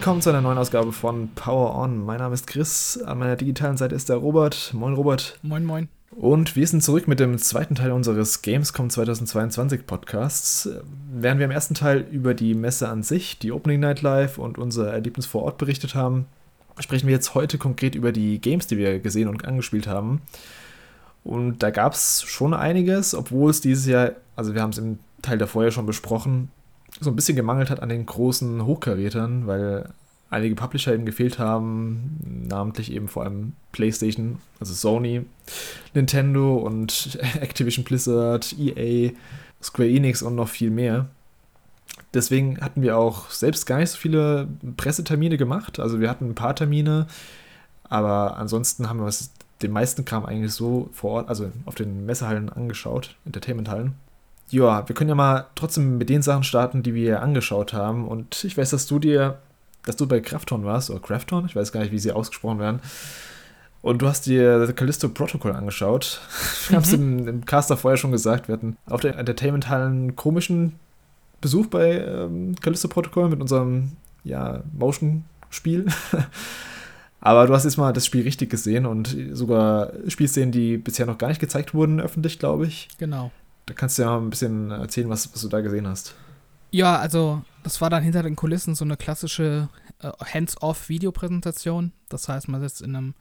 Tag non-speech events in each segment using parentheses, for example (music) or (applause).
willkommen zu einer neuen Ausgabe von Power On. Mein Name ist Chris, an meiner digitalen Seite ist der Robert. Moin Robert. Moin moin. Und wir sind zurück mit dem zweiten Teil unseres Gamescom 2022 Podcasts. Während wir im ersten Teil über die Messe an sich, die Opening Night Live und unser Erlebnis vor Ort berichtet haben, sprechen wir jetzt heute konkret über die Games, die wir gesehen und angespielt haben. Und da gab es schon einiges, obwohl es dieses Jahr, also wir haben es im Teil davor ja schon besprochen, so ein bisschen gemangelt hat an den großen Hochkarätern, weil einige Publisher eben gefehlt haben, namentlich eben vor allem PlayStation, also Sony, Nintendo und (laughs) Activision Blizzard, EA, Square Enix und noch viel mehr. Deswegen hatten wir auch selbst gar nicht so viele Pressetermine gemacht. Also wir hatten ein paar Termine, aber ansonsten haben wir uns den meisten Kram eigentlich so vor Ort, also auf den Messehallen angeschaut, Entertainmenthallen. Ja, wir können ja mal trotzdem mit den Sachen starten, die wir angeschaut haben. Und ich weiß, dass du dir, dass du bei Krafton warst, oder Krafton, ich weiß gar nicht, wie sie ausgesprochen werden. Und du hast dir The Callisto Protocol angeschaut. Wir haben es im, im Caster vorher schon gesagt, wir hatten auf der Entertainment-Hallen einen komischen Besuch bei ähm, Callisto Protocol mit unserem ja, Motion-Spiel. (laughs) Aber du hast jetzt mal das Spiel richtig gesehen und sogar Spielszenen, die bisher noch gar nicht gezeigt wurden, öffentlich, glaube ich. Genau. Da kannst du ja mal ein bisschen erzählen, was, was du da gesehen hast. Ja, also das war dann hinter den Kulissen so eine klassische äh, Hands-off-Videopräsentation. Das heißt, man sitzt in einem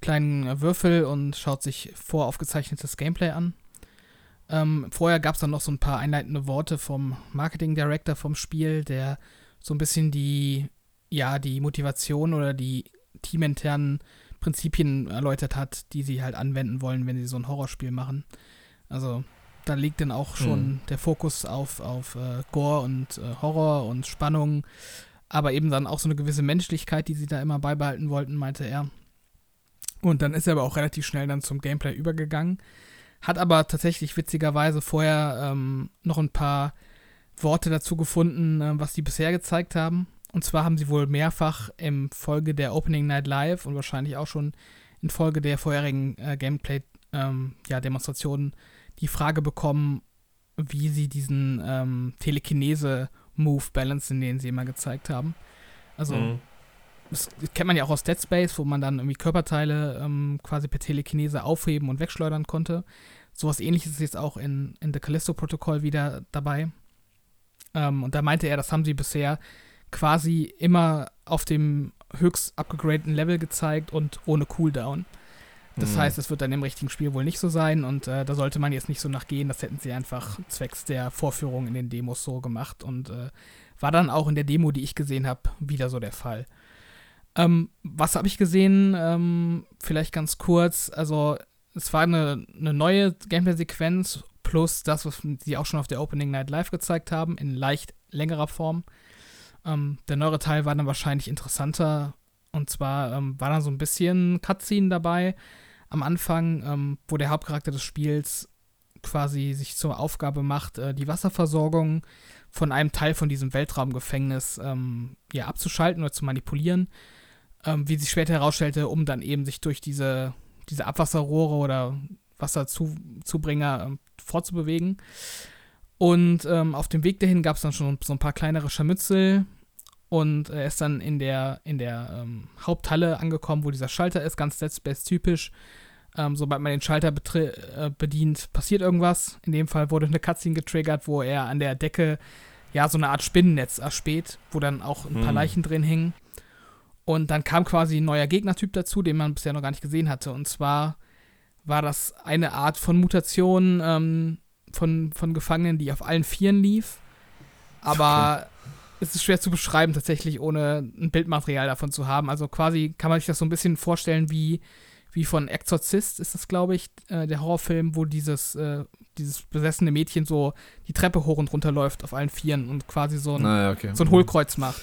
kleinen Würfel und schaut sich voraufgezeichnetes Gameplay an. Ähm, vorher gab es dann noch so ein paar einleitende Worte vom Marketing Director vom Spiel, der so ein bisschen die, ja, die Motivation oder die teaminternen Prinzipien erläutert hat, die sie halt anwenden wollen, wenn sie so ein Horrorspiel machen. Also da liegt dann auch schon hm. der Fokus auf, auf äh, Gore und äh, Horror und Spannung, aber eben dann auch so eine gewisse Menschlichkeit, die sie da immer beibehalten wollten, meinte er. Und dann ist er aber auch relativ schnell dann zum Gameplay übergegangen. Hat aber tatsächlich witzigerweise vorher ähm, noch ein paar Worte dazu gefunden, äh, was die bisher gezeigt haben. Und zwar haben sie wohl mehrfach im Folge der Opening Night Live und wahrscheinlich auch schon in Folge der vorherigen äh, Gameplay-Demonstrationen ähm, ja, die Frage bekommen, wie sie diesen ähm, Telekinese-Move balancen, den sie immer gezeigt haben. Also, mhm. das, kennt man ja auch aus Dead Space, wo man dann irgendwie Körperteile ähm, quasi per Telekinese aufheben und wegschleudern konnte. Sowas ähnliches ist jetzt auch in, in The Callisto-Protokoll wieder dabei. Ähm, und da meinte er, das haben sie bisher quasi immer auf dem höchst abgegradeten Level gezeigt und ohne Cooldown. Das mhm. heißt, es wird dann im richtigen Spiel wohl nicht so sein und äh, da sollte man jetzt nicht so nachgehen. Das hätten sie einfach zwecks der Vorführung in den Demos so gemacht und äh, war dann auch in der Demo, die ich gesehen habe, wieder so der Fall. Ähm, was habe ich gesehen? Ähm, vielleicht ganz kurz. Also, es war eine, eine neue Gameplay-Sequenz plus das, was sie auch schon auf der Opening Night Live gezeigt haben, in leicht längerer Form. Ähm, der neuere Teil war dann wahrscheinlich interessanter. Und zwar ähm, war da so ein bisschen Cutscene dabei am Anfang, ähm, wo der Hauptcharakter des Spiels quasi sich zur Aufgabe macht, äh, die Wasserversorgung von einem Teil von diesem Weltraumgefängnis ähm, ja, abzuschalten oder zu manipulieren. Ähm, wie sich später herausstellte, um dann eben sich durch diese, diese Abwasserrohre oder Wasserzubringer ähm, fortzubewegen. Und ähm, auf dem Weg dahin gab es dann schon so ein paar kleinere Scharmützel, und er ist dann in der, in der ähm, Haupthalle angekommen, wo dieser Schalter ist, ganz Dead Space typisch. Ähm, sobald man den Schalter äh, bedient, passiert irgendwas. In dem Fall wurde eine Cutscene getriggert, wo er an der Decke ja so eine Art Spinnennetz erspäht, wo dann auch ein paar hm. Leichen drin hingen. Und dann kam quasi ein neuer Gegnertyp dazu, den man bisher noch gar nicht gesehen hatte. Und zwar war das eine Art von Mutation ähm, von, von Gefangenen, die auf allen Vieren lief. Aber okay es ist schwer zu beschreiben, tatsächlich, ohne ein Bildmaterial davon zu haben. Also quasi kann man sich das so ein bisschen vorstellen wie, wie von Exorzist ist das, glaube ich, äh, der Horrorfilm, wo dieses, äh, dieses besessene Mädchen so die Treppe hoch und runter läuft auf allen Vieren und quasi so ein, naja, okay. so ein Hohlkreuz macht.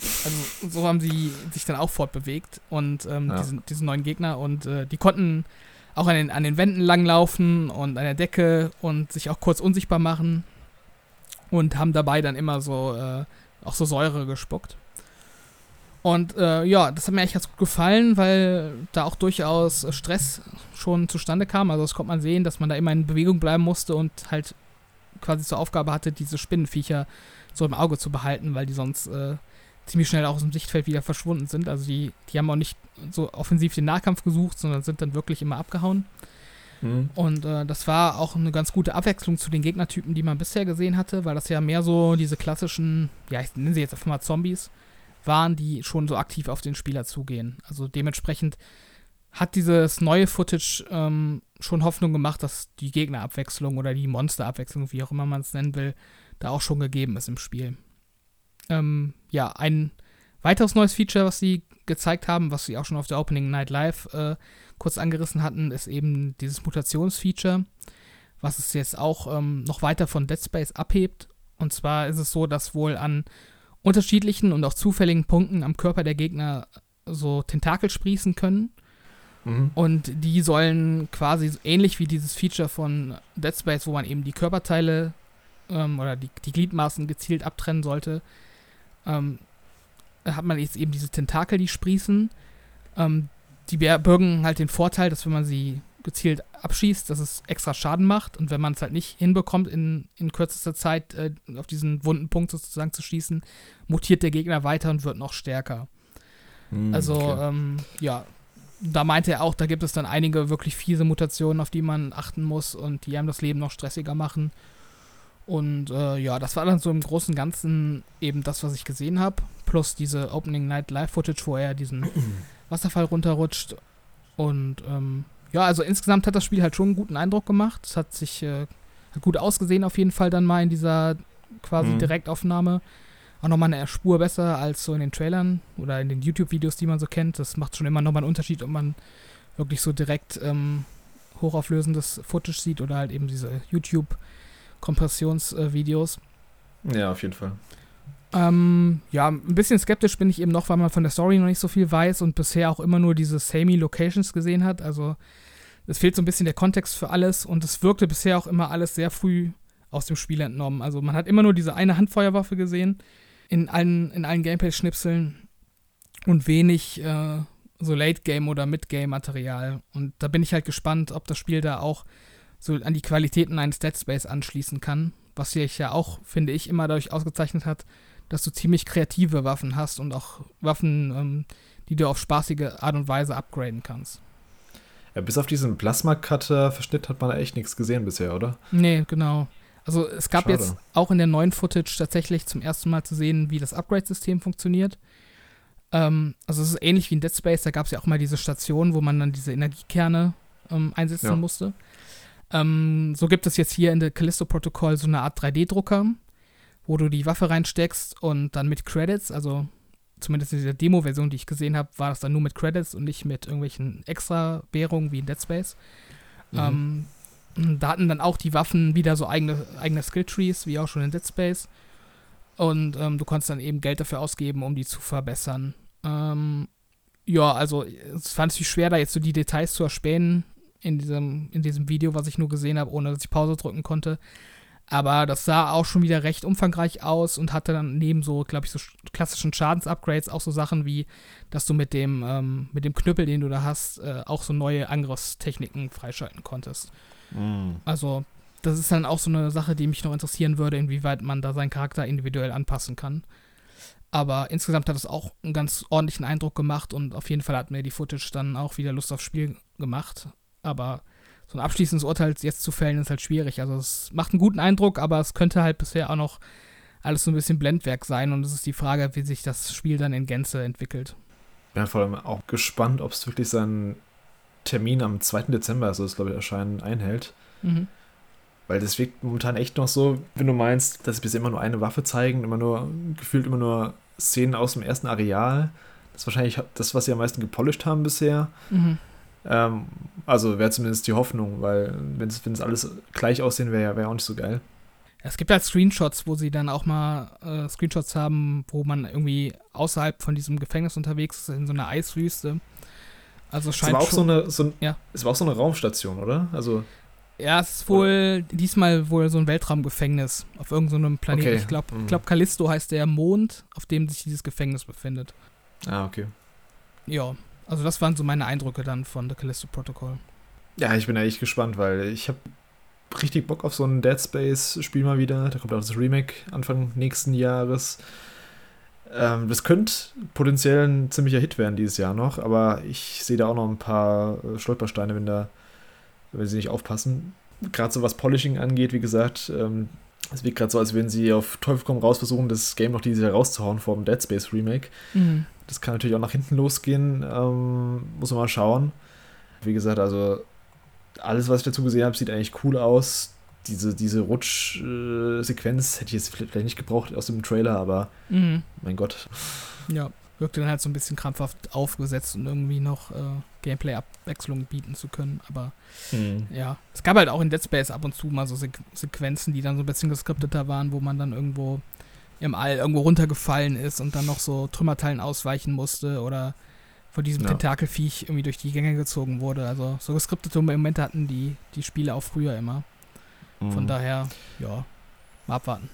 Also so haben sie sich dann auch fortbewegt und ähm, ja. diesen, diesen neuen Gegner und äh, die konnten auch an den, an den Wänden langlaufen und an der Decke und sich auch kurz unsichtbar machen und haben dabei dann immer so äh, auch so Säure gespuckt. Und äh, ja, das hat mir echt ganz gut gefallen, weil da auch durchaus Stress schon zustande kam. Also das konnte man sehen, dass man da immer in Bewegung bleiben musste und halt quasi zur Aufgabe hatte, diese Spinnenviecher so im Auge zu behalten, weil die sonst äh, ziemlich schnell auch aus dem Sichtfeld wieder verschwunden sind. Also die, die haben auch nicht so offensiv den Nahkampf gesucht, sondern sind dann wirklich immer abgehauen. Mhm. Und äh, das war auch eine ganz gute Abwechslung zu den Gegnertypen, die man bisher gesehen hatte, weil das ja mehr so diese klassischen, ja, ich nenne sie jetzt einfach mal Zombies, waren, die schon so aktiv auf den Spieler zugehen. Also dementsprechend hat dieses neue Footage ähm, schon Hoffnung gemacht, dass die Gegnerabwechslung oder die Monsterabwechslung, wie auch immer man es nennen will, da auch schon gegeben ist im Spiel. Ähm, ja, ein weiteres neues Feature, was sie gezeigt haben, was sie auch schon auf der Opening Night Live äh, kurz angerissen hatten, ist eben dieses Mutationsfeature, was es jetzt auch ähm, noch weiter von Dead Space abhebt. Und zwar ist es so, dass wohl an unterschiedlichen und auch zufälligen Punkten am Körper der Gegner so Tentakel sprießen können. Mhm. Und die sollen quasi ähnlich wie dieses Feature von Dead Space, wo man eben die Körperteile ähm, oder die, die Gliedmaßen gezielt abtrennen sollte, ähm, hat man jetzt eben diese Tentakel, die sprießen. Ähm, die bürgen halt den Vorteil, dass wenn man sie gezielt abschießt, dass es extra Schaden macht. Und wenn man es halt nicht hinbekommt, in, in kürzester Zeit äh, auf diesen wunden Punkt sozusagen zu schießen, mutiert der Gegner weiter und wird noch stärker. Mm, also, okay. ähm, ja, da meinte er auch, da gibt es dann einige wirklich fiese Mutationen, auf die man achten muss und die einem das Leben noch stressiger machen. Und äh, ja, das war dann so im Großen und Ganzen eben das, was ich gesehen habe. Plus diese Opening Night Live Footage, wo er diesen (clears throat) Wasserfall runterrutscht. Und ähm, ja, also insgesamt hat das Spiel halt schon einen guten Eindruck gemacht. Es hat sich äh, hat gut ausgesehen, auf jeden Fall dann mal in dieser quasi mhm. Direktaufnahme. Auch nochmal eine Spur besser als so in den Trailern oder in den YouTube-Videos, die man so kennt. Das macht schon immer nochmal einen Unterschied, ob man wirklich so direkt ähm, hochauflösendes Footage sieht oder halt eben diese YouTube- Kompressionsvideos. Äh, ja, auf jeden Fall. Ähm, ja, ein bisschen skeptisch bin ich eben noch, weil man von der Story noch nicht so viel weiß und bisher auch immer nur diese samey Locations gesehen hat. Also es fehlt so ein bisschen der Kontext für alles und es wirkte bisher auch immer alles sehr früh aus dem Spiel entnommen. Also man hat immer nur diese eine Handfeuerwaffe gesehen in allen, in allen Gameplay-Schnipseln und wenig äh, so Late-Game- oder Mid-Game-Material. Und da bin ich halt gespannt, ob das Spiel da auch so an die Qualitäten eines Dead Space anschließen kann, was sich ja auch, finde ich, immer dadurch ausgezeichnet hat, dass du ziemlich kreative Waffen hast und auch Waffen, ähm, die du auf spaßige Art und Weise upgraden kannst. Ja, bis auf diesen Plasma-Cutter-Verschnitt hat man echt nichts gesehen bisher, oder? Nee, genau. Also es gab Schade. jetzt auch in der neuen Footage tatsächlich zum ersten Mal zu sehen, wie das Upgrade-System funktioniert. Ähm, also es ist ähnlich wie in Dead Space, da gab es ja auch mal diese Station, wo man dann diese Energiekerne ähm, einsetzen ja. musste. Ähm, so gibt es jetzt hier in der Callisto-Protokoll so eine Art 3D-Drucker, wo du die Waffe reinsteckst und dann mit Credits, also zumindest in dieser Demo-Version, die ich gesehen habe, war das dann nur mit Credits und nicht mit irgendwelchen Extra-Währungen wie in Dead Space. Mhm. Ähm, da hatten dann auch die Waffen wieder so eigene, eigene Skill-Trees, wie auch schon in Dead Space. Und ähm, du konntest dann eben Geld dafür ausgeben, um die zu verbessern. Ähm, ja, also es fand es schwer, da jetzt so die Details zu erspähen, in diesem, in diesem Video, was ich nur gesehen habe, ohne dass ich Pause drücken konnte. Aber das sah auch schon wieder recht umfangreich aus und hatte dann neben so, glaube ich, so klassischen Schadensupgrades auch so Sachen wie, dass du mit dem, ähm, mit dem Knüppel, den du da hast, äh, auch so neue Angriffstechniken freischalten konntest. Mm. Also, das ist dann auch so eine Sache, die mich noch interessieren würde, inwieweit man da seinen Charakter individuell anpassen kann. Aber insgesamt hat es auch einen ganz ordentlichen Eindruck gemacht und auf jeden Fall hat mir die Footage dann auch wieder Lust aufs Spiel gemacht. Aber so ein abschließendes Urteil jetzt zu fällen, ist halt schwierig. Also es macht einen guten Eindruck, aber es könnte halt bisher auch noch alles so ein bisschen Blendwerk sein und es ist die Frage, wie sich das Spiel dann in Gänze entwickelt. Bin vor allem auch gespannt, ob es wirklich seinen Termin am 2. Dezember, also das glaube ich erscheinen, einhält. Mhm. Weil das wirkt momentan echt noch so, wenn du meinst, dass sie bisher immer nur eine Waffe zeigen, immer nur, gefühlt immer nur Szenen aus dem ersten Areal. Das ist wahrscheinlich das, was sie am meisten gepolished haben bisher. Mhm. Ähm, also wäre zumindest die Hoffnung, weil wenn es alles gleich aussehen wäre, wäre auch nicht so geil. Es gibt halt Screenshots, wo sie dann auch mal äh, Screenshots haben, wo man irgendwie außerhalb von diesem Gefängnis unterwegs ist, in so einer Eiswüste. Also es scheint es war auch schon, so eine, so ein, ja. Es war auch so eine Raumstation, oder? Also ja, es ist wohl oder? diesmal wohl so ein Weltraumgefängnis auf irgendeinem so Planeten. Okay. Ich glaube, mhm. glaub, Callisto heißt der Mond, auf dem sich dieses Gefängnis befindet. Ah, okay. Ja, also das waren so meine Eindrücke dann von The Callisto Protocol. Ja, ich bin echt gespannt, weil ich habe richtig Bock auf so ein Dead Space Spiel mal wieder. Da kommt auch das Remake Anfang nächsten Jahres. Ähm, das könnte potenziell ein ziemlicher Hit werden dieses Jahr noch, aber ich sehe da auch noch ein paar äh, Stolpersteine, wenn da, wenn sie nicht aufpassen. Gerade so was Polishing angeht, wie gesagt, ähm, es wirkt gerade so, als würden sie auf Teufel komm raus versuchen, das Game noch dieses Jahr rauszuhauen vor dem Dead Space Remake. Mhm. Das kann natürlich auch nach hinten losgehen, ähm, muss man mal schauen. Wie gesagt, also alles, was ich dazu gesehen habe, sieht eigentlich cool aus. Diese, diese Rutsch-Sequenz hätte ich jetzt vielleicht nicht gebraucht aus dem Trailer, aber mhm. mein Gott. Ja, wirkt dann halt so ein bisschen krampfhaft aufgesetzt und irgendwie noch äh, Gameplay-Abwechslung bieten zu können. Aber mhm. ja, es gab halt auch in Dead Space ab und zu mal so Sequenzen, die dann so ein bisschen geskripteter waren, wo man dann irgendwo im All irgendwo runtergefallen ist und dann noch so Trümmerteilen ausweichen musste oder von diesem ja. Tentakelviech irgendwie durch die Gänge gezogen wurde. Also so geskriptete Momente hatten die, die Spiele auch früher immer. Mhm. Von daher, ja, mal abwarten.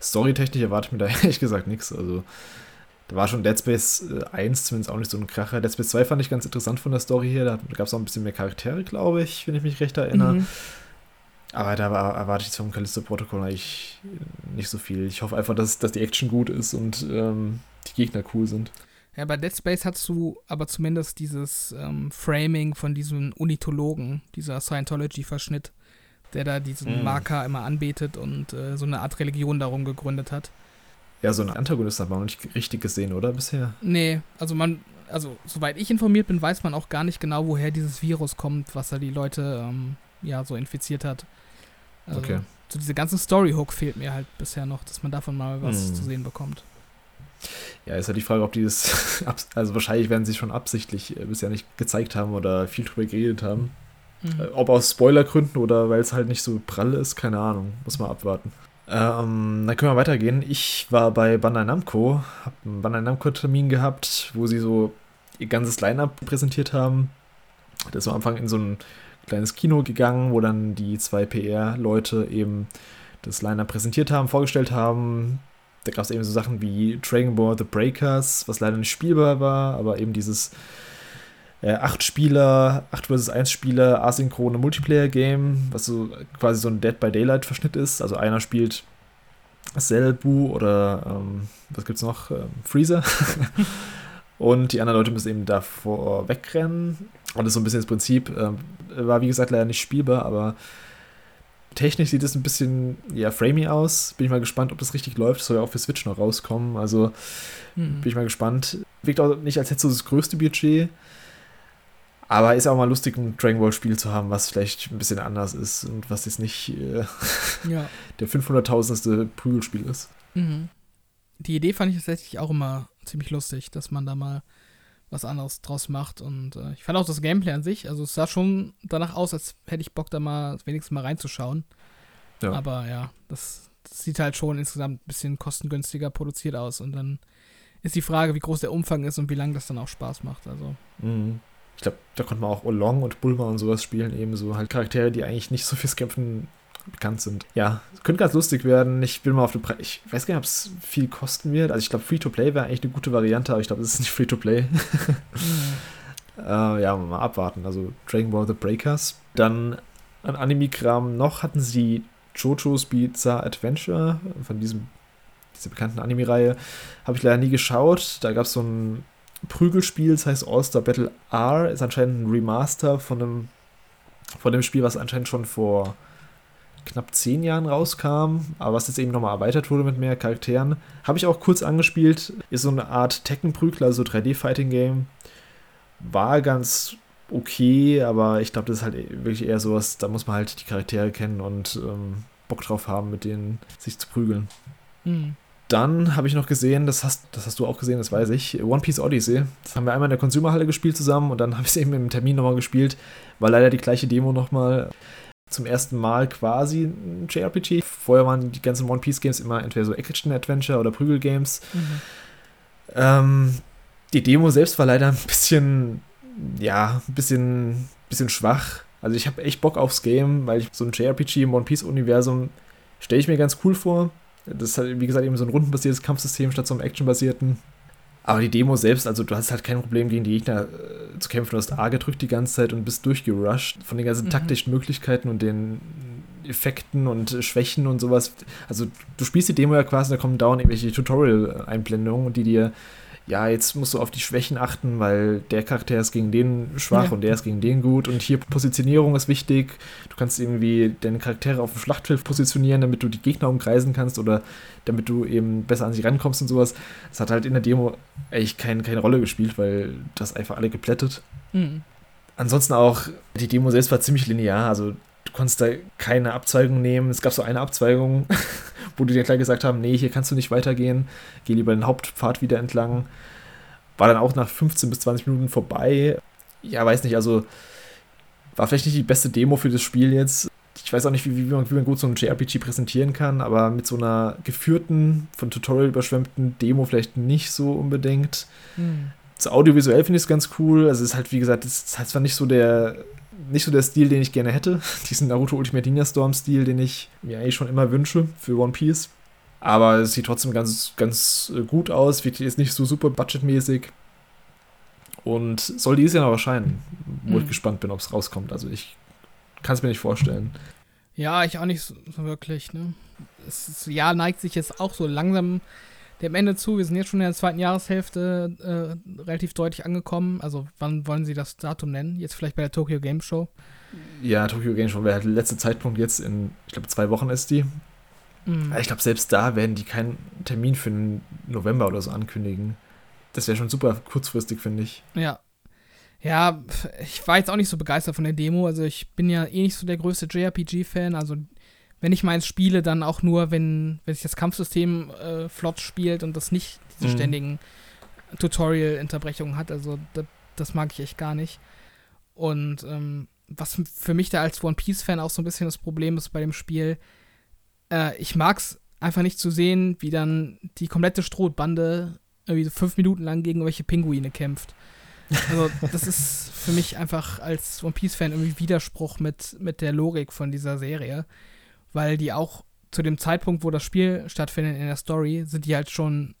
Storytechnisch erwarte ich mir da (laughs) ehrlich gesagt nichts. Also da war schon Dead Space 1 äh, zumindest auch nicht so ein Kracher. Dead Space 2 fand ich ganz interessant von der Story her. Da gab es auch ein bisschen mehr Charaktere, glaube ich, wenn ich mich recht erinnere. Mhm. Aber da war, erwarte ich vom Callisto-Protokoll eigentlich nicht so viel. Ich hoffe einfach, dass, dass die Action gut ist und ähm, die Gegner cool sind. Ja, bei Dead Space hast du aber zumindest dieses ähm, Framing von diesem Unitologen, dieser Scientology-Verschnitt, der da diesen mm. Marker immer anbetet und äh, so eine Art Religion darum gegründet hat. Ja, so einen Antagonist hat man noch nicht richtig gesehen, oder bisher? Nee, also man, also soweit ich informiert bin, weiß man auch gar nicht genau, woher dieses Virus kommt, was da die Leute ähm, ja so infiziert hat. Also, okay. So diese ganze Story-Hook fehlt mir halt bisher noch, dass man davon mal was mm. zu sehen bekommt. Ja, ist halt die Frage, ob die das, (laughs) also wahrscheinlich werden sie schon absichtlich äh, bisher nicht gezeigt haben oder viel drüber geredet haben. Mhm. Äh, ob aus Spoilergründen oder weil es halt nicht so prall ist, keine Ahnung. Muss man abwarten. Ähm, dann können wir weitergehen. Ich war bei Bandai Namco, habe einen Bandai Namco-Termin gehabt, wo sie so ihr ganzes Line-Up präsentiert haben. Das war am Anfang in so ein kleines Kino gegangen, wo dann die zwei PR-Leute eben das Line-Up präsentiert haben, vorgestellt haben, da gab es eben so Sachen wie Dragon Ball The Breakers, was leider nicht spielbar war, aber eben dieses äh, 8 Spieler, 8 vs 1 Spieler asynchrone Multiplayer-Game, was so quasi so ein Dead by Daylight-Verschnitt ist. Also einer spielt Selbu oder ähm, was gibt's noch? Ähm, Freezer. (laughs) Und die anderen Leute müssen eben davor wegrennen. Und das ist so ein bisschen das Prinzip. Ähm, war wie gesagt leider nicht spielbar, aber Technisch sieht es ein bisschen ja, framey aus. Bin ich mal gespannt, ob das richtig läuft. Das soll ja auch für Switch noch rauskommen. Also mhm. bin ich mal gespannt. Wirkt auch nicht, als hätte du das größte Budget. Aber ist auch mal lustig, ein Dragon Ball Spiel zu haben, was vielleicht ein bisschen anders ist und was jetzt nicht äh, (laughs) ja. der 500.000. Prügelspiel ist. Mhm. Die Idee fand ich tatsächlich auch immer ziemlich lustig, dass man da mal was anderes draus macht. Und äh, ich fand auch das Gameplay an sich, also es sah schon danach aus, als hätte ich Bock, da mal wenigstens mal reinzuschauen. Ja. Aber ja, das, das, sieht halt schon insgesamt ein bisschen kostengünstiger produziert aus. Und dann ist die Frage, wie groß der Umfang ist und wie lange das dann auch Spaß macht. Also. Mhm. Ich glaube, da konnte man auch Olong und Bulma und sowas spielen, eben so halt Charaktere, die eigentlich nicht so fürs Kämpfen bekannt sind. Ja, könnte ganz lustig werden. Ich bin mal auf den Preis. Ich weiß gar nicht, ob es viel kosten wird. Also ich glaube, Free-to-Play wäre eigentlich eine gute Variante, aber ich glaube, es ist nicht Free-to-Play. (laughs) mhm. äh, ja, mal abwarten. Also Dragon Ball The Breakers. Dann an Anime-Kram noch hatten sie JoJo's Bizarre Adventure von diesem dieser bekannten Anime-Reihe. Habe ich leider nie geschaut. Da gab es so ein Prügelspiel, das heißt All-Star Battle R. Ist anscheinend ein Remaster von einem von dem Spiel, was anscheinend schon vor knapp zehn Jahren rauskam, aber was jetzt eben nochmal erweitert wurde mit mehr Charakteren. Habe ich auch kurz angespielt. Ist so eine Art Tekken-Prügler, so 3D-Fighting-Game. War ganz okay, aber ich glaube, das ist halt wirklich eher sowas, da muss man halt die Charaktere kennen und ähm, Bock drauf haben, mit denen sich zu prügeln. Mhm. Dann habe ich noch gesehen, das hast, das hast du auch gesehen, das weiß ich, One Piece Odyssey. Das haben wir einmal in der Consumerhalle gespielt zusammen und dann (laughs) habe ich es eben im Termin nochmal gespielt. War leider die gleiche Demo nochmal zum ersten Mal quasi ein JRPG. Vorher waren die ganzen One Piece Games immer entweder so Action-Adventure oder Prügel-Games. Mhm. Ähm, die Demo selbst war leider ein bisschen, ja, ein bisschen, bisschen schwach. Also ich habe echt Bock aufs Game, weil ich so ein JRPG im One Piece-Universum stelle ich mir ganz cool vor. Das ist halt, wie gesagt, eben so ein rundenbasiertes Kampfsystem statt so einem actionbasierten. Aber die Demo selbst, also du hast halt kein Problem gegen die Gegner äh, zu kämpfen. Du hast A gedrückt die ganze Zeit und bist durchgerusht. Von den ganzen mhm. taktischen Möglichkeiten und den Effekten und Schwächen und sowas. Also du spielst die Demo ja quasi, da kommen dauernd irgendwelche Tutorial-Einblendungen, die dir ja, jetzt musst du auf die Schwächen achten, weil der Charakter ist gegen den schwach ja. und der ist gegen den gut. Und hier Positionierung ist wichtig. Du kannst irgendwie deine Charaktere auf dem Schlachtfeld positionieren, damit du die Gegner umkreisen kannst oder damit du eben besser an sie rankommst und sowas. Das hat halt in der Demo eigentlich kein, keine Rolle gespielt, weil das einfach alle geplättet. Mhm. Ansonsten auch, die Demo selbst war ziemlich linear. Also du konntest da keine Abzweigung nehmen. Es gab so eine Abzweigung, (laughs) wo die dir gleich gesagt haben, nee, hier kannst du nicht weitergehen, geh lieber den Hauptpfad wieder entlang. War dann auch nach 15 bis 20 Minuten vorbei. Ja, weiß nicht, also war vielleicht nicht die beste Demo für das Spiel jetzt. Ich weiß auch nicht, wie, wie, man, wie man gut so ein JRPG präsentieren kann, aber mit so einer geführten, von Tutorial überschwemmten Demo vielleicht nicht so unbedingt. Hm. So audiovisuell finde ich es ganz cool. Also es ist halt, wie gesagt, es ist halt zwar nicht so der nicht so der Stil, den ich gerne hätte. (laughs) Diesen Naruto Ultimate Ninja Storm Stil, den ich mir eigentlich schon immer wünsche für One Piece. Aber es sieht trotzdem ganz, ganz äh, gut aus. Wirklich ist nicht so super budgetmäßig. Und soll dieses Jahr noch erscheinen, wo mhm. ich gespannt bin, ob es rauskommt. Also ich kann es mir nicht vorstellen. Ja, ich auch nicht so, so wirklich. Ne? Das Jahr neigt sich jetzt auch so langsam dem Ende zu. Wir sind jetzt schon in der zweiten Jahreshälfte äh, relativ deutlich angekommen. Also wann wollen Sie das Datum nennen? Jetzt vielleicht bei der Tokyo Game Show? Ja, Tokyo Game Show wäre halt der letzte Zeitpunkt jetzt in, ich glaube, zwei Wochen ist die. Mhm. Ich glaube, selbst da werden die keinen Termin für den November oder so ankündigen. Das wäre schon super kurzfristig, finde ich. Ja. Ja, ich war jetzt auch nicht so begeistert von der Demo. Also ich bin ja eh nicht so der größte JRPG-Fan. Also wenn ich meins spiele, dann auch nur, wenn, wenn sich das Kampfsystem äh, flott spielt und das nicht diese mhm. ständigen Tutorial-Unterbrechungen hat. Also das, das, mag ich echt gar nicht. Und ähm, was für mich da als One Piece-Fan auch so ein bisschen das Problem ist bei dem Spiel, äh, ich mag es einfach nicht zu sehen, wie dann die komplette Strohbande irgendwie so fünf Minuten lang gegen welche Pinguine kämpft. Also, das ist für mich einfach als One Piece-Fan irgendwie Widerspruch mit, mit der Logik von dieser Serie weil die auch zu dem Zeitpunkt, wo das Spiel stattfindet in der Story, sind die halt schon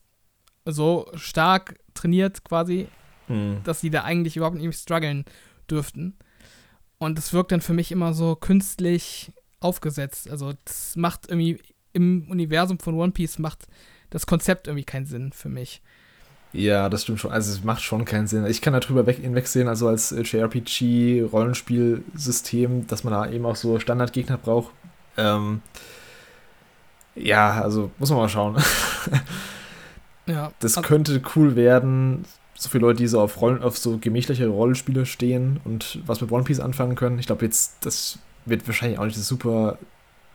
so stark trainiert quasi, mhm. dass sie da eigentlich überhaupt nicht strugglen dürften. Und das wirkt dann für mich immer so künstlich aufgesetzt. Also das macht irgendwie im Universum von One Piece macht das Konzept irgendwie keinen Sinn für mich. Ja, das stimmt schon. Also es macht schon keinen Sinn. Ich kann darüber weg, hinwegsehen, also als JRPG-Rollenspielsystem, dass man da eben auch so Standardgegner braucht, ähm, ja, also muss man mal schauen. (laughs) ja. Das könnte cool werden. So viele Leute, die so auf, Rollen, auf so gemächliche Rollenspiele stehen und was mit One Piece anfangen können. Ich glaube, jetzt, das wird wahrscheinlich auch nicht das super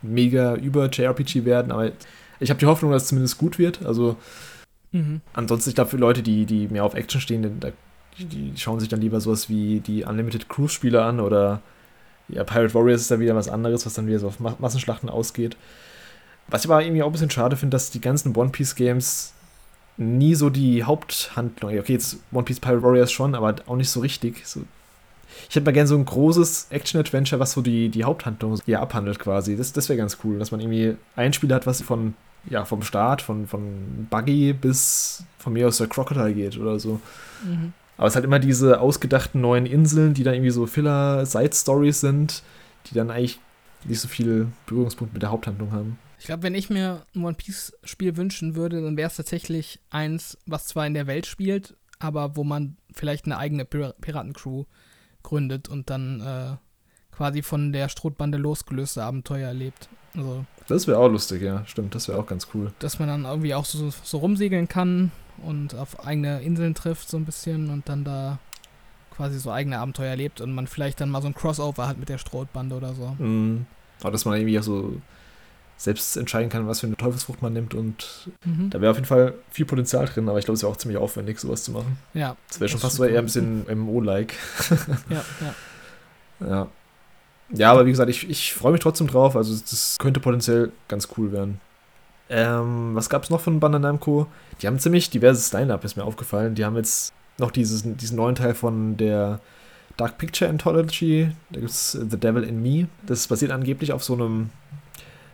mega über JRPG werden, aber ich habe die Hoffnung, dass es zumindest gut wird. Also, mhm. ansonsten, ich glaube, für Leute, die, die mehr auf Action stehen, die, die schauen sich dann lieber sowas wie die Unlimited Cruise-Spiele an oder ja, Pirate Warriors ist da wieder was anderes, was dann wieder so auf Massenschlachten ausgeht. Was ich aber irgendwie auch ein bisschen schade finde, dass die ganzen One Piece Games nie so die Haupthandlung, okay, jetzt One Piece Pirate Warriors schon, aber auch nicht so richtig. So, ich hätte mal gerne so ein großes Action-Adventure, was so die, die Haupthandlung hier abhandelt quasi. Das, das wäre ganz cool, dass man irgendwie ein Spiel hat, was von, ja, vom Start, von, von Buggy bis von mir aus der Crocodile geht oder so. Mhm. Aber es hat immer diese ausgedachten neuen Inseln, die dann irgendwie so Filler-Side-Stories sind, die dann eigentlich nicht so viel Berührungspunkt mit der Haupthandlung haben. Ich glaube, wenn ich mir ein One Piece-Spiel wünschen würde, dann wäre es tatsächlich eins, was zwar in der Welt spielt, aber wo man vielleicht eine eigene Pir Piratencrew gründet und dann äh, quasi von der Strohbande losgelöste Abenteuer erlebt. Also, das wäre auch lustig, ja, stimmt, das wäre auch ganz cool. Dass man dann irgendwie auch so, so rumsegeln kann und auf eigene Inseln trifft, so ein bisschen und dann da quasi so eigene Abenteuer erlebt und man vielleicht dann mal so ein Crossover hat mit der Strohbande oder so. Mhm. Aber dass man irgendwie auch so selbst entscheiden kann, was für eine Teufelsfrucht man nimmt und mhm. da wäre auf jeden Fall viel Potenzial drin, aber ich glaube, es wäre auch ziemlich aufwendig, sowas zu machen. Ja. Das wäre schon fast so eher ein bisschen MMO-like. ja, ja. (laughs) Ja. Ja, aber wie gesagt, ich, ich freue mich trotzdem drauf. Also, das könnte potenziell ganz cool werden. Ähm, was gab es noch von Bandai Namco? Die haben ziemlich diverses Line-Up, ist mir aufgefallen. Die haben jetzt noch dieses, diesen neuen Teil von der Dark Picture Anthology. Da gibt es The Devil in Me. Das basiert angeblich auf so einem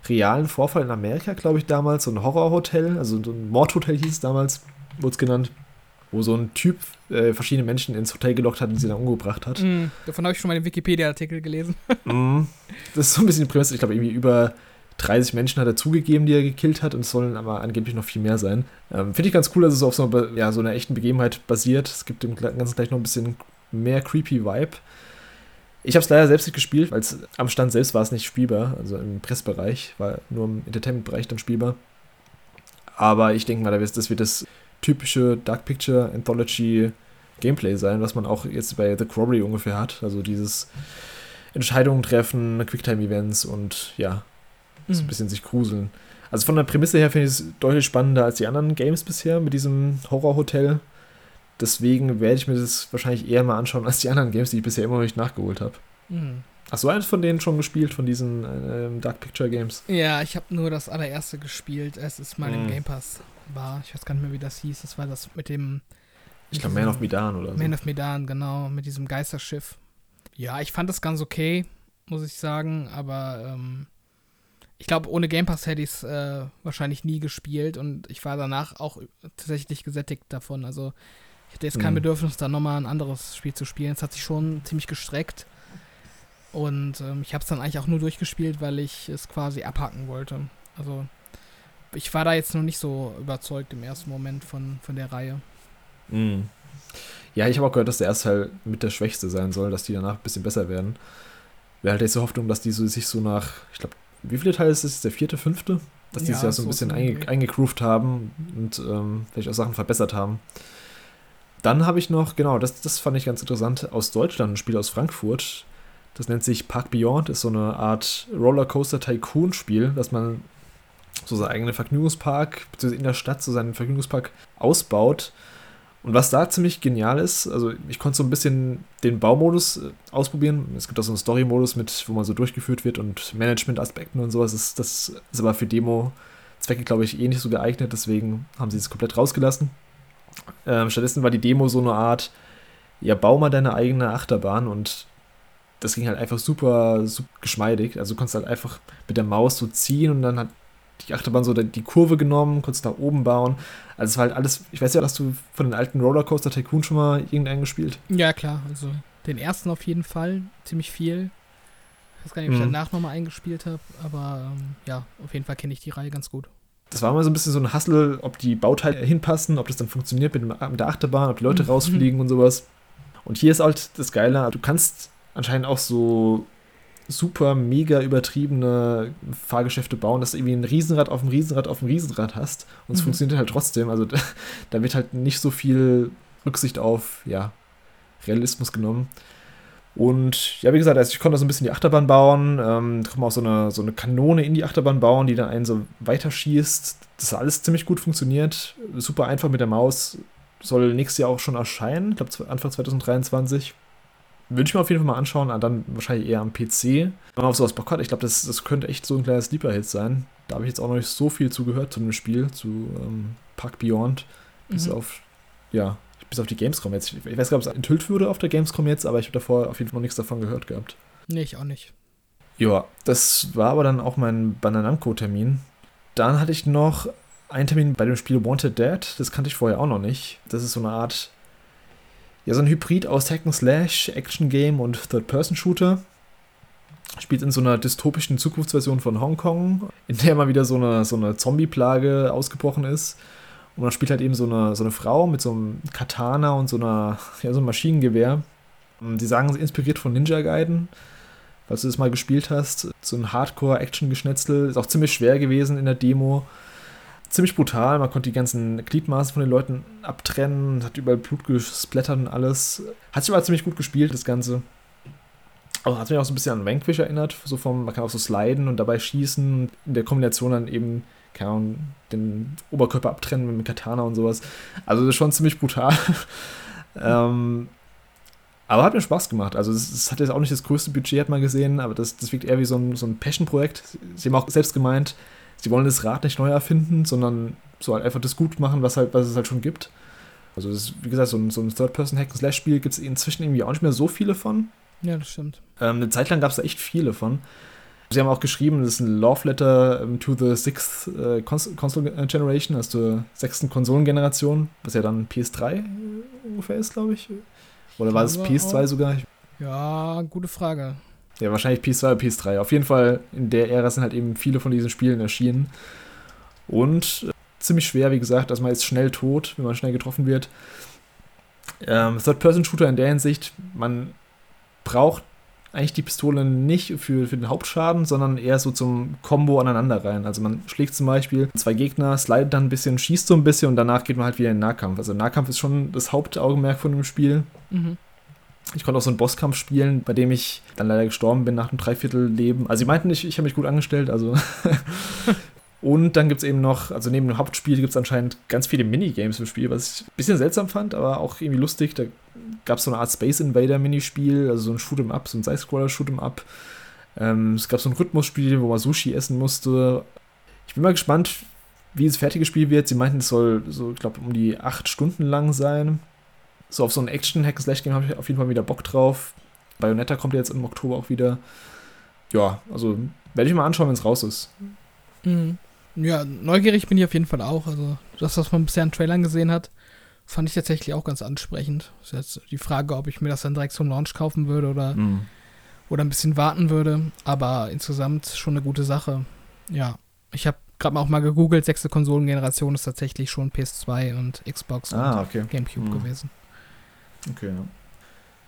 realen Vorfall in Amerika, glaube ich, damals. So ein Horrorhotel, also ein Mordhotel hieß es damals, wurde es genannt. wo so ein Typ äh, verschiedene Menschen ins Hotel gelockt hat und sie dann umgebracht hat. Mm, davon habe ich schon mal den Wikipedia-Artikel gelesen. mm, das ist so ein bisschen die Prämisse. Ich glaube, irgendwie über 30 Menschen hat er zugegeben, die er gekillt hat, und es sollen aber angeblich noch viel mehr sein. Ähm, Finde ich ganz cool, dass es auf so, ja, so einer echten Begebenheit basiert. Es gibt dem Ganzen gleich noch ein bisschen mehr creepy Vibe. Ich habe es leider selbst nicht gespielt, weil am Stand selbst war es nicht spielbar, also im Pressbereich, war nur im Entertainment-Bereich dann spielbar. Aber ich denke mal, das wird das typische Dark Picture Anthology Gameplay sein, was man auch jetzt bei The Quarry ungefähr hat. Also dieses Entscheidungen treffen, Quicktime-Events und ja, so ein mhm. bisschen sich gruseln. Also von der Prämisse her finde ich es deutlich spannender als die anderen Games bisher mit diesem Horrorhotel. Deswegen werde ich mir das wahrscheinlich eher mal anschauen als die anderen Games, die ich bisher immer noch nicht nachgeholt habe. Mhm. Hast du eines von denen schon gespielt, von diesen äh, Dark Picture Games? Ja, ich habe nur das allererste gespielt, als es mal mhm. im Game Pass war. Ich weiß gar nicht mehr, wie das hieß. Das war das mit dem. Ich glaube, Man of Medan oder so. Man of Medan, genau, mit diesem Geisterschiff. Ja, ich fand das ganz okay, muss ich sagen, aber ähm, ich glaube, ohne Game Pass hätte ich es äh, wahrscheinlich nie gespielt und ich war danach auch tatsächlich gesättigt davon. Also ich hatte jetzt kein mhm. Bedürfnis, da nochmal ein anderes Spiel zu spielen. Es hat sich schon ziemlich gestreckt. Und ähm, ich habe es dann eigentlich auch nur durchgespielt, weil ich es quasi abhacken wollte. Also ich war da jetzt noch nicht so überzeugt im ersten Moment von, von der Reihe. Mhm. Ja, ich habe auch gehört, dass der erste Teil mit der Schwächste sein soll, dass die danach ein bisschen besser werden. Wäre halt jetzt die Hoffnung, dass die so, sich so nach, ich glaube, wie viele Teile ist es? Der vierte, fünfte? Dass die ja, sich ja so ein bisschen einge eingegroovt haben und ähm, vielleicht auch Sachen verbessert haben. Dann habe ich noch, genau, das, das fand ich ganz interessant, aus Deutschland, ein Spiel aus Frankfurt. Das nennt sich Park Beyond, ist so eine Art Rollercoaster-Tycoon-Spiel, dass man so seinen eigenen Vergnügungspark, beziehungsweise in der Stadt so seinen Vergnügungspark ausbaut. Und was da ziemlich genial ist, also ich konnte so ein bisschen den Baumodus äh, ausprobieren. Es gibt auch so einen Story-Modus mit, wo man so durchgeführt wird und Management-Aspekten und sowas. Das, das ist aber für Demo-Zwecke, glaube ich, eh nicht so geeignet. Deswegen haben sie es komplett rausgelassen. Ähm, stattdessen war die Demo so eine Art, ja, bau mal deine eigene Achterbahn und das ging halt einfach super, super geschmeidig. Also du konntest halt einfach mit der Maus so ziehen und dann hat die Achterbahn so die Kurve genommen, konntest nach oben bauen. Also es war halt alles, ich weiß ja, hast du von den alten Rollercoaster Tycoon schon mal irgendeinen gespielt? Ja, klar, also den ersten auf jeden Fall, ziemlich viel. Ich weiß gar nicht, ob ich mhm. danach nochmal eingespielt habe, aber ähm, ja, auf jeden Fall kenne ich die Reihe ganz gut. Das war immer so ein bisschen so ein Hassel, ob die Bauteile hinpassen, ob das dann funktioniert mit, mit der Achterbahn, ob die Leute mhm. rausfliegen und sowas. Und hier ist halt das Geile, du kannst anscheinend auch so super mega übertriebene Fahrgeschäfte bauen, dass du irgendwie ein Riesenrad auf dem Riesenrad auf dem Riesenrad hast und es mhm. funktioniert halt trotzdem. Also (laughs) da, wird halt nicht so viel Rücksicht auf ja, Realismus genommen. Und ja, wie gesagt, also ich konnte so ein bisschen die Achterbahn bauen, ähm, kann man auch so eine, so eine Kanone in die Achterbahn bauen, die dann einen so weiterschießt. Das hat alles ziemlich gut funktioniert. Super einfach mit der Maus. Soll nächstes Jahr auch schon erscheinen, ich glaube Anfang 2023 würde ich mir auf jeden Fall mal anschauen, dann wahrscheinlich eher am PC. Wenn man auf sowas Bock hat, ich glaube, das, das könnte echt so ein kleiner Sleeper-Hit sein. Da habe ich jetzt auch noch nicht so viel zugehört zu dem Spiel, zu ähm, Park Beyond. Bis mhm. auf, ja, bis auf die Gamescom jetzt. Ich weiß gar nicht, ob es enthüllt wurde auf der Gamescom jetzt, aber ich habe davor auf jeden Fall noch nichts davon gehört gehabt. Nee, ich auch nicht. Ja, das war aber dann auch mein Bananamco-Termin. Dann hatte ich noch einen Termin bei dem Spiel Wanted Dead. Das kannte ich vorher auch noch nicht. Das ist so eine Art ja, so ein Hybrid aus Hack Slash, Action Game und Third-Person-Shooter. Spielt in so einer dystopischen Zukunftsversion von Hongkong, in der mal wieder so eine, so eine Zombie-Plage ausgebrochen ist. Und man spielt halt eben so eine, so eine Frau mit so einem Katana und so, einer, ja, so einem Maschinengewehr. Die sagen, sie inspiriert von Ninja Gaiden, falls du das mal gespielt hast. So ein Hardcore-Action-Geschnetzel. Ist auch ziemlich schwer gewesen in der Demo ziemlich brutal. Man konnte die ganzen Gliedmaßen von den Leuten abtrennen, hat überall Blut gesplattert und alles. Hat sich aber ziemlich gut gespielt, das Ganze. Aber hat mich auch so ein bisschen an Vanquish erinnert. So vom, man kann auch so sliden und dabei schießen. In der Kombination dann eben, keine Ahnung, den Oberkörper abtrennen mit dem Katana und sowas. Also das ist schon ziemlich brutal. (laughs) ähm, aber hat mir Spaß gemacht. Also es hat jetzt auch nicht das größte Budget, hat man gesehen, aber das, das wirkt eher wie so ein, so ein Passion-Projekt. Sie haben auch selbst gemeint, sie wollen das Rad nicht neu erfinden, sondern so halt einfach das gut machen, was, halt, was es halt schon gibt. Also, das ist, wie gesagt, so ein, so ein Third-Person-Hack-and-Slash-Spiel gibt es inzwischen irgendwie auch nicht mehr so viele von. Ja, das stimmt. Ähm, eine Zeit lang gab es da echt viele von. Sie haben auch geschrieben, das ist ein Love Letter ähm, to the sixth äh, Console Generation, also sechsten Konsolengeneration, was ja dann PS3 ungefähr ist, glaube ich. Oder war es PS2 auch. sogar? Ja, gute Frage. Ja, wahrscheinlich PS2 oder PS3. Auf jeden Fall in der Ära sind halt eben viele von diesen Spielen erschienen. Und äh, ziemlich schwer, wie gesagt, also man ist schnell tot, wenn man schnell getroffen wird. Ähm, Third-Person-Shooter in der Hinsicht, man braucht eigentlich die Pistole nicht für, für den Hauptschaden, sondern eher so zum Combo aneinander rein. Also man schlägt zum Beispiel zwei Gegner, slidet dann ein bisschen, schießt so ein bisschen und danach geht man halt wieder in den Nahkampf. Also Nahkampf ist schon das Hauptaugenmerk von dem Spiel. Mhm. Ich konnte auch so einen Bosskampf spielen, bei dem ich dann leider gestorben bin nach einem Dreiviertelleben. Also sie meinten, ich, ich habe mich gut angestellt, also. (laughs) Und dann gibt es eben noch, also neben dem Hauptspiel gibt es anscheinend ganz viele Minigames im Spiel, was ich ein bisschen seltsam fand, aber auch irgendwie lustig. Da gab es so eine Art Space Invader Minispiel, also so ein Shoot'em Up, so ein Side-Scroller Shoot'em Up. Ähm, es gab so ein Rhythmusspiel, wo man Sushi essen musste. Ich bin mal gespannt, wie das fertige Spiel wird. Sie meinten, es soll so, ich glaube, um die acht Stunden lang sein so auf so ein Action-Hack-Slash-Game habe ich auf jeden Fall wieder Bock drauf. Bayonetta kommt jetzt im Oktober auch wieder. Ja, also werde ich mal anschauen, wenn es raus ist. Mhm. Ja, neugierig bin ich auf jeden Fall auch. Also das, was man bisher an Trailern gesehen hat, fand ich tatsächlich auch ganz ansprechend. Das ist jetzt die Frage, ob ich mir das dann direkt zum Launch kaufen würde oder, mhm. oder ein bisschen warten würde. Aber insgesamt schon eine gute Sache. Ja, ich habe gerade mal auch mal gegoogelt, sechste Konsolengeneration ist tatsächlich schon PS2 und Xbox ah, okay. und GameCube mhm. gewesen. Okay, ja.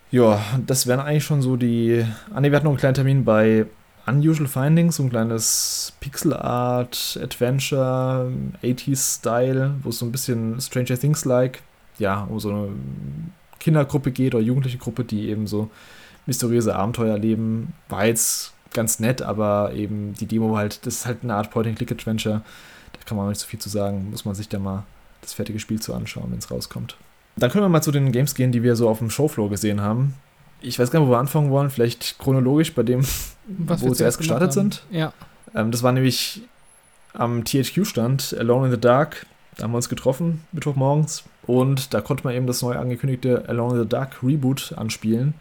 Ja, das wären eigentlich schon so die. Ah, ne, wir hatten noch einen kleinen Termin bei Unusual Findings, so ein kleines Pixel Art, Adventure, 80s-Style, wo es so ein bisschen Stranger Things-like, ja, um so eine Kindergruppe geht oder jugendliche Gruppe, die eben so mysteriöse Abenteuer erleben. War jetzt ganz nett, aber eben die Demo halt, das ist halt eine Art Point-and-Click-Adventure. Da kann man nicht so viel zu sagen. Muss man sich da mal das fertige Spiel zu anschauen, wenn es rauskommt. Dann können wir mal zu den Games gehen, die wir so auf dem Showfloor gesehen haben. Ich weiß gar nicht, wo wir anfangen wollen. Vielleicht chronologisch bei dem, Was wo wir zuerst gestartet sind. Ja. Ähm, das war nämlich am THQ-Stand, Alone in the Dark. Da haben wir uns getroffen, Mittwochmorgens. Und da konnte man eben das neu angekündigte Alone in the Dark Reboot anspielen.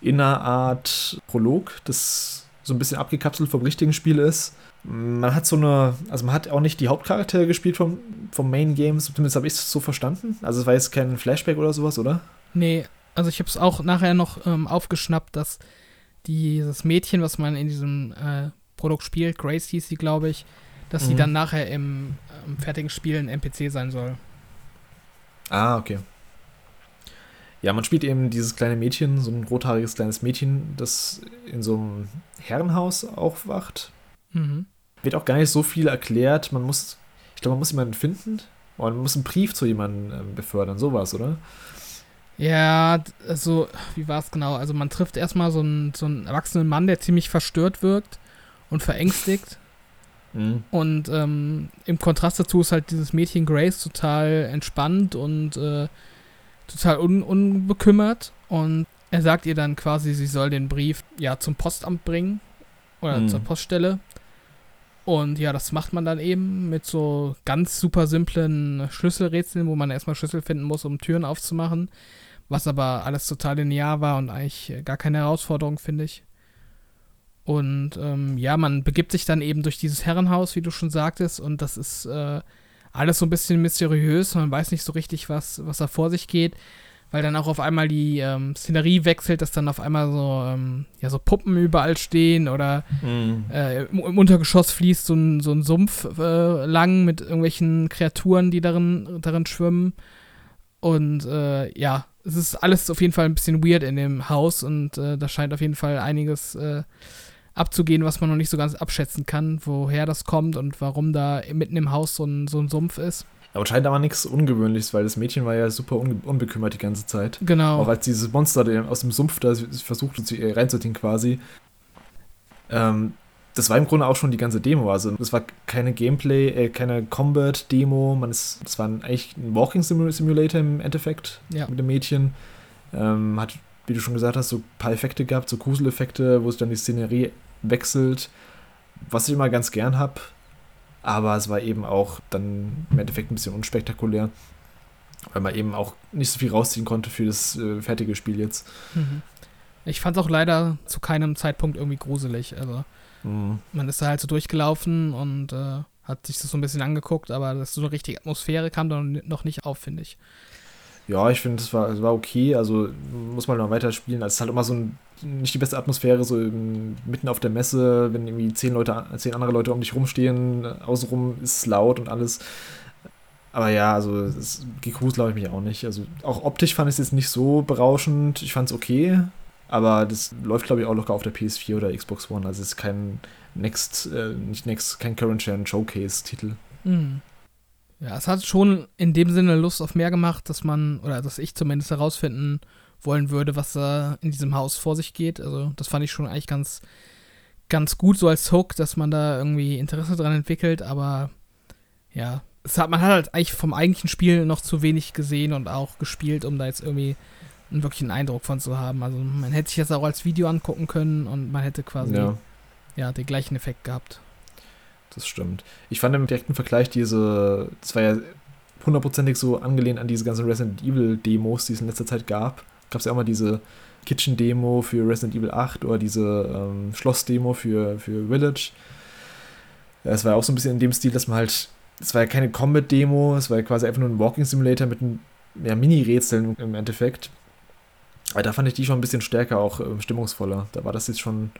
In einer Art Prolog, das so ein bisschen abgekapselt vom richtigen Spiel ist man hat so eine, also man hat auch nicht die Hauptcharaktere gespielt vom, vom Main Game, zumindest habe ich es so verstanden. Also es war jetzt kein Flashback oder sowas, oder? Nee, also ich habe es auch nachher noch ähm, aufgeschnappt, dass dieses Mädchen, was man in diesem äh, Produkt spielt, Grace hieß sie, glaube ich, dass mhm. sie dann nachher im, im fertigen Spiel ein NPC sein soll. Ah, okay. Ja, man spielt eben dieses kleine Mädchen, so ein rothaariges kleines Mädchen, das in so einem Herrenhaus aufwacht. Mhm wird auch gar nicht so viel erklärt. Man muss, ich glaube, man muss jemanden finden und man muss einen Brief zu jemandem ähm, befördern, sowas, oder? Ja, also, wie war es genau? Also, man trifft erstmal so einen, so einen erwachsenen Mann, der ziemlich verstört wirkt und verängstigt. Mhm. Und ähm, im Kontrast dazu ist halt dieses Mädchen Grace total entspannt und äh, total un unbekümmert. Und er sagt ihr dann quasi, sie soll den Brief ja zum Postamt bringen oder mhm. zur Poststelle. Und ja, das macht man dann eben mit so ganz super simplen Schlüsselrätseln, wo man erstmal Schlüssel finden muss, um Türen aufzumachen. Was aber alles total linear war und eigentlich gar keine Herausforderung, finde ich. Und ähm, ja, man begibt sich dann eben durch dieses Herrenhaus, wie du schon sagtest, und das ist äh, alles so ein bisschen mysteriös. Man weiß nicht so richtig, was, was da vor sich geht weil dann auch auf einmal die ähm, Szenerie wechselt, dass dann auf einmal so, ähm, ja, so Puppen überall stehen oder mhm. äh, im, im, Untergeschoss fließt so ein, so ein Sumpf äh, lang mit irgendwelchen Kreaturen, die darin, darin schwimmen. Und äh, ja, es ist alles auf jeden Fall ein bisschen weird in dem Haus und äh, da scheint auf jeden Fall einiges äh, abzugehen, was man noch nicht so ganz abschätzen kann, woher das kommt und warum da mitten im Haus so ein, so ein Sumpf ist. Aber scheint aber nichts Ungewöhnliches, weil das Mädchen war ja super unbekümmert die ganze Zeit. Genau. Auch als dieses Monster aus dem Sumpf da versuchte zu äh, reinzuziehen quasi. Ähm, das war im Grunde auch schon die ganze Demo. Also das war keine Gameplay, äh, keine Combat-Demo. Man ist, das war eigentlich ein Walking Simulator im Endeffekt ja. mit dem Mädchen. Ähm, hat, wie du schon gesagt hast, so ein paar Effekte gehabt, so Gruseleffekte, wo sich dann die Szenerie wechselt. Was ich immer ganz gern habe. Aber es war eben auch dann im Endeffekt ein bisschen unspektakulär, weil man eben auch nicht so viel rausziehen konnte für das äh, fertige Spiel jetzt. Mhm. Ich fand es auch leider zu keinem Zeitpunkt irgendwie gruselig. Also Mhm. Man ist da halt so durchgelaufen und äh, hat sich das so ein bisschen angeguckt, aber das so eine richtige Atmosphäre kam dann noch nicht auf, finde ich. Ja, ich finde, es war, war okay. Also muss man noch weiter spielen. Also, es ist halt immer so ein, nicht die beste Atmosphäre, so im, mitten auf der Messe, wenn irgendwie zehn Leute, zehn andere Leute um dich rumstehen, außenrum ist es laut und alles. Aber ja, also gegruselt glaube ich mich auch nicht. Also auch optisch fand ich es jetzt nicht so berauschend. Ich fand es okay, aber das läuft glaube ich auch locker auf der PS4 oder Xbox One. Also es ist kein Next, äh, nicht Next, kein Current Gen Showcase-Titel. Mhm. Ja, es hat schon in dem Sinne Lust auf mehr gemacht, dass man, oder dass ich zumindest herausfinden wollen würde, was da in diesem Haus vor sich geht. Also das fand ich schon eigentlich ganz, ganz gut so als Hook, dass man da irgendwie Interesse dran entwickelt, aber ja, es hat, man hat halt eigentlich vom eigentlichen Spiel noch zu wenig gesehen und auch gespielt, um da jetzt irgendwie einen wirklichen Eindruck von zu haben. Also man hätte sich das auch als Video angucken können und man hätte quasi ja, ja den gleichen Effekt gehabt. Das stimmt. Ich fand im direkten Vergleich diese, das war ja hundertprozentig so angelehnt an diese ganzen Resident Evil Demos, die es in letzter Zeit gab. Gab es ja auch mal diese Kitchen-Demo für Resident Evil 8 oder diese ähm, Schloss-Demo für, für Village. Es war ja auch so ein bisschen in dem Stil, dass man halt es war ja keine Combat-Demo, es war ja quasi einfach nur ein Walking-Simulator mit ja, Mini-Rätseln im Endeffekt. Aber da fand ich die schon ein bisschen stärker, auch äh, stimmungsvoller. Da war das jetzt schon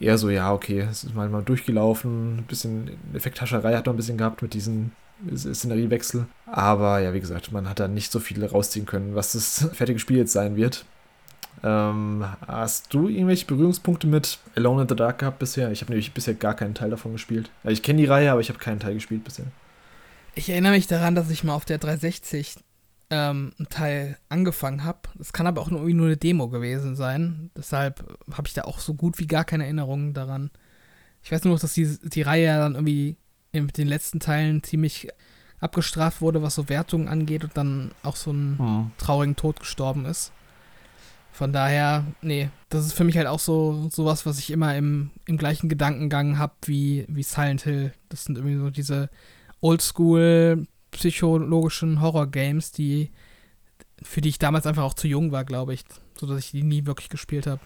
eher so, ja, okay, es ist mal, mal durchgelaufen, ein bisschen Effekthascherei hat man ein bisschen gehabt mit diesen Szeneriewechsel. Aber ja, wie gesagt, man hat da nicht so viel rausziehen können, was das (laughs) fertige Spiel jetzt sein wird. Ähm, hast du irgendwelche Berührungspunkte mit Alone in the Dark gehabt bisher? Ich habe nämlich bisher gar keinen Teil davon gespielt. Also ich kenne die Reihe, aber ich habe keinen Teil gespielt bisher. Ich erinnere mich daran, dass ich mal auf der 360 ähm, einen Teil angefangen habe. Das kann aber auch nur, nur eine Demo gewesen sein. Deshalb habe ich da auch so gut wie gar keine Erinnerungen daran. Ich weiß nur noch, dass die, die Reihe dann irgendwie mit den letzten Teilen ziemlich abgestraft wurde, was so Wertungen angeht und dann auch so einen hm. traurigen Tod gestorben ist. Von daher, nee, das ist für mich halt auch so sowas, was ich immer im, im gleichen Gedankengang habe wie, wie Silent Hill. Das sind irgendwie so diese oldschool psychologischen Horror-Games, die für die ich damals einfach auch zu jung war, glaube ich, sodass ich die nie wirklich gespielt habe.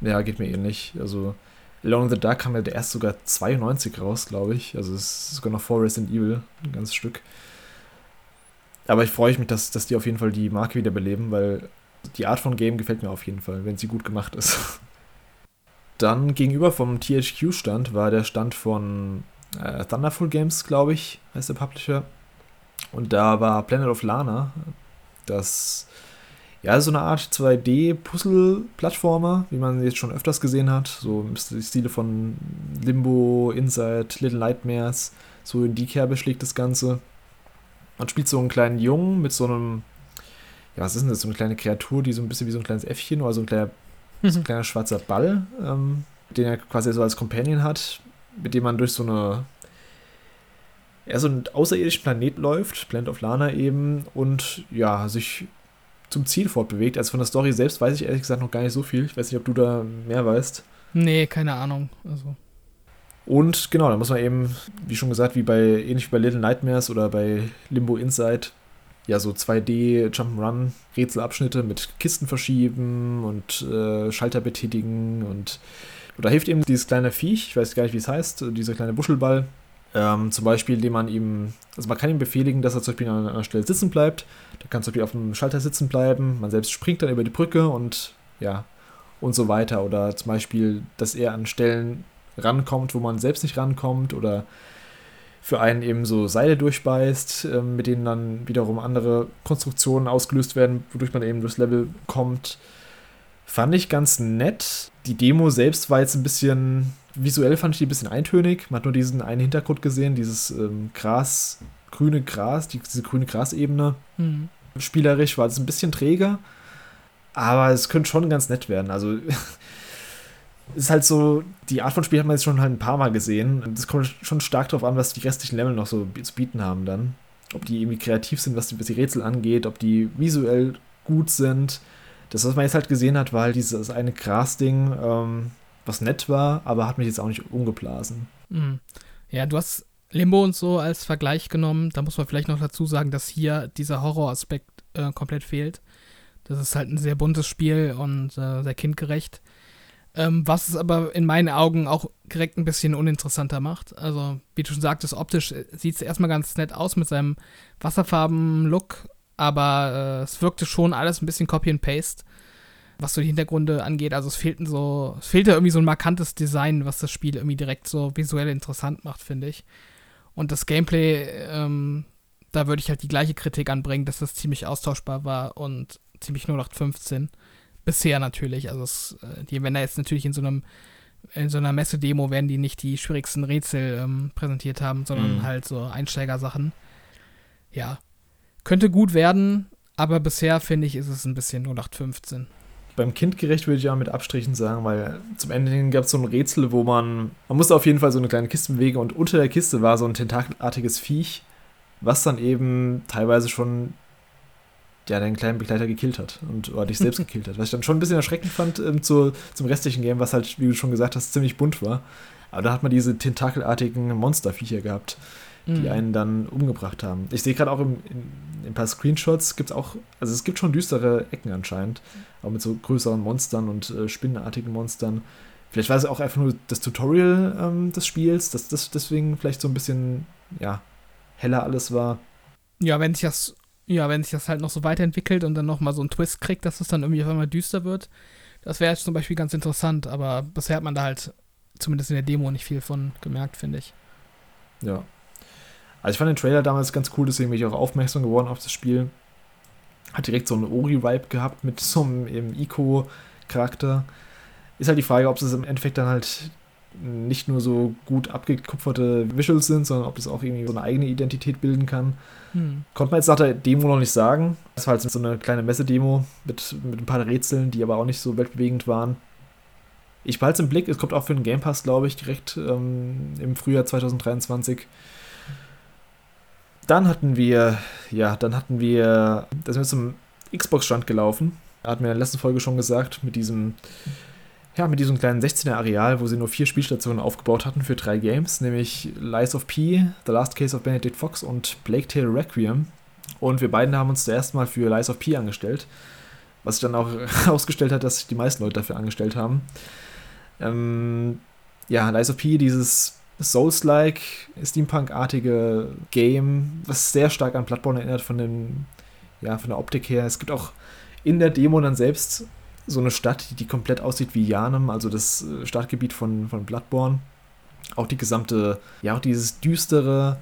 Ja, geht mir ähnlich. Also Alone in the Dark kam ja erst sogar 92 raus, glaube ich. Also es ist sogar noch vor Resident Evil, ein ganzes Stück. Aber ich freue mich, dass, dass die auf jeden Fall die Marke wieder beleben, weil die Art von Game gefällt mir auf jeden Fall, wenn sie gut gemacht ist. (laughs) Dann gegenüber vom THQ-Stand war der Stand von äh, Thunderful Games, glaube ich, heißt der Publisher. Und da war Planet of Lana, das ja so eine Art 2D-Puzzle-Plattformer, wie man jetzt schon öfters gesehen hat. So im Stile von Limbo, Inside, Little Nightmares. So in die Kerbe schlägt das Ganze. Man spielt so einen kleinen Jungen mit so einem ja, was ist denn das? So eine kleine Kreatur, die so ein bisschen wie so ein kleines Äffchen oder so ein kleiner, mhm. so ein (laughs) kleiner schwarzer Ball, ähm, den er quasi so als Companion hat, mit dem man durch so eine ja, so einen außerirdischen Planet läuft, Planet of Lana eben, und ja, sich zum Ziel fortbewegt. Also von der Story selbst weiß ich ehrlich gesagt noch gar nicht so viel. Ich weiß nicht, ob du da mehr weißt. Nee, keine Ahnung. Also. Und genau, da muss man eben, wie schon gesagt, wie bei, ähnlich wie bei Little Nightmares oder bei Limbo Inside, ja, so 2D Jump'n'Run Rätselabschnitte mit Kisten verschieben und äh, Schalter betätigen und da hilft eben dieses kleine Viech, ich weiß gar nicht, wie es heißt, dieser kleine Buschelball, ähm, zum Beispiel, indem man ihm, also man kann ihm befehligen, dass er zum Beispiel an einer Stelle sitzen bleibt, der kann zum Beispiel auf dem Schalter sitzen bleiben, man selbst springt dann über die Brücke und ja, und so weiter. Oder zum Beispiel, dass er an Stellen rankommt, wo man selbst nicht rankommt oder für einen eben so Seile durchbeißt, äh, mit denen dann wiederum andere Konstruktionen ausgelöst werden, wodurch man eben durchs Level kommt. Fand ich ganz nett. Die Demo selbst war jetzt ein bisschen, visuell fand ich die ein bisschen eintönig. Man hat nur diesen einen Hintergrund gesehen, dieses ähm, Gras, grüne Gras, die, diese grüne Grasebene. Mhm. Spielerisch war es ein bisschen träger, aber es könnte schon ganz nett werden. Also (laughs) ist halt so, die Art von Spiel hat man jetzt schon halt ein paar Mal gesehen. Es kommt schon stark darauf an, was die restlichen Level noch so zu bieten haben dann. Ob die irgendwie kreativ sind, was die, was die Rätsel angeht, ob die visuell gut sind. Das, was man jetzt halt gesehen hat, war halt dieses eine Gras-Ding, ähm, was nett war, aber hat mich jetzt auch nicht umgeblasen. Mhm. Ja, du hast Limbo und so als Vergleich genommen. Da muss man vielleicht noch dazu sagen, dass hier dieser Horroraspekt äh, komplett fehlt. Das ist halt ein sehr buntes Spiel und äh, sehr kindgerecht. Ähm, was es aber in meinen Augen auch direkt ein bisschen uninteressanter macht. Also, wie du schon sagtest, optisch äh, sieht es erstmal ganz nett aus mit seinem Wasserfarben-Look, aber äh, es wirkte schon alles ein bisschen Copy and Paste, was so die Hintergründe angeht. Also es fehlten so, es fehlte irgendwie so ein markantes Design, was das Spiel irgendwie direkt so visuell interessant macht, finde ich. Und das Gameplay, ähm, da würde ich halt die gleiche Kritik anbringen, dass das ziemlich austauschbar war und ziemlich 0815. Bisher natürlich. Also es, äh, die, wenn da jetzt natürlich in so einem in so einer Messe-Demo werden die nicht die schwierigsten Rätsel ähm, präsentiert haben, sondern mhm. halt so Einsteigersachen. Ja. Könnte gut werden, aber bisher finde ich, ist es ein bisschen 0815. Beim Kindgerecht würde ich ja mit Abstrichen sagen, weil zum Ende gab es so ein Rätsel, wo man, man musste auf jeden Fall so eine kleine Kiste bewegen und unter der Kiste war so ein tentakelartiges Viech, was dann eben teilweise schon ja, deinen kleinen Begleiter gekillt hat und oder dich selbst (laughs) gekillt hat. Was ich dann schon ein bisschen erschreckend fand ähm, zu, zum restlichen Game, was halt, wie du schon gesagt hast, ziemlich bunt war. Aber da hat man diese tentakelartigen Monsterviecher gehabt, die mhm. einen dann umgebracht haben. Ich sehe gerade auch im, in, in, ein paar Screenshots gibt es auch, also es gibt schon düstere Ecken anscheinend, auch mit so größeren Monstern und äh, spinnenartigen Monstern. Vielleicht war es auch einfach nur das Tutorial ähm, des Spiels, dass das deswegen vielleicht so ein bisschen, ja, heller alles war. Ja, wenn sich das ja, wenn sich das halt noch so weiterentwickelt und dann nochmal so einen Twist kriegt, dass es dann irgendwie auf einmal düster wird. Das wäre jetzt zum Beispiel ganz interessant, aber bisher hat man da halt zumindest in der Demo nicht viel von gemerkt, finde ich. Ja. Also ich fand den Trailer damals ganz cool, deswegen bin ich auch aufmerksam geworden auf das Spiel. Hat direkt so einen Ori-Vibe gehabt mit so einem Ico-Charakter. Ist halt die Frage, ob es im Endeffekt dann halt nicht nur so gut abgekupferte Visuals sind, sondern ob es auch irgendwie so eine eigene Identität bilden kann. Hm. Konnte man jetzt nach der Demo noch nicht sagen. Das war halt so eine kleine Messe-Demo mit, mit ein paar Rätseln, die aber auch nicht so weltbewegend waren. Ich behalte es im Blick, es kommt auch für den Game Pass, glaube ich, direkt ähm, im Frühjahr 2023. Dann hatten wir, ja, dann hatten wir, da sind wir zum Xbox-Stand gelaufen. Hatten wir in der letzten Folge schon gesagt, mit diesem ja, mit diesem kleinen 16er Areal, wo sie nur vier Spielstationen aufgebaut hatten für drei Games, nämlich Lies of P, The Last Case of Benedict Fox und Plague Tale Requiem. Und wir beiden haben uns zuerst mal für Lies of P angestellt, was sich dann auch (laughs) herausgestellt hat, dass sich die meisten Leute dafür angestellt haben. Ähm, ja, Lies of P, dieses Souls-like, Steampunk-artige Game, was sehr stark an Bloodborne erinnert von, den, ja, von der Optik her. Es gibt auch in der Demo dann selbst so eine Stadt, die, die komplett aussieht wie Janem, also das äh, Stadtgebiet von, von Bloodborne. Auch die gesamte, ja, auch dieses düstere.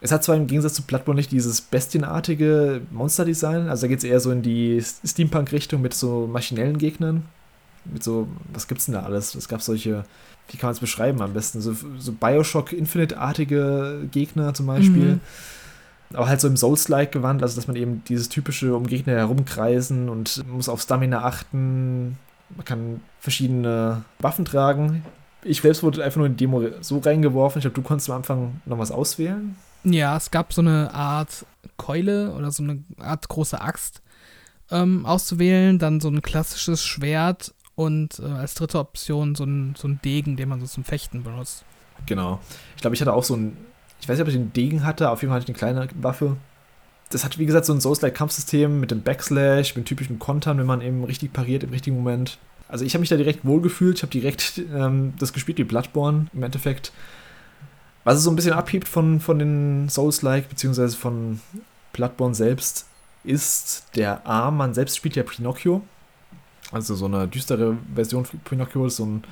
Es hat zwar im Gegensatz zu Bloodborne nicht dieses bestienartige Monster-Design, also da geht es eher so in die Steampunk-Richtung mit so maschinellen Gegnern. Mit so, was gibt's denn da alles? Es gab solche, wie kann man es beschreiben am besten? So, so Bioshock Infinite-artige Gegner zum Beispiel. Mhm aber halt so im Souls-like gewandt, also dass man eben dieses typische um Gegner herumkreisen und muss auf Stamina achten. Man kann verschiedene Waffen tragen. Ich selbst wurde einfach nur in die Demo so reingeworfen. Ich glaube, du konntest am Anfang noch was auswählen. Ja, es gab so eine Art Keule oder so eine Art große Axt ähm, auszuwählen, dann so ein klassisches Schwert und äh, als dritte Option so ein, so ein Degen, den man so zum Fechten benutzt. Genau. Ich glaube, ich hatte auch so ein ich weiß nicht, ob ich den Degen hatte, auf jeden Fall hatte ich eine kleine Waffe. Das hat, wie gesagt, so ein Souls-like-Kampfsystem mit dem Backslash, mit typischen Kontern, wenn man eben richtig pariert im richtigen Moment. Also ich habe mich da direkt wohlgefühlt. Ich habe direkt ähm, das gespielt wie Bloodborne im Endeffekt. Was es so ein bisschen abhebt von, von den Souls-like, beziehungsweise von Bloodborne selbst, ist der Arm. Man selbst spielt ja Pinocchio. Also so eine düstere Version von Pinocchio, so ein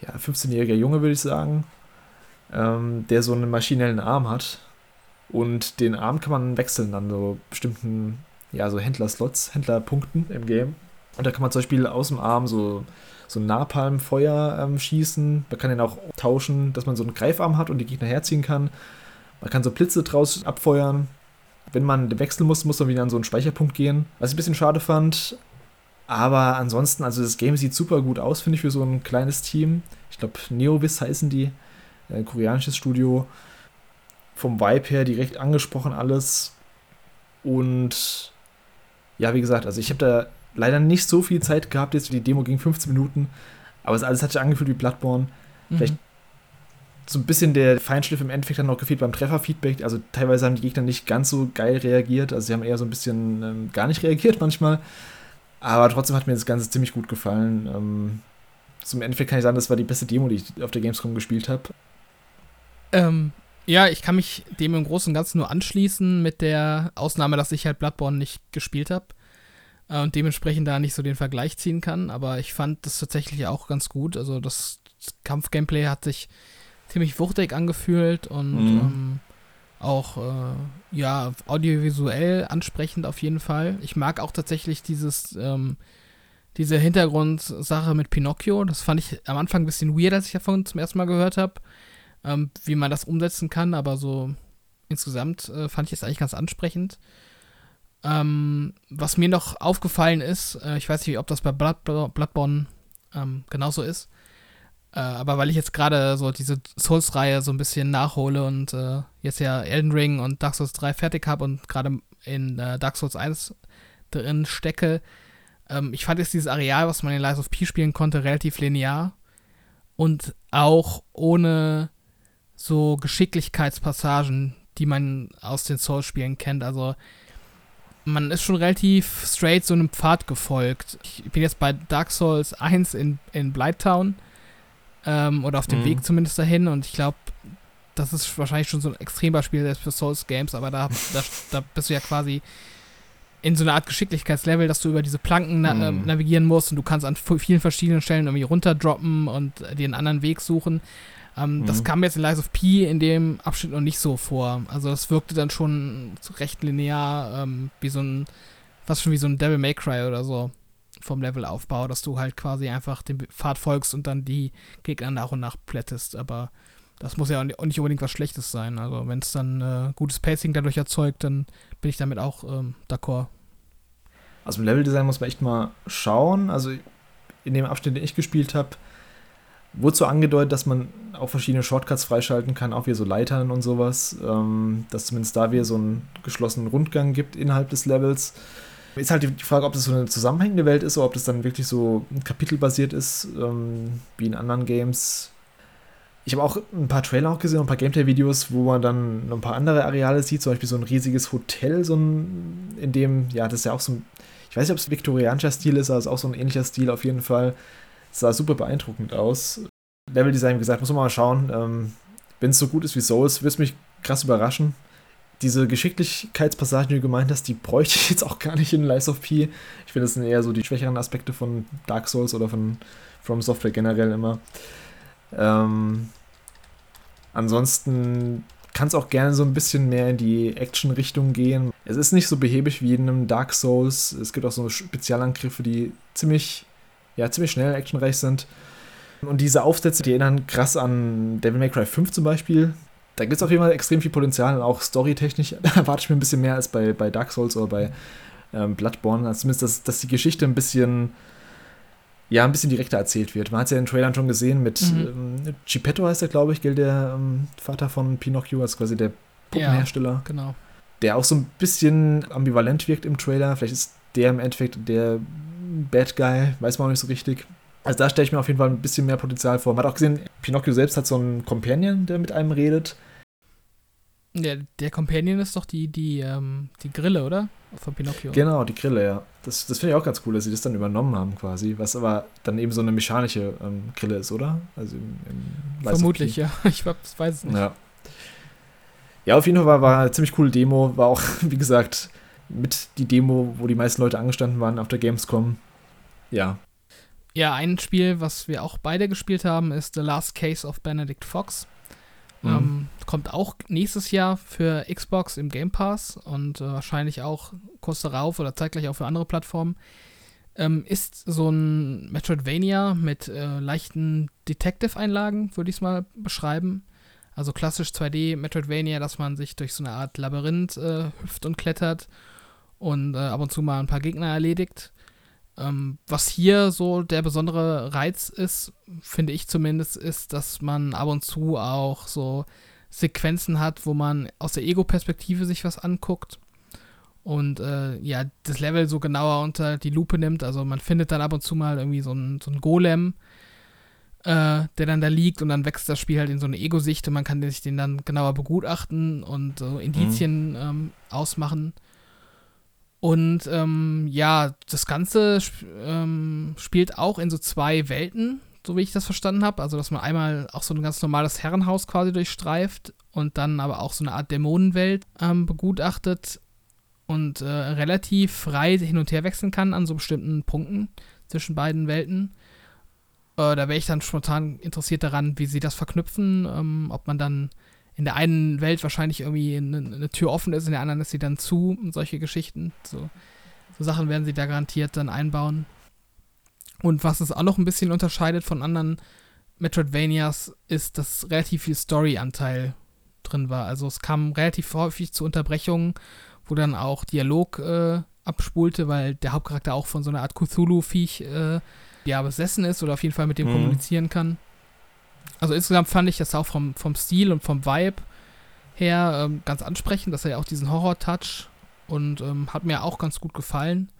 ja, 15-jähriger Junge, würde ich sagen ähm, der so einen maschinellen Arm hat. Und den Arm kann man wechseln an so bestimmten, ja, so Händler-Slots, Händlerpunkten im Game. Und da kann man zum Beispiel aus dem Arm so, so Napalmfeuer ähm, schießen. Man kann den auch tauschen, dass man so einen Greifarm hat und die Gegner herziehen kann. Man kann so Blitze draus abfeuern. Wenn man wechseln muss, muss man wieder an so einen Speicherpunkt gehen. Was ich ein bisschen schade fand. Aber ansonsten, also das Game sieht super gut aus, finde ich, für so ein kleines Team. Ich glaube, Neovis heißen die ein koreanisches Studio. Vom Vibe her direkt angesprochen alles. Und ja, wie gesagt, also ich habe da leider nicht so viel Zeit gehabt. Jetzt die Demo ging 15 Minuten, aber es alles hat sich angefühlt wie Bloodborne. Mhm. Vielleicht so ein bisschen der Feinschliff im Endeffekt hat noch gefehlt beim Trefferfeedback. Also teilweise haben die Gegner nicht ganz so geil reagiert. Also sie haben eher so ein bisschen ähm, gar nicht reagiert manchmal. Aber trotzdem hat mir das Ganze ziemlich gut gefallen. Ähm, zum Endeffekt kann ich sagen, das war die beste Demo, die ich auf der Gamescom gespielt habe. Ähm, ja, ich kann mich dem im Großen und Ganzen nur anschließen, mit der Ausnahme, dass ich halt Bloodborne nicht gespielt habe äh, und dementsprechend da nicht so den Vergleich ziehen kann. Aber ich fand das tatsächlich auch ganz gut. Also das Kampfgameplay hat sich ziemlich wuchtig angefühlt und mhm. ähm, auch äh, ja audiovisuell ansprechend auf jeden Fall. Ich mag auch tatsächlich dieses ähm, diese Hintergrundsache mit Pinocchio. Das fand ich am Anfang ein bisschen weird, als ich davon zum ersten Mal gehört habe, ähm, wie man das umsetzen kann. Aber so insgesamt äh, fand ich es eigentlich ganz ansprechend. Ähm, was mir noch aufgefallen ist, äh, ich weiß nicht, ob das bei Blood, Bloodborne ähm, genauso ist, äh, aber weil ich jetzt gerade so diese Souls-Reihe so ein bisschen nachhole und äh, jetzt ja Elden Ring und Dark Souls 3 fertig habe und gerade in äh, Dark Souls 1 drin stecke, ähm, ich fand jetzt dieses Areal, was man in Lies of P spielen konnte, relativ linear und auch ohne so Geschicklichkeitspassagen, die man aus den Souls-Spielen kennt. Also man ist schon relativ straight so einem Pfad gefolgt. Ich bin jetzt bei Dark Souls 1 in, in Blighttown ähm, oder auf dem mhm. Weg zumindest dahin. Und ich glaube, das ist wahrscheinlich schon so ein Extrembeispiel selbst für Souls Games, aber da, (laughs) da, da bist du ja quasi in so einer Art Geschicklichkeitslevel, dass du über diese Planken na mhm. navigieren musst und du kannst an vielen verschiedenen Stellen irgendwie runterdroppen und dir einen anderen Weg suchen. Ähm, mhm. Das kam jetzt in Lies of P in dem Abschnitt noch nicht so vor. Also das wirkte dann schon recht linear, ähm, wie so ein, fast schon wie so ein Devil May Cry oder so vom Levelaufbau, dass du halt quasi einfach dem Pfad folgst und dann die Gegner nach und nach plättest. Aber das muss ja auch nicht unbedingt was Schlechtes sein. Also wenn es dann äh, gutes Pacing dadurch erzeugt, dann bin ich damit auch ähm, d'accord. Also im Leveldesign muss man echt mal schauen. Also in dem Abschnitt, den ich gespielt habe, wurde so angedeutet, dass man auch verschiedene Shortcuts freischalten kann, auch wie so Leitern und sowas. Ähm, dass zumindest da wieder so einen geschlossenen Rundgang gibt innerhalb des Levels. Ist halt die Frage, ob das so eine zusammenhängende Welt ist oder ob das dann wirklich so kapitelbasiert ist, ähm, wie in anderen Games. Ich habe auch ein paar Trailer auch gesehen, ein paar Gameplay-Videos, wo man dann noch ein paar andere Areale sieht, zum Beispiel so ein riesiges Hotel, so ein, in dem, ja, das ist ja auch so ein, ich weiß nicht, ob es viktorianischer Stil ist, aber es ist auch so ein ähnlicher Stil auf jeden Fall. Es sah super beeindruckend aus. Level-Design, wie gesagt, muss man mal schauen. Ähm, Wenn es so gut ist wie Souls, wird es mich krass überraschen diese Geschicklichkeitspassagen, die du gemeint hast, die bräuchte ich jetzt auch gar nicht in Lies of P. Ich finde, das sind eher so die schwächeren Aspekte von Dark Souls oder von From Software generell immer. Ähm, ansonsten kann es auch gerne so ein bisschen mehr in die Action-Richtung gehen. Es ist nicht so behäbig wie in einem Dark Souls. Es gibt auch so Spezialangriffe, die ziemlich, ja, ziemlich schnell actionreich sind. Und diese Aufsätze, die erinnern krass an Devil May Cry 5 zum Beispiel da gibt es auf jeden Fall extrem viel Potenzial und auch storytechnisch (laughs) erwarte ich mir ein bisschen mehr als bei, bei Dark Souls oder bei ähm, Bloodborne. Also zumindest, dass, dass die Geschichte ein bisschen, ja, ein bisschen direkter erzählt wird. Man hat es ja in den Trailern schon gesehen mit mhm. ähm, Geppetto heißt er, glaube ich, gilt der ähm, Vater von Pinocchio, also quasi der Puppenhersteller. Ja, genau. Der auch so ein bisschen ambivalent wirkt im Trailer. Vielleicht ist der im Endeffekt der Bad Guy, weiß man auch nicht so richtig. Also da stelle ich mir auf jeden Fall ein bisschen mehr Potenzial vor. Man hat auch gesehen, Pinocchio selbst hat so einen Companion, der mit einem redet. Ja, der Companion ist doch die, die, ähm, die Grille, oder? Von Pinocchio. Genau, die Grille, ja. Das, das finde ich auch ganz cool, dass sie das dann übernommen haben quasi. Was aber dann eben so eine mechanische ähm, Grille ist, oder? Also im, im Vermutlich, ja. (laughs) Ich weiß es nicht. Ja. ja, auf jeden Fall war, war eine ziemlich coole Demo. War auch, (laughs) wie gesagt, mit die Demo, wo die meisten Leute angestanden waren auf der Gamescom. Ja, ja, ein Spiel, was wir auch beide gespielt haben, ist The Last Case of Benedict Fox. Mhm. Ähm, kommt auch nächstes Jahr für Xbox im Game Pass und äh, wahrscheinlich auch kurz darauf oder zeitgleich auch für andere Plattformen. Ähm, ist so ein Metroidvania mit äh, leichten Detective-Einlagen, würde ich es mal beschreiben. Also klassisch 2D Metroidvania, dass man sich durch so eine Art Labyrinth äh, hüpft und klettert und äh, ab und zu mal ein paar Gegner erledigt. Ähm, was hier so der besondere Reiz ist, finde ich zumindest, ist, dass man ab und zu auch so Sequenzen hat, wo man aus der Ego-Perspektive sich was anguckt und äh, ja, das Level so genauer unter die Lupe nimmt. Also man findet dann ab und zu mal irgendwie so einen so Golem, äh, der dann da liegt und dann wächst das Spiel halt in so eine Ego-Sicht und man kann sich den dann genauer begutachten und so Indizien mhm. ähm, ausmachen. Und ähm, ja, das Ganze sp ähm, spielt auch in so zwei Welten, so wie ich das verstanden habe. Also, dass man einmal auch so ein ganz normales Herrenhaus quasi durchstreift und dann aber auch so eine Art Dämonenwelt ähm, begutachtet und äh, relativ frei hin und her wechseln kann an so bestimmten Punkten zwischen beiden Welten. Äh, da wäre ich dann spontan interessiert daran, wie sie das verknüpfen, ähm, ob man dann in der einen Welt wahrscheinlich irgendwie eine, eine, Tür offen ist, in der anderen ist sie dann zu und solche Geschichten. So, so Sachen werden sie da garantiert dann einbauen. Und was es auch noch ein bisschen unterscheidet von anderen Metroidvanias, ist, dass relativ viel Story-Anteil drin war. Also es kam relativ häufig zu Unterbrechungen, wo dann auch Dialog äh, abspulte, weil der Hauptcharakter auch von so einer Art Cthulhu-Viech äh, ja, besessen ist oder auf jeden Fall mit dem mhm. kommunizieren kann. Also insgesamt fand ich das auch vom, vom Stil und vom Vibe her ähm, ganz ansprechend, dass er ja auch diesen Horror-Touch und ähm, hat mir auch ganz gut gefallen.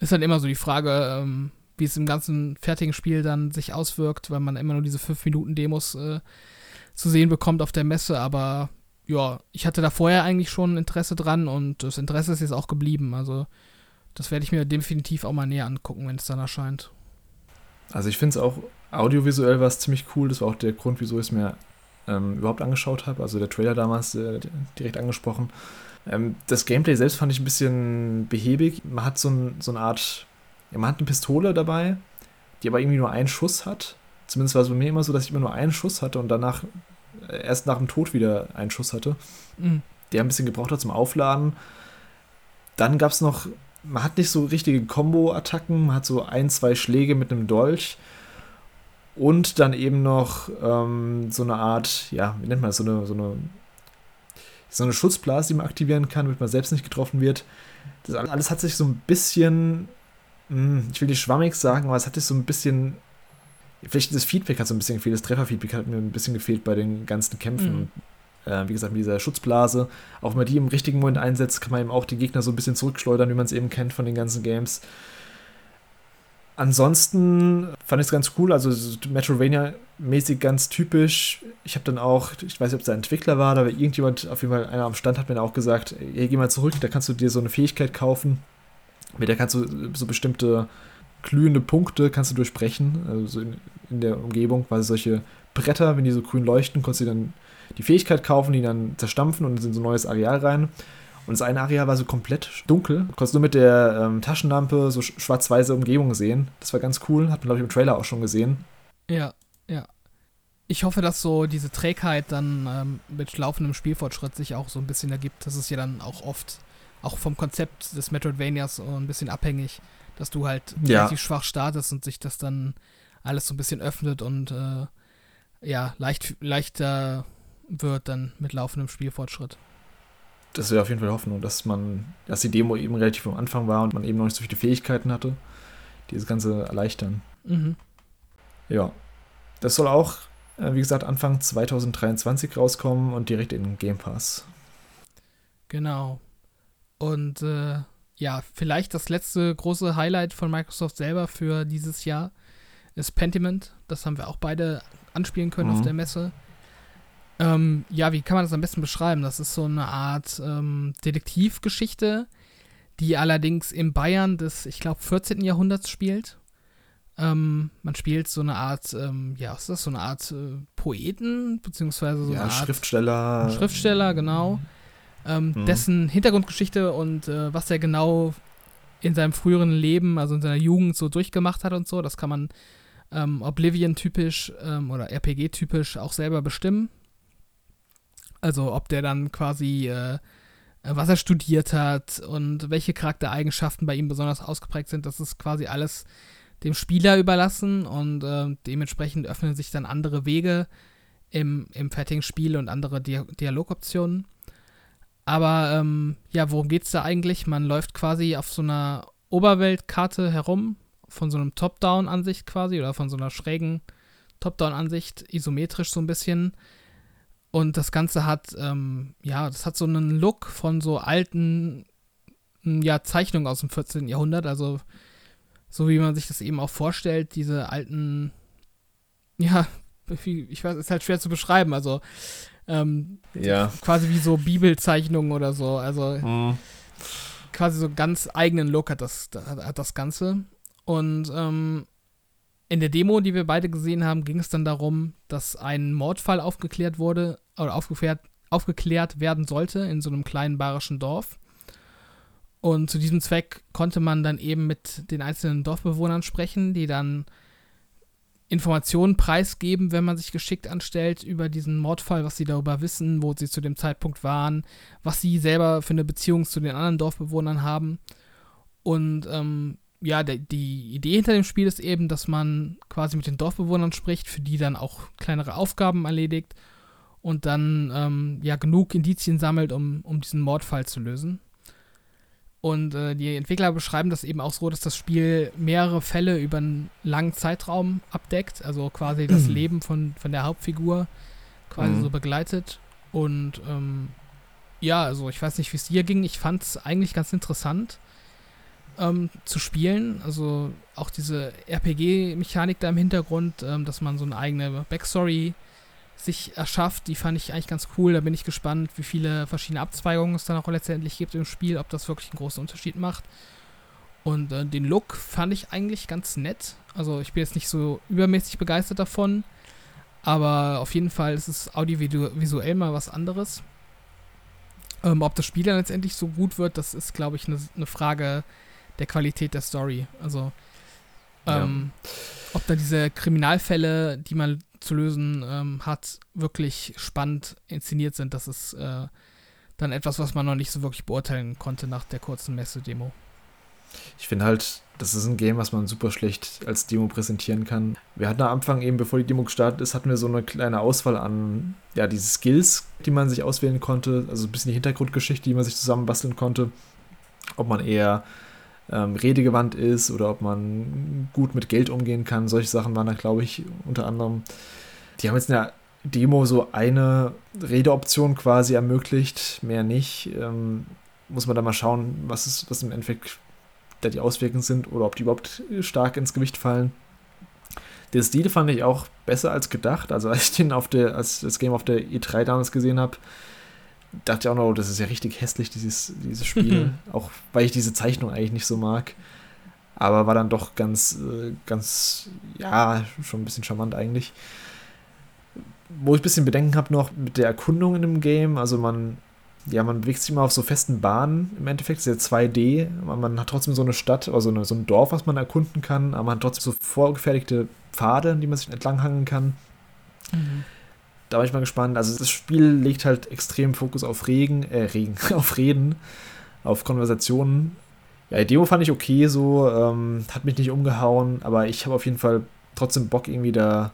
Ist dann immer so die Frage, ähm, wie es im ganzen fertigen Spiel dann sich auswirkt, weil man immer nur diese 5-Minuten-Demos äh, zu sehen bekommt auf der Messe, aber ja, ich hatte da vorher eigentlich schon Interesse dran und das Interesse ist jetzt auch geblieben. Also das werde ich mir definitiv auch mal näher angucken, wenn es dann erscheint. Also ich finde es auch audiovisuell war es ziemlich cool. Das war auch der Grund, wieso ich es mir ähm, überhaupt angeschaut habe. Also der Trailer damals äh, direkt angesprochen. Ähm, das Gameplay selbst fand ich ein bisschen behäbig. Man hat so, ein, so eine Art, ja, man hat eine Pistole dabei, die aber irgendwie nur einen Schuss hat. Zumindest war es bei mir immer so, dass ich immer nur einen Schuss hatte und danach äh, erst nach dem Tod wieder einen Schuss hatte. Mhm. Der ein bisschen gebraucht hat zum Aufladen. Dann gab es noch man hat nicht so richtige Combo-Attacken, man hat so ein, zwei Schläge mit einem Dolch und dann eben noch ähm, so eine Art, ja, wie nennt man das, so eine, so eine, so eine Schutzblase, die man aktivieren kann, damit man selbst nicht getroffen wird. Das alles hat sich so ein bisschen, hm, ich will nicht schwammig sagen, aber es hat sich so ein bisschen, vielleicht das Feedback hat so ein bisschen gefehlt, das Trefferfeedback hat mir ein bisschen gefehlt bei den ganzen Kämpfen. Mhm äh, wie gesagt, mit dieser Schutzblase. Auch wenn man die im richtigen Moment einsetzt, kann man eben auch die Gegner so ein bisschen zurückschleudern, wie man es eben kennt von den ganzen Games. Ansonsten fand ich es ganz cool, also Metrovania-mäßig ganz typisch. Ich habe dann auch, ich weiß nicht, ob es der Entwickler war, aber irgendjemand, auf jeden Fall einer am Stand hat mir dann auch gesagt, hey, geh mal zurück, da kannst du dir so eine Fähigkeit kaufen, mit der kannst du so bestimmte glühende Punkte kannst du durchbrechen, also in, in der Umgebung, weil solche Bretter, wenn die so grün leuchten, konntest du dann die Fähigkeit kaufen, die dann zerstampfen und in so ein neues Areal rein. Und das eine Areal war so komplett dunkel. Du konntest nur mit der ähm, Taschenlampe so schwarz-weiße Umgebung sehen. Das war ganz cool. Hat man, glaube ich, im Trailer auch schon gesehen. Ja, ja. Ich hoffe, dass so diese Trägheit dann ähm, mit laufendem Spielfortschritt sich auch so ein bisschen ergibt. Das ist ja dann auch oft, auch vom Konzept des Metroidvanias so ein bisschen abhängig, dass du halt ja. relativ schwach startest und sich das dann alles so ein bisschen öffnet und äh, ja, leicht, leichter wird dann mit laufendem Spielfortschritt. Das wäre auf jeden Fall Hoffnung, dass man, dass die Demo eben relativ am Anfang war und man eben noch nicht so viele Fähigkeiten hatte, die das Ganze erleichtern. Mhm. Ja. Das soll auch, äh, wie gesagt, Anfang 2023 rauskommen und direkt in den Game Pass. Genau. Und äh, ja, vielleicht das letzte große Highlight von Microsoft selber für dieses Jahr ist Pentiment. Das haben wir auch beide anspielen können mhm. auf der Messe. Ähm, ja, wie kann man das am besten beschreiben? Das ist so eine Art ähm, Detektivgeschichte, die allerdings in Bayern des, ich glaube, 14. Jahrhunderts spielt. Ähm, man spielt so eine Art, ähm, ja, was ist das? So eine Art äh, Poeten, beziehungsweise so ja, eine Art Schriftsteller. Schriftsteller, genau. Ähm, mhm. Dessen Hintergrundgeschichte und äh, was er genau in seinem früheren Leben, also in seiner Jugend so durchgemacht hat und so, das kann man ähm, Oblivion-typisch oder RPG-typisch auch selber bestimmen. Also ob der dann quasi, äh, was er studiert hat und welche Charaktereigenschaften bei ihm besonders ausgeprägt sind, das ist quasi alles dem Spieler überlassen und äh, dementsprechend öffnen sich dann andere Wege im, im fertigen Spiel und andere Dia Dialogoptionen. Aber ähm, ja, worum geht es da eigentlich? Man läuft quasi auf so einer Oberweltkarte herum, von so einem Top-Down-Ansicht quasi oder von so einer schrägen Top-Down-Ansicht, isometrisch so ein bisschen. Und das Ganze hat, ähm, ja, das hat so einen Look von so alten, ja, Zeichnungen aus dem 14. Jahrhundert. Also, so wie man sich das eben auch vorstellt, diese alten, ja, (laughs) ich weiß, ist halt schwer zu beschreiben. Also, ähm, ja. quasi wie so Bibelzeichnungen oder so. Also, mhm. quasi so ganz eigenen Look hat das, hat das Ganze. Und ähm, in der Demo, die wir beide gesehen haben, ging es dann darum, dass ein Mordfall aufgeklärt wurde oder aufgeklärt, aufgeklärt werden sollte in so einem kleinen bayerischen Dorf. Und zu diesem Zweck konnte man dann eben mit den einzelnen Dorfbewohnern sprechen, die dann Informationen preisgeben, wenn man sich geschickt anstellt über diesen Mordfall, was sie darüber wissen, wo sie zu dem Zeitpunkt waren, was sie selber für eine Beziehung zu den anderen Dorfbewohnern haben. Und ähm, ja, der, die Idee hinter dem Spiel ist eben, dass man quasi mit den Dorfbewohnern spricht, für die dann auch kleinere Aufgaben erledigt und dann ähm, ja genug Indizien sammelt, um, um diesen Mordfall zu lösen. Und äh, die Entwickler beschreiben das eben auch so, dass das Spiel mehrere Fälle über einen langen Zeitraum abdeckt, also quasi das. (clears throat) Leben von, von der Hauptfigur quasi mhm. so begleitet. Und ähm, ja, also ich weiß nicht, wie es dir ging. Ich fand es eigentlich ganz interessant ähm, zu spielen. Also auch diese RPG-Mechanik da im Hintergrund, ähm, dass man so eine eigene Backstory sich erschafft, die fand ich eigentlich ganz cool. Da bin ich gespannt, wie viele verschiedene Abzweigungen es dann auch letztendlich gibt im Spiel, ob das wirklich einen großen Unterschied macht. Und äh, den Look fand ich eigentlich ganz nett. Also ich bin jetzt nicht so übermäßig begeistert davon, aber auf jeden Fall ist es audiovisuell mal was anderes. Ähm, ob das Spiel dann letztendlich so gut wird, das ist, glaube ich, eine ne Frage der Qualität der Story. Also, ähm, ja. ob da diese Kriminalfälle, die man zu lösen ähm, hat, wirklich spannend inszeniert sind, das ist äh, dann etwas, was man noch nicht so wirklich beurteilen konnte nach der kurzen Messe-Demo. Ich finde halt, das ist ein Game, was man super schlecht als Demo präsentieren kann. Wir hatten am Anfang eben, bevor die Demo gestartet ist, hatten wir so eine kleine Auswahl an, ja, diese Skills, die man sich auswählen konnte, also ein bisschen die Hintergrundgeschichte, die man sich zusammenbasteln konnte. Ob man eher ähm, redegewandt ist oder ob man gut mit Geld umgehen kann. Solche Sachen waren da, glaube ich, unter anderem. Die haben jetzt in der Demo so eine Redeoption quasi ermöglicht, mehr nicht. Ähm, muss man da mal schauen, was, ist, was im Endeffekt da die Auswirkungen sind oder ob die überhaupt stark ins Gewicht fallen. Der Stil fand ich auch besser als gedacht. Also als ich den auf der, als das Game auf der E3 damals gesehen habe, dachte auch noch, das ist ja richtig hässlich, dieses, dieses Spiel. auch weil ich diese Zeichnung eigentlich nicht so mag. Aber war dann doch ganz, äh, ganz, ja, schon ein bisschen charmant eigentlich. Wo ich ein bisschen Bedenken habe noch mit der Erkundung in dem Game. Also man, ja, man bewegt sich immer auf so festen Bahnen im Endeffekt. Es ist ja 2D. Man hat trotzdem so eine Stadt, also eine, so ein Dorf, was man erkunden kann. Aber man hat trotzdem so vorgefertigte Pfade, die man sich entlanghangen kann. Mhm da bin ich mal gespannt. Also das Spiel legt halt extrem Fokus auf Regen, äh, Regen, (laughs) auf Reden, auf Konversationen. Ja, die Demo fand ich okay so, ähm, hat mich nicht umgehauen, aber ich habe auf jeden Fall trotzdem Bock, irgendwie da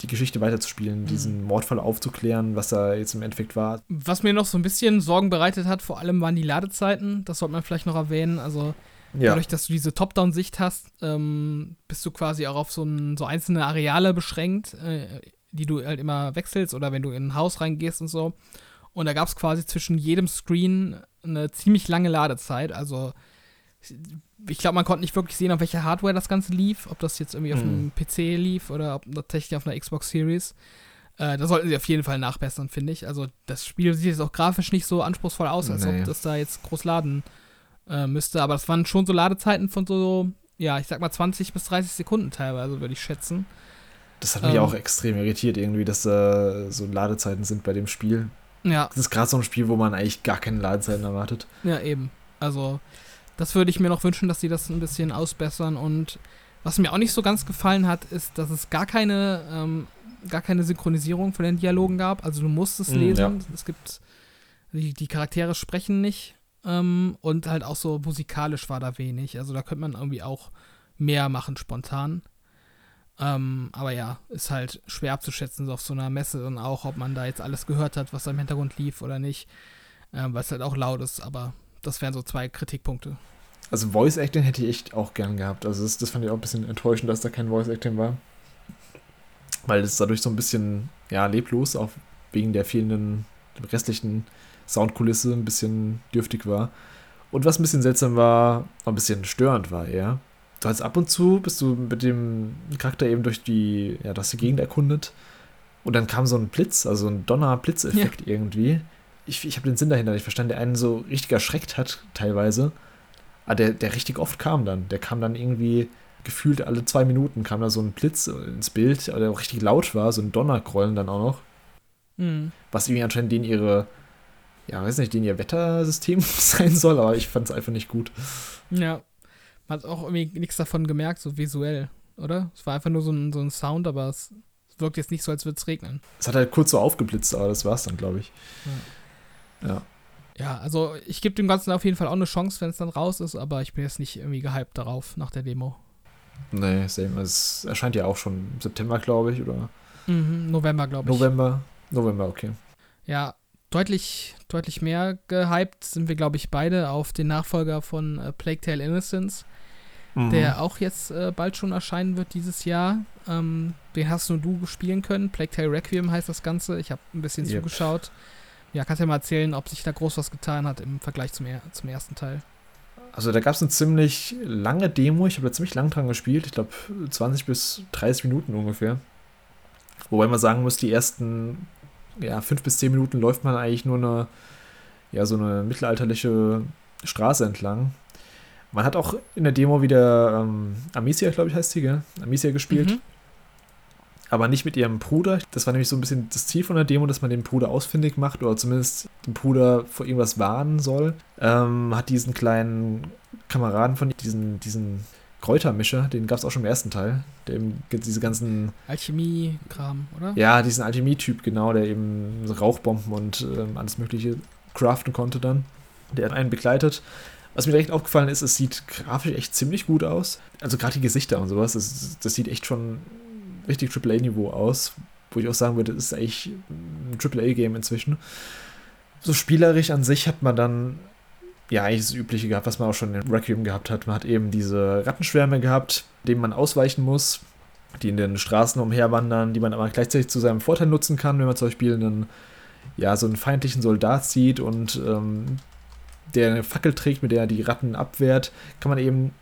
die Geschichte weiterzuspielen, mhm. diesen Mordfall aufzuklären, was da jetzt im Endeffekt war. Was mir noch so ein bisschen Sorgen bereitet hat, vor allem waren die Ladezeiten. Das sollte man vielleicht noch erwähnen. Also ja. dadurch, dass du diese Top-Down-Sicht hast, ähm, bist du quasi auch auf so, ein, so einzelne Areale beschränkt. Äh, die du halt immer wechselst oder wenn du in ein Haus reingehst und so. Und da gab es quasi zwischen jedem Screen eine ziemlich lange Ladezeit. Also ich glaube, man konnte nicht wirklich sehen, auf welcher Hardware das Ganze lief, ob das jetzt irgendwie auf einem mhm. PC lief oder ob tatsächlich auf einer Xbox Series. Äh, da sollten sie auf jeden Fall nachbessern, finde ich. Also das Spiel sieht jetzt auch grafisch nicht so anspruchsvoll aus, als nee. ob das da jetzt groß laden äh, müsste. Aber das waren schon so Ladezeiten von so, ja, ich sag mal 20 bis 30 Sekunden teilweise, würde ich schätzen. Das hat mich ähm, auch extrem irritiert, irgendwie, dass da so Ladezeiten sind bei dem Spiel. Ja. Das ist gerade so ein Spiel, wo man eigentlich gar keine Ladezeiten erwartet. Ja, eben. Also, das würde ich mir noch wünschen, dass sie das ein bisschen ausbessern. Und was mir auch nicht so ganz gefallen hat, ist, dass es gar keine, ähm, gar keine Synchronisierung von den Dialogen gab. Also, du musst es mm, lesen. Ja. Es gibt, die, die Charaktere sprechen nicht. Ähm, und halt auch so musikalisch war da wenig. Also, da könnte man irgendwie auch mehr machen spontan. Ähm, aber ja, ist halt schwer abzuschätzen so auf so einer Messe und auch, ob man da jetzt alles gehört hat, was da im Hintergrund lief oder nicht, ähm, weil es halt auch laut ist. Aber das wären so zwei Kritikpunkte. Also Voice Acting hätte ich echt auch gern gehabt. Also das, das fand ich auch ein bisschen enttäuschend, dass da kein Voice Acting war. Weil es dadurch so ein bisschen, ja, leblos, auch wegen der fehlenden restlichen Soundkulisse ein bisschen dürftig war. Und was ein bisschen seltsam war, ein bisschen störend war eher, du hast ab und zu, bist du mit dem Charakter eben durch die, ja, das die Gegend erkundet. Und dann kam so ein Blitz, also ein Donner-Blitzeffekt ja. irgendwie. ich, ich habe den Sinn dahinter nicht verstanden, der einen so richtig erschreckt hat, teilweise. Aber der, der richtig oft kam dann. Der kam dann irgendwie gefühlt alle zwei Minuten kam da so ein Blitz ins Bild, der auch richtig laut war, so ein Donnergrollen dann auch noch. Mhm. Was irgendwie anscheinend den ihre, ja, weiß nicht, den ihr Wettersystem (laughs) sein soll, aber ich fand es einfach nicht gut. Ja, man hat auch irgendwie nichts davon gemerkt, so visuell, oder? Es war einfach nur so ein, so ein Sound, aber es wirkt jetzt nicht so, als würde es regnen. Es hat halt kurz so aufgeblitzt, aber das war es dann, glaube ich. Ja. ja. Ja, also ich gebe dem Ganzen auf jeden Fall auch eine Chance, wenn es dann raus ist, aber ich bin jetzt nicht irgendwie gehypt darauf nach der Demo. Nee, same. Es erscheint ja auch schon im September, glaube ich, oder? Mhm, November, glaube ich. November. November, okay. Ja, deutlich, deutlich mehr gehypt sind wir, glaube ich, beide auf den Nachfolger von äh, Plague Tale Innocence, mhm. der auch jetzt äh, bald schon erscheinen wird dieses Jahr. Ähm, den hast nur du spielen können. Plague Tale Requiem heißt das Ganze. Ich habe ein bisschen yep. zugeschaut. Ja, kannst ja mal erzählen, ob sich da groß was getan hat im Vergleich zum, er zum ersten Teil. Also da gab es eine ziemlich lange Demo. Ich habe da ziemlich lang dran gespielt. Ich glaube 20 bis 30 Minuten ungefähr. Wobei man sagen muss, die ersten ja, 5 bis 10 Minuten läuft man eigentlich nur eine, ja, so eine mittelalterliche Straße entlang. Man hat auch in der Demo wieder ähm, Amicia, glaube ich, heißt sie, gell? Amicia gespielt. Mhm aber nicht mit ihrem Bruder. Das war nämlich so ein bisschen das Ziel von der Demo, dass man den Bruder ausfindig macht oder zumindest den Bruder vor irgendwas warnen soll. Ähm, hat diesen kleinen Kameraden von diesen, diesen Kräutermischer, den gab es auch schon im ersten Teil, der eben diese ganzen Alchemie-Kram, oder? Ja, diesen Alchemie-Typ, genau, der eben Rauchbomben und ähm, alles Mögliche craften konnte dann. Der hat einen begleitet. Was mir direkt aufgefallen ist, es sieht grafisch echt ziemlich gut aus. Also gerade die Gesichter und sowas, das, das sieht echt schon richtig AAA-Niveau aus, wo ich auch sagen würde, das ist eigentlich ein AAA-Game inzwischen. So spielerisch an sich hat man dann ja eigentlich das Übliche gehabt, was man auch schon in Requiem gehabt hat. Man hat eben diese Rattenschwärme gehabt, denen man ausweichen muss, die in den Straßen umherwandern, die man aber gleichzeitig zu seinem Vorteil nutzen kann, wenn man zum Beispiel einen, ja, so einen feindlichen Soldat sieht und ähm, der eine Fackel trägt, mit der er die Ratten abwehrt, kann man eben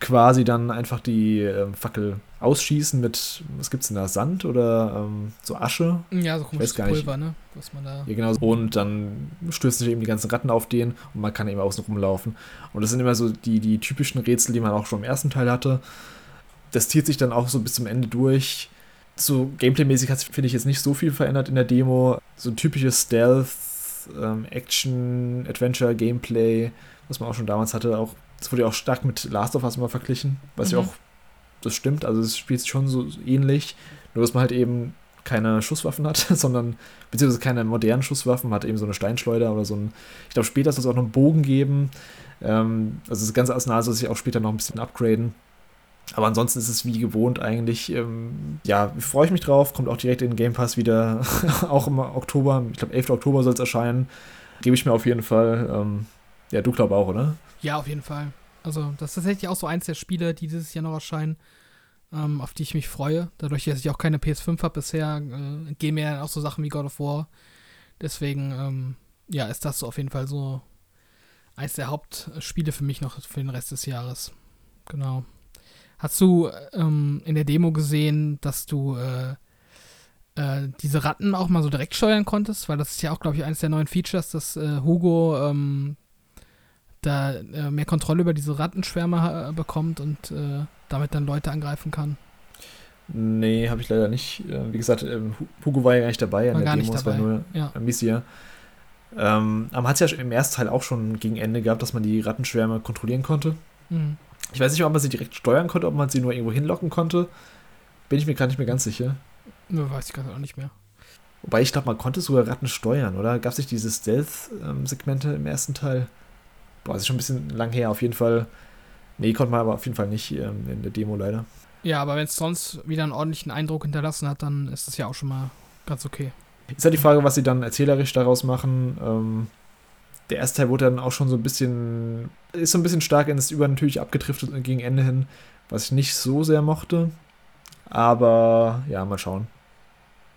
quasi dann einfach die äh, Fackel ausschießen mit, was gibt's denn da, Sand oder ähm, so Asche? Ja, so komisches Pulver, ne? Was man da ja, genau. Und dann stürzen sich eben die ganzen Ratten auf den und man kann eben außen rumlaufen. Und das sind immer so die, die typischen Rätsel, die man auch schon im ersten Teil hatte. Das zieht sich dann auch so bis zum Ende durch. So Gameplay-mäßig hat sich, finde ich, jetzt nicht so viel verändert in der Demo. So ein typisches Stealth, ähm, Action, Adventure, Gameplay, was man auch schon damals hatte, auch das wurde ja auch stark mit Last of Us immer verglichen, was mhm. ja auch, das stimmt, also es spielt schon so ähnlich, nur dass man halt eben keine Schusswaffen hat, (laughs) sondern, beziehungsweise keine modernen Schusswaffen, hat eben so eine Steinschleuder oder so ein, ich glaube später soll es auch noch einen Bogen geben, ähm, also das ganze Arsenal soll sich auch später noch ein bisschen upgraden. Aber ansonsten ist es wie gewohnt eigentlich. Ähm, ja, freue ich mich drauf. Kommt auch direkt in den Game Pass wieder. (laughs) auch im Oktober. Ich glaube, 11. Oktober soll es erscheinen. Gebe ich mir auf jeden Fall. Ähm, ja, du glaubst auch, oder? Ja, auf jeden Fall. Also, das ist tatsächlich auch so eins der Spiele, die dieses Jahr noch erscheinen, ähm, auf die ich mich freue. Dadurch, dass ich auch keine PS5 habe bisher, äh, gehen mir auch so Sachen wie God of War. Deswegen, ähm, ja, ist das so auf jeden Fall so eins der Hauptspiele für mich noch für den Rest des Jahres. Genau. Hast du ähm, in der Demo gesehen, dass du äh, äh, diese Ratten auch mal so direkt steuern konntest? Weil das ist ja auch, glaube ich, eines der neuen Features, dass äh, Hugo ähm, da äh, mehr Kontrolle über diese Rattenschwärme äh, bekommt und äh, damit dann Leute angreifen kann. Nee, habe ich leider nicht. Wie gesagt, ähm, Hugo war ja gar nicht dabei war an der Demo, es war nur ja. Amicia. Ähm, aber hat es ja im ersten Teil auch schon gegen Ende gehabt, dass man die Rattenschwärme kontrollieren konnte. Mhm. Ich weiß nicht, ob man sie direkt steuern konnte, ob man sie nur irgendwo hinlocken konnte. Bin ich mir gar nicht mehr ganz sicher. Nur weiß ich gerade auch nicht mehr. Wobei ich glaube, man konnte sogar Ratten steuern, oder? Gab es nicht diese Stealth-Segmente im ersten Teil? Boah, das ist schon ein bisschen lang her, auf jeden Fall. Nee, konnte man aber auf jeden Fall nicht ähm, in der Demo leider. Ja, aber wenn es sonst wieder einen ordentlichen Eindruck hinterlassen hat, dann ist das ja auch schon mal ganz okay. Ist halt die Frage, was sie dann erzählerisch daraus machen. Ähm, der erste Teil wurde dann auch schon so ein bisschen, ist so ein bisschen stark ins Übernatürliche abgedriftet gegen Ende hin, was ich nicht so sehr mochte. Aber ja, mal schauen.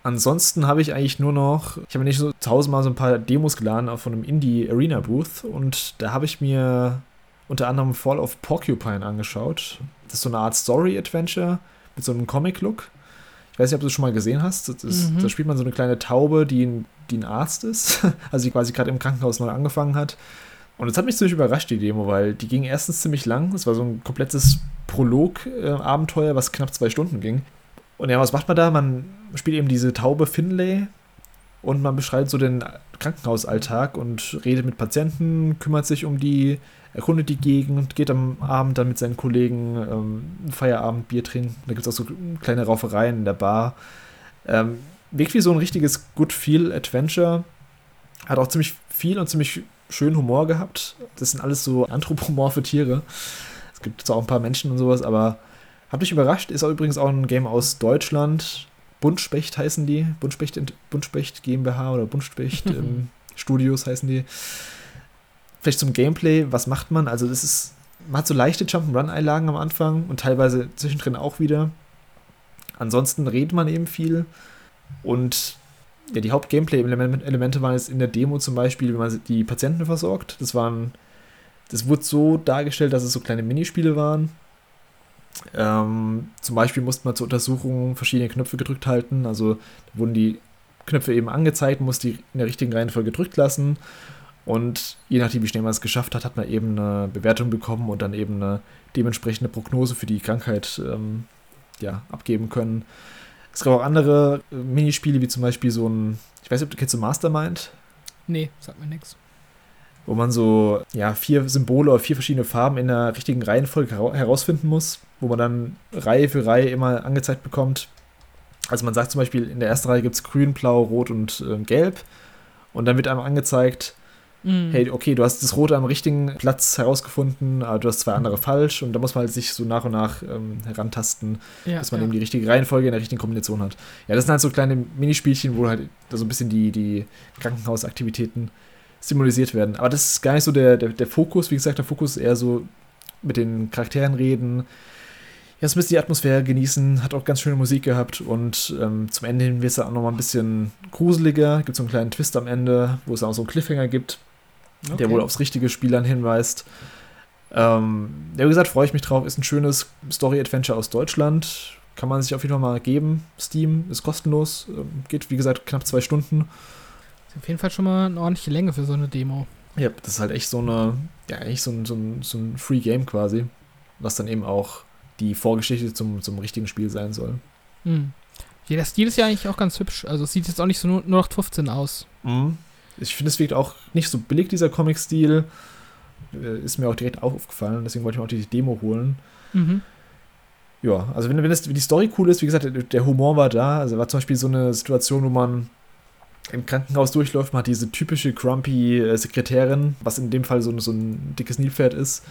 Ansonsten habe ich eigentlich nur noch, ich habe nicht so tausendmal so ein paar Demos geladen von einem Indie Arena Booth und da habe ich mir unter anderem Fall of Porcupine angeschaut. Das ist so eine Art Story-Adventure mit so einem Comic-Look. Ich weiß nicht, ob du es schon mal gesehen hast. Das ist, mhm. Da spielt man so eine kleine Taube, die ein, die ein Arzt ist, (laughs) also die quasi gerade im Krankenhaus neu angefangen hat. Und das hat mich ziemlich überrascht, die Demo, weil die ging erstens ziemlich lang. Es war so ein komplettes Prolog-Abenteuer, was knapp zwei Stunden ging. Und ja, was macht man da? Man spielt eben diese Taube Finlay und man beschreibt so den Krankenhausalltag und redet mit Patienten, kümmert sich um die, erkundet die Gegend, geht am Abend dann mit seinen Kollegen ähm, Feierabend Bier trinken. Da gibt es auch so kleine Raufereien in der Bar. Ähm, wirkt wie so ein richtiges Good Feel Adventure. Hat auch ziemlich viel und ziemlich schönen Humor gehabt. Das sind alles so anthropomorphe Tiere. Es gibt zwar auch ein paar Menschen und sowas, aber hat mich überrascht. Ist auch übrigens auch ein Game aus Deutschland. Buntspecht heißen die. Buntspecht, Buntspecht GmbH oder Buntspecht (laughs) ähm, Studios heißen die. Vielleicht zum Gameplay, was macht man? Also, das ist. Man hat so leichte Jump'n'Run-Einlagen am Anfang und teilweise zwischendrin auch wieder. Ansonsten redet man eben viel. Und ja, die Haupt-Gameplay-Elemente waren jetzt in der Demo zum Beispiel, wenn man die Patienten versorgt. Das waren, das wurde so dargestellt, dass es so kleine Minispiele waren. Ähm, zum Beispiel musste man zur Untersuchung verschiedene Knöpfe gedrückt halten. Also wurden die Knöpfe eben angezeigt, musste die in der richtigen Reihenfolge gedrückt lassen. Und je nachdem, wie schnell man es geschafft hat, hat man eben eine Bewertung bekommen und dann eben eine dementsprechende Prognose für die Krankheit ähm, ja, abgeben können. Es gab auch andere äh, Minispiele, wie zum Beispiel so ein, ich weiß nicht, ob du kennst du Mastermind? Nee, sagt mir nichts. Wo man so, ja, vier Symbole oder vier verschiedene Farben in der richtigen Reihenfolge herausfinden muss, wo man dann Reihe für Reihe immer angezeigt bekommt. Also man sagt zum Beispiel, in der ersten Reihe gibt es grün, blau, rot und äh, gelb. Und dann wird einem angezeigt, Mhm. Hey, okay, du hast das Rote am richtigen Platz herausgefunden, aber du hast zwei andere falsch und da muss man halt sich so nach und nach ähm, herantasten, ja, dass man ja. eben die richtige Reihenfolge in der richtigen Kombination hat. Ja, das sind halt so kleine Minispielchen, wo halt so ein bisschen die, die Krankenhausaktivitäten symbolisiert werden. Aber das ist gar nicht so der, der, der Fokus. Wie gesagt, der Fokus ist eher so mit den Charakteren reden, ja, so ein bisschen die Atmosphäre genießen, hat auch ganz schöne Musik gehabt und ähm, zum Ende hin wird es auch nochmal ein bisschen gruseliger. Gibt so einen kleinen Twist am Ende, wo es auch so einen Cliffhanger gibt okay. der wohl aufs richtige Spiel dann hinweist. Ähm, ja, wie gesagt, freue ich mich drauf. Ist ein schönes Story-Adventure aus Deutschland. Kann man sich auf jeden Fall mal geben. Steam ist kostenlos. Ähm, geht, wie gesagt, knapp zwei Stunden. Ist auf jeden Fall schon mal eine ordentliche Länge für so eine Demo. Ja, das ist halt echt so eine, ja, eigentlich so ein, so ein, so ein Free Game quasi. Was dann eben auch die Vorgeschichte zum, zum richtigen Spiel sein soll. Mhm. Ja, der Stil ist ja eigentlich auch ganz hübsch. Also es sieht jetzt auch nicht so nur, nur nach 15 aus. Mhm. Ich finde, es wirkt auch nicht so billig, dieser Comic-Stil. Äh, ist mir auch direkt aufgefallen, deswegen wollte ich mir auch die Demo holen. Mhm. Ja, also wenn, wenn, das, wenn die Story cool ist, wie gesagt, der, der Humor war da. Also war zum Beispiel so eine Situation, wo man im Krankenhaus durchläuft, man hat diese typische grumpy äh, Sekretärin, was in dem Fall so, so ein dickes Nilpferd ist,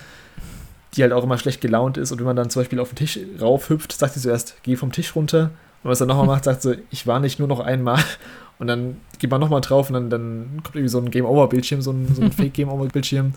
die halt auch immer schlecht gelaunt ist und wenn man dann zum Beispiel auf den Tisch raufhüpft, sagt sie zuerst, geh vom Tisch runter und es dann nochmal (laughs) macht, sagt sie, ich war nicht nur noch einmal und dann geht man nochmal drauf und dann, dann kommt irgendwie so ein Game-Over-Bildschirm, so ein, so ein (laughs) Fake-Game-Over-Bildschirm.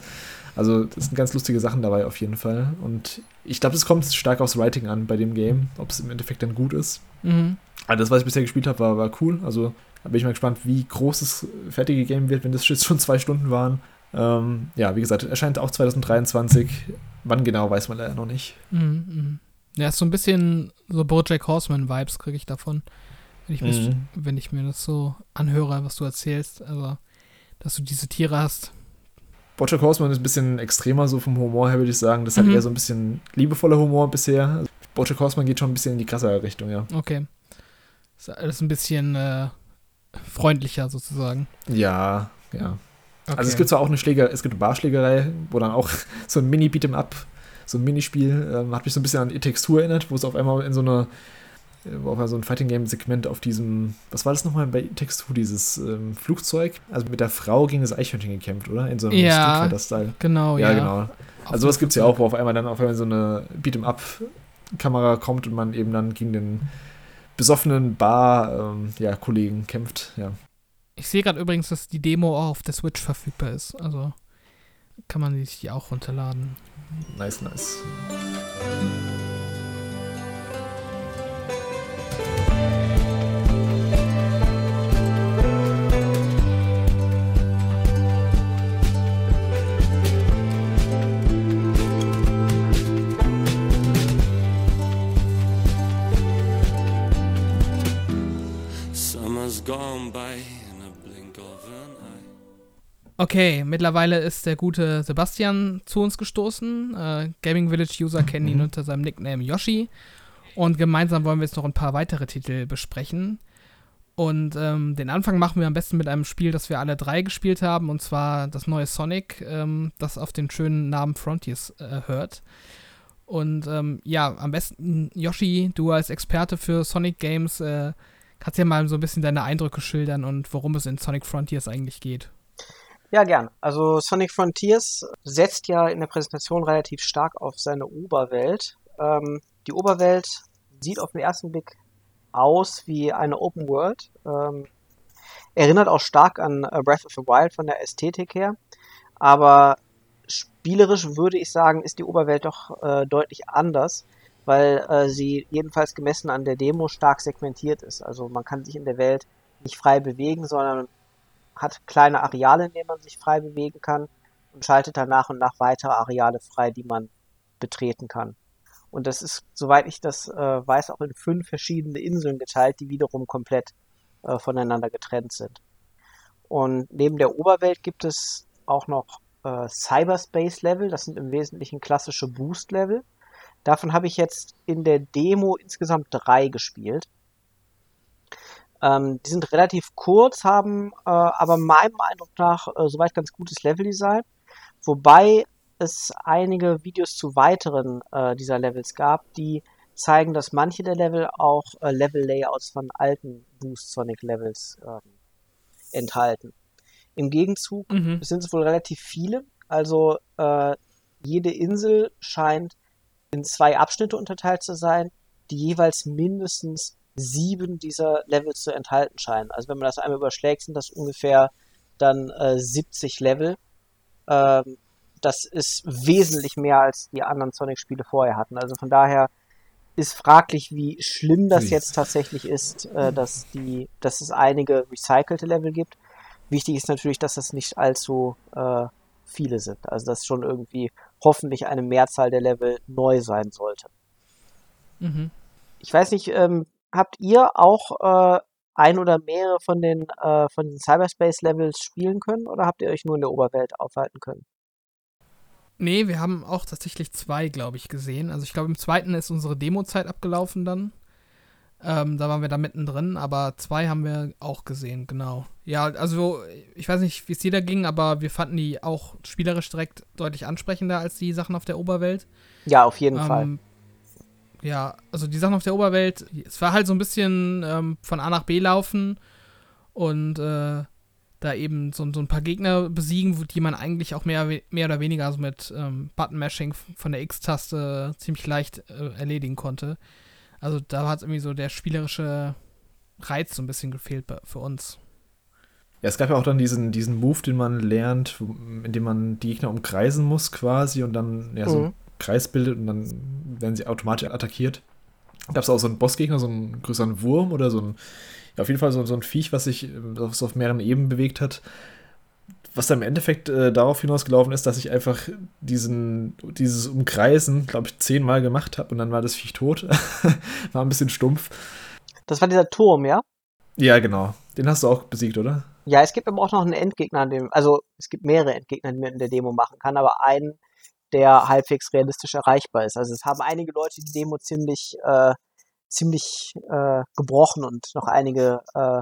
Also, das sind ganz lustige Sachen dabei auf jeden Fall. Und ich glaube, es kommt stark aufs Writing an bei dem Game, ob es im Endeffekt dann gut ist. Mhm. Aber das, was ich bisher gespielt habe, war, war cool. Also, da bin ich mal gespannt, wie groß das fertige Game wird, wenn das jetzt schon zwei Stunden waren. Ähm, ja, wie gesagt, erscheint auch 2023. Wann genau, weiß man leider noch nicht. Mhm, mh. Ja, ist so ein bisschen so Bojack Horseman-Vibes kriege ich davon. Wenn ich, mich, mhm. wenn ich mir das so anhöre, was du erzählst, also, dass du diese Tiere hast. Bojack Horseman ist ein bisschen extremer so vom Humor her, würde ich sagen. Das ist mhm. eher so ein bisschen liebevoller Humor bisher. Bojack Horseman geht schon ein bisschen in die krassere Richtung, ja. Okay. Das ist alles ein bisschen äh, freundlicher sozusagen. Ja, ja. Okay. Also es gibt zwar auch eine Schläger, es gibt eine Barschlägerei, wo dann auch (laughs) so ein Mini-Beat'em-up, so ein Minispiel, ähm, hat mich so ein bisschen an die Textur erinnert, wo es auf einmal in so eine äh, so ein Fighting Game Segment auf diesem, was war das nochmal bei Textur, dieses ähm, Flugzeug? Also mit der Frau gegen das Eichhörnchen gekämpft, oder? In so einem ja, Style. Genau, ja. Ja, genau. Also sowas gibt es ja auch, wo auf einmal dann auf einmal so eine Beat'em Up Kamera kommt und man eben dann gegen den besoffenen Bar-Kollegen ähm, ja, kämpft, ja. Ich sehe gerade übrigens, dass die Demo auch auf der Switch verfügbar ist. Also kann man sich die auch runterladen. Nice, nice. Okay, mittlerweile ist der gute Sebastian zu uns gestoßen. Äh, Gaming Village User kennen ihn mhm. unter seinem Nickname Yoshi. Und gemeinsam wollen wir jetzt noch ein paar weitere Titel besprechen. Und ähm, den Anfang machen wir am besten mit einem Spiel, das wir alle drei gespielt haben, und zwar das neue Sonic, ähm, das auf den schönen Namen Frontiers äh, hört. Und ähm, ja, am besten, Yoshi, du als Experte für Sonic Games, äh, kannst ja mal so ein bisschen deine Eindrücke schildern und worum es in Sonic Frontiers eigentlich geht. Ja, gern. Also Sonic Frontiers setzt ja in der Präsentation relativ stark auf seine Oberwelt. Ähm, die Oberwelt sieht auf den ersten Blick aus wie eine Open World. Ähm, erinnert auch stark an äh, Breath of the Wild von der Ästhetik her. Aber spielerisch würde ich sagen, ist die Oberwelt doch äh, deutlich anders, weil äh, sie jedenfalls gemessen an der Demo stark segmentiert ist. Also man kann sich in der Welt nicht frei bewegen, sondern hat kleine Areale, in denen man sich frei bewegen kann und schaltet dann nach und nach weitere Areale frei, die man betreten kann. Und das ist, soweit ich das äh, weiß, auch in fünf verschiedene Inseln geteilt, die wiederum komplett äh, voneinander getrennt sind. Und neben der Oberwelt gibt es auch noch äh, Cyberspace-Level. Das sind im Wesentlichen klassische Boost-Level. Davon habe ich jetzt in der Demo insgesamt drei gespielt. Ähm, die sind relativ kurz, haben äh, aber meinem Eindruck nach äh, soweit ganz gutes Leveldesign. Wobei es einige Videos zu weiteren äh, dieser Levels gab, die zeigen, dass manche der Level auch äh, Level-Layouts von alten Boost Sonic Levels ähm, enthalten. Im Gegenzug mhm. sind es wohl relativ viele. Also äh, jede Insel scheint in zwei Abschnitte unterteilt zu sein, die jeweils mindestens sieben dieser Levels zu enthalten scheinen. Also wenn man das einmal überschlägt, sind das ungefähr dann äh, 70 Level. Ähm, das ist wesentlich mehr als die anderen Sonic-Spiele vorher hatten. Also von daher ist fraglich, wie schlimm das jetzt tatsächlich ist, äh, dass die, dass es einige recycelte Level gibt. Wichtig ist natürlich, dass das nicht allzu äh, viele sind. Also dass schon irgendwie hoffentlich eine Mehrzahl der Level neu sein sollte. Mhm. Ich weiß nicht, ähm, habt ihr auch äh, ein oder mehrere von den, äh, von den Cyberspace-Levels spielen können oder habt ihr euch nur in der Oberwelt aufhalten können? Nee, wir haben auch tatsächlich zwei, glaube ich, gesehen. Also ich glaube, im zweiten ist unsere Demo-Zeit abgelaufen dann. Ähm, da waren wir da mittendrin, aber zwei haben wir auch gesehen, genau. Ja, also ich weiß nicht, wie es dir da ging, aber wir fanden die auch spielerisch direkt deutlich ansprechender als die Sachen auf der Oberwelt. Ja, auf jeden ähm, Fall. Ja, also die Sachen auf der Oberwelt, es war halt so ein bisschen ähm, von A nach B laufen und äh, da eben so, so, ein paar Gegner besiegen, die man eigentlich auch mehr, mehr oder weniger also mit ähm, Button-Mashing von der X-Taste ziemlich leicht äh, erledigen konnte. Also da hat irgendwie so der spielerische Reiz so ein bisschen gefehlt für uns. Ja, es gab ja auch dann diesen, diesen Move, den man lernt, in dem man die Gegner umkreisen muss quasi und dann ja, so mhm. Kreis bildet und dann werden sie automatisch attackiert. Gab es auch so einen Bossgegner, so einen größeren Wurm oder so ein, ja, auf jeden Fall so, so ein Viech, was sich was auf mehreren Ebenen bewegt hat, was dann im Endeffekt äh, darauf hinausgelaufen ist, dass ich einfach diesen, dieses Umkreisen, glaube ich, zehnmal gemacht habe und dann war das Viech tot. (laughs) war ein bisschen stumpf. Das war dieser Turm, ja? Ja, genau. Den hast du auch besiegt, oder? Ja, es gibt aber auch noch einen Endgegner, dem, also es gibt mehrere Endgegner, die man in der Demo machen kann, aber einen, der halbwegs realistisch erreichbar ist. Also es haben einige Leute die Demo ziemlich, äh, ziemlich äh, gebrochen und noch einige äh,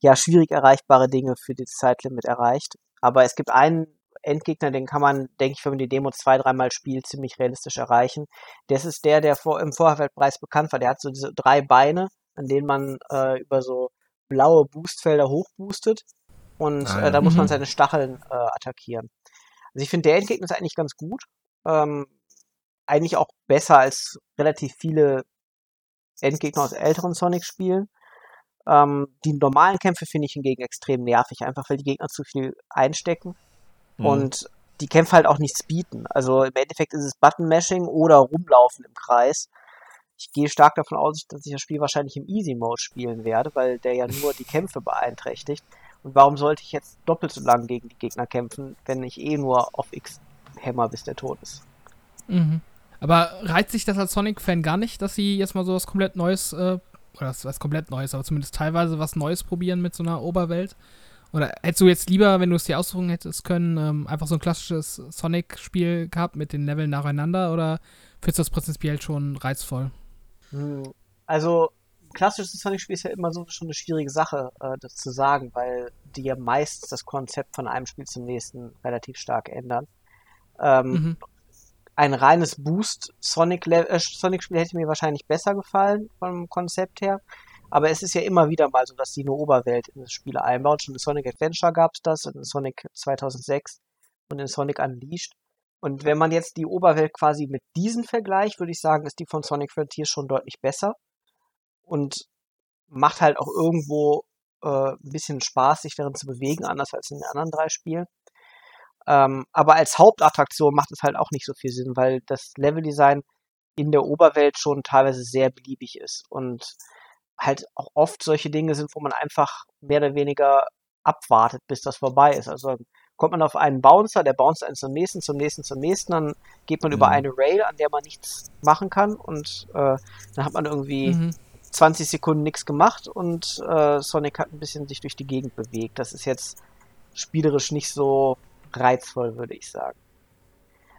ja schwierig erreichbare Dinge für das Zeitlimit erreicht. Aber es gibt einen Endgegner, den kann man, denke ich, wenn man die Demo zwei, dreimal spielt, ziemlich realistisch erreichen. Das ist der, der vor, im Vorfeldpreis bekannt war. Der hat so diese drei Beine, an denen man äh, über so blaue Boostfelder hochboostet. Und ah, äh, da muss man mhm. seine Stacheln äh, attackieren. Also ich finde, der Endgegner ist eigentlich ganz gut. Ähm, eigentlich auch besser als relativ viele Endgegner aus älteren Sonic-Spielen. Ähm, die normalen Kämpfe finde ich hingegen extrem nervig, einfach weil die Gegner zu viel einstecken mhm. und die Kämpfe halt auch nichts bieten. Also im Endeffekt ist es Button-Mashing oder rumlaufen im Kreis. Ich gehe stark davon aus, dass ich das Spiel wahrscheinlich im Easy-Mode spielen werde, weil der ja nur die Kämpfe beeinträchtigt. Und warum sollte ich jetzt doppelt so lang gegen die Gegner kämpfen, wenn ich eh nur auf X hämmer, bis der tot ist? Mhm. Aber reizt sich das als Sonic-Fan gar nicht, dass sie jetzt mal so was komplett Neues äh, oder was, was komplett Neues, aber zumindest teilweise was Neues probieren mit so einer Oberwelt Oder hättest du jetzt lieber, wenn du es dir aussuchen hättest können, ähm, einfach so ein klassisches Sonic-Spiel gehabt mit den Leveln nacheinander oder findest du das prinzipiell schon reizvoll? Hm, also, klassisches Sonic-Spiel ist ja immer so schon eine schwierige Sache, äh, das zu sagen, weil die ja meistens das Konzept von einem Spiel zum nächsten relativ stark ändern. Ähm, mhm. Ein reines Boost-Sonic-Spiel äh, Sonic hätte mir wahrscheinlich besser gefallen vom Konzept her. Aber es ist ja immer wieder mal so, dass die eine Oberwelt in das Spiel einbauen. Schon in Sonic Adventure gab es das, in Sonic 2006 und in Sonic Unleashed. Und wenn man jetzt die Oberwelt quasi mit diesen vergleicht, würde ich sagen, ist die von Sonic Frontier schon deutlich besser. Und macht halt auch irgendwo äh, ein bisschen Spaß, sich darin zu bewegen, anders als in den anderen drei Spielen. Ähm, aber als Hauptattraktion macht es halt auch nicht so viel Sinn, weil das Leveldesign in der Oberwelt schon teilweise sehr beliebig ist. Und halt auch oft solche Dinge sind, wo man einfach mehr oder weniger abwartet, bis das vorbei ist. Also kommt man auf einen Bouncer, der bounce einen zum nächsten, zum nächsten, zum nächsten, dann geht man mhm. über eine Rail, an der man nichts machen kann und äh, dann hat man irgendwie mhm. 20 Sekunden nichts gemacht und äh, Sonic hat ein bisschen sich durch die Gegend bewegt. Das ist jetzt spielerisch nicht so reizvoll, würde ich sagen.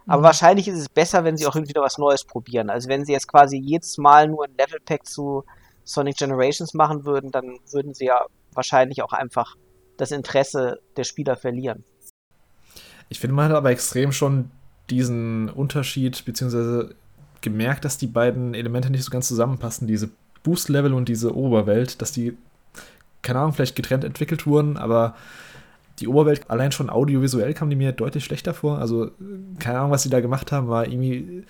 Aber mhm. wahrscheinlich ist es besser, wenn sie auch wieder was Neues probieren. Also wenn sie jetzt quasi jedes Mal nur ein Level Pack zu Sonic Generations machen würden, dann würden sie ja wahrscheinlich auch einfach das Interesse der Spieler verlieren. Ich finde, man hat aber extrem schon diesen Unterschied, beziehungsweise gemerkt, dass die beiden Elemente nicht so ganz zusammenpassen, diese Boost-Level und diese Oberwelt, dass die, keine Ahnung, vielleicht getrennt entwickelt wurden, aber die Oberwelt allein schon audiovisuell kam die mir deutlich schlechter vor. Also, keine Ahnung, was sie da gemacht haben, war irgendwie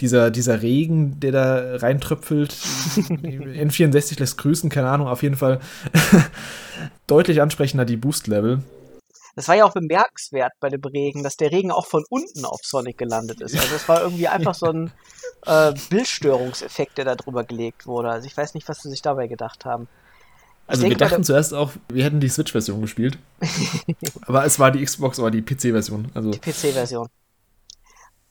dieser, dieser Regen, der da reintröpfelt. (laughs) N64 lässt grüßen, keine Ahnung, auf jeden Fall (laughs) deutlich ansprechender die Boost-Level. Das war ja auch bemerkenswert bei dem Regen, dass der Regen auch von unten auf Sonic gelandet ist. Also es war irgendwie einfach so ein (laughs) äh, Bildstörungseffekt, der da drüber gelegt wurde. Also ich weiß nicht, was sie sich dabei gedacht haben. Also wir dachten zuerst auch, wir hätten die Switch-Version gespielt. (laughs) aber es war die Xbox oder die PC-Version. Also die PC-Version.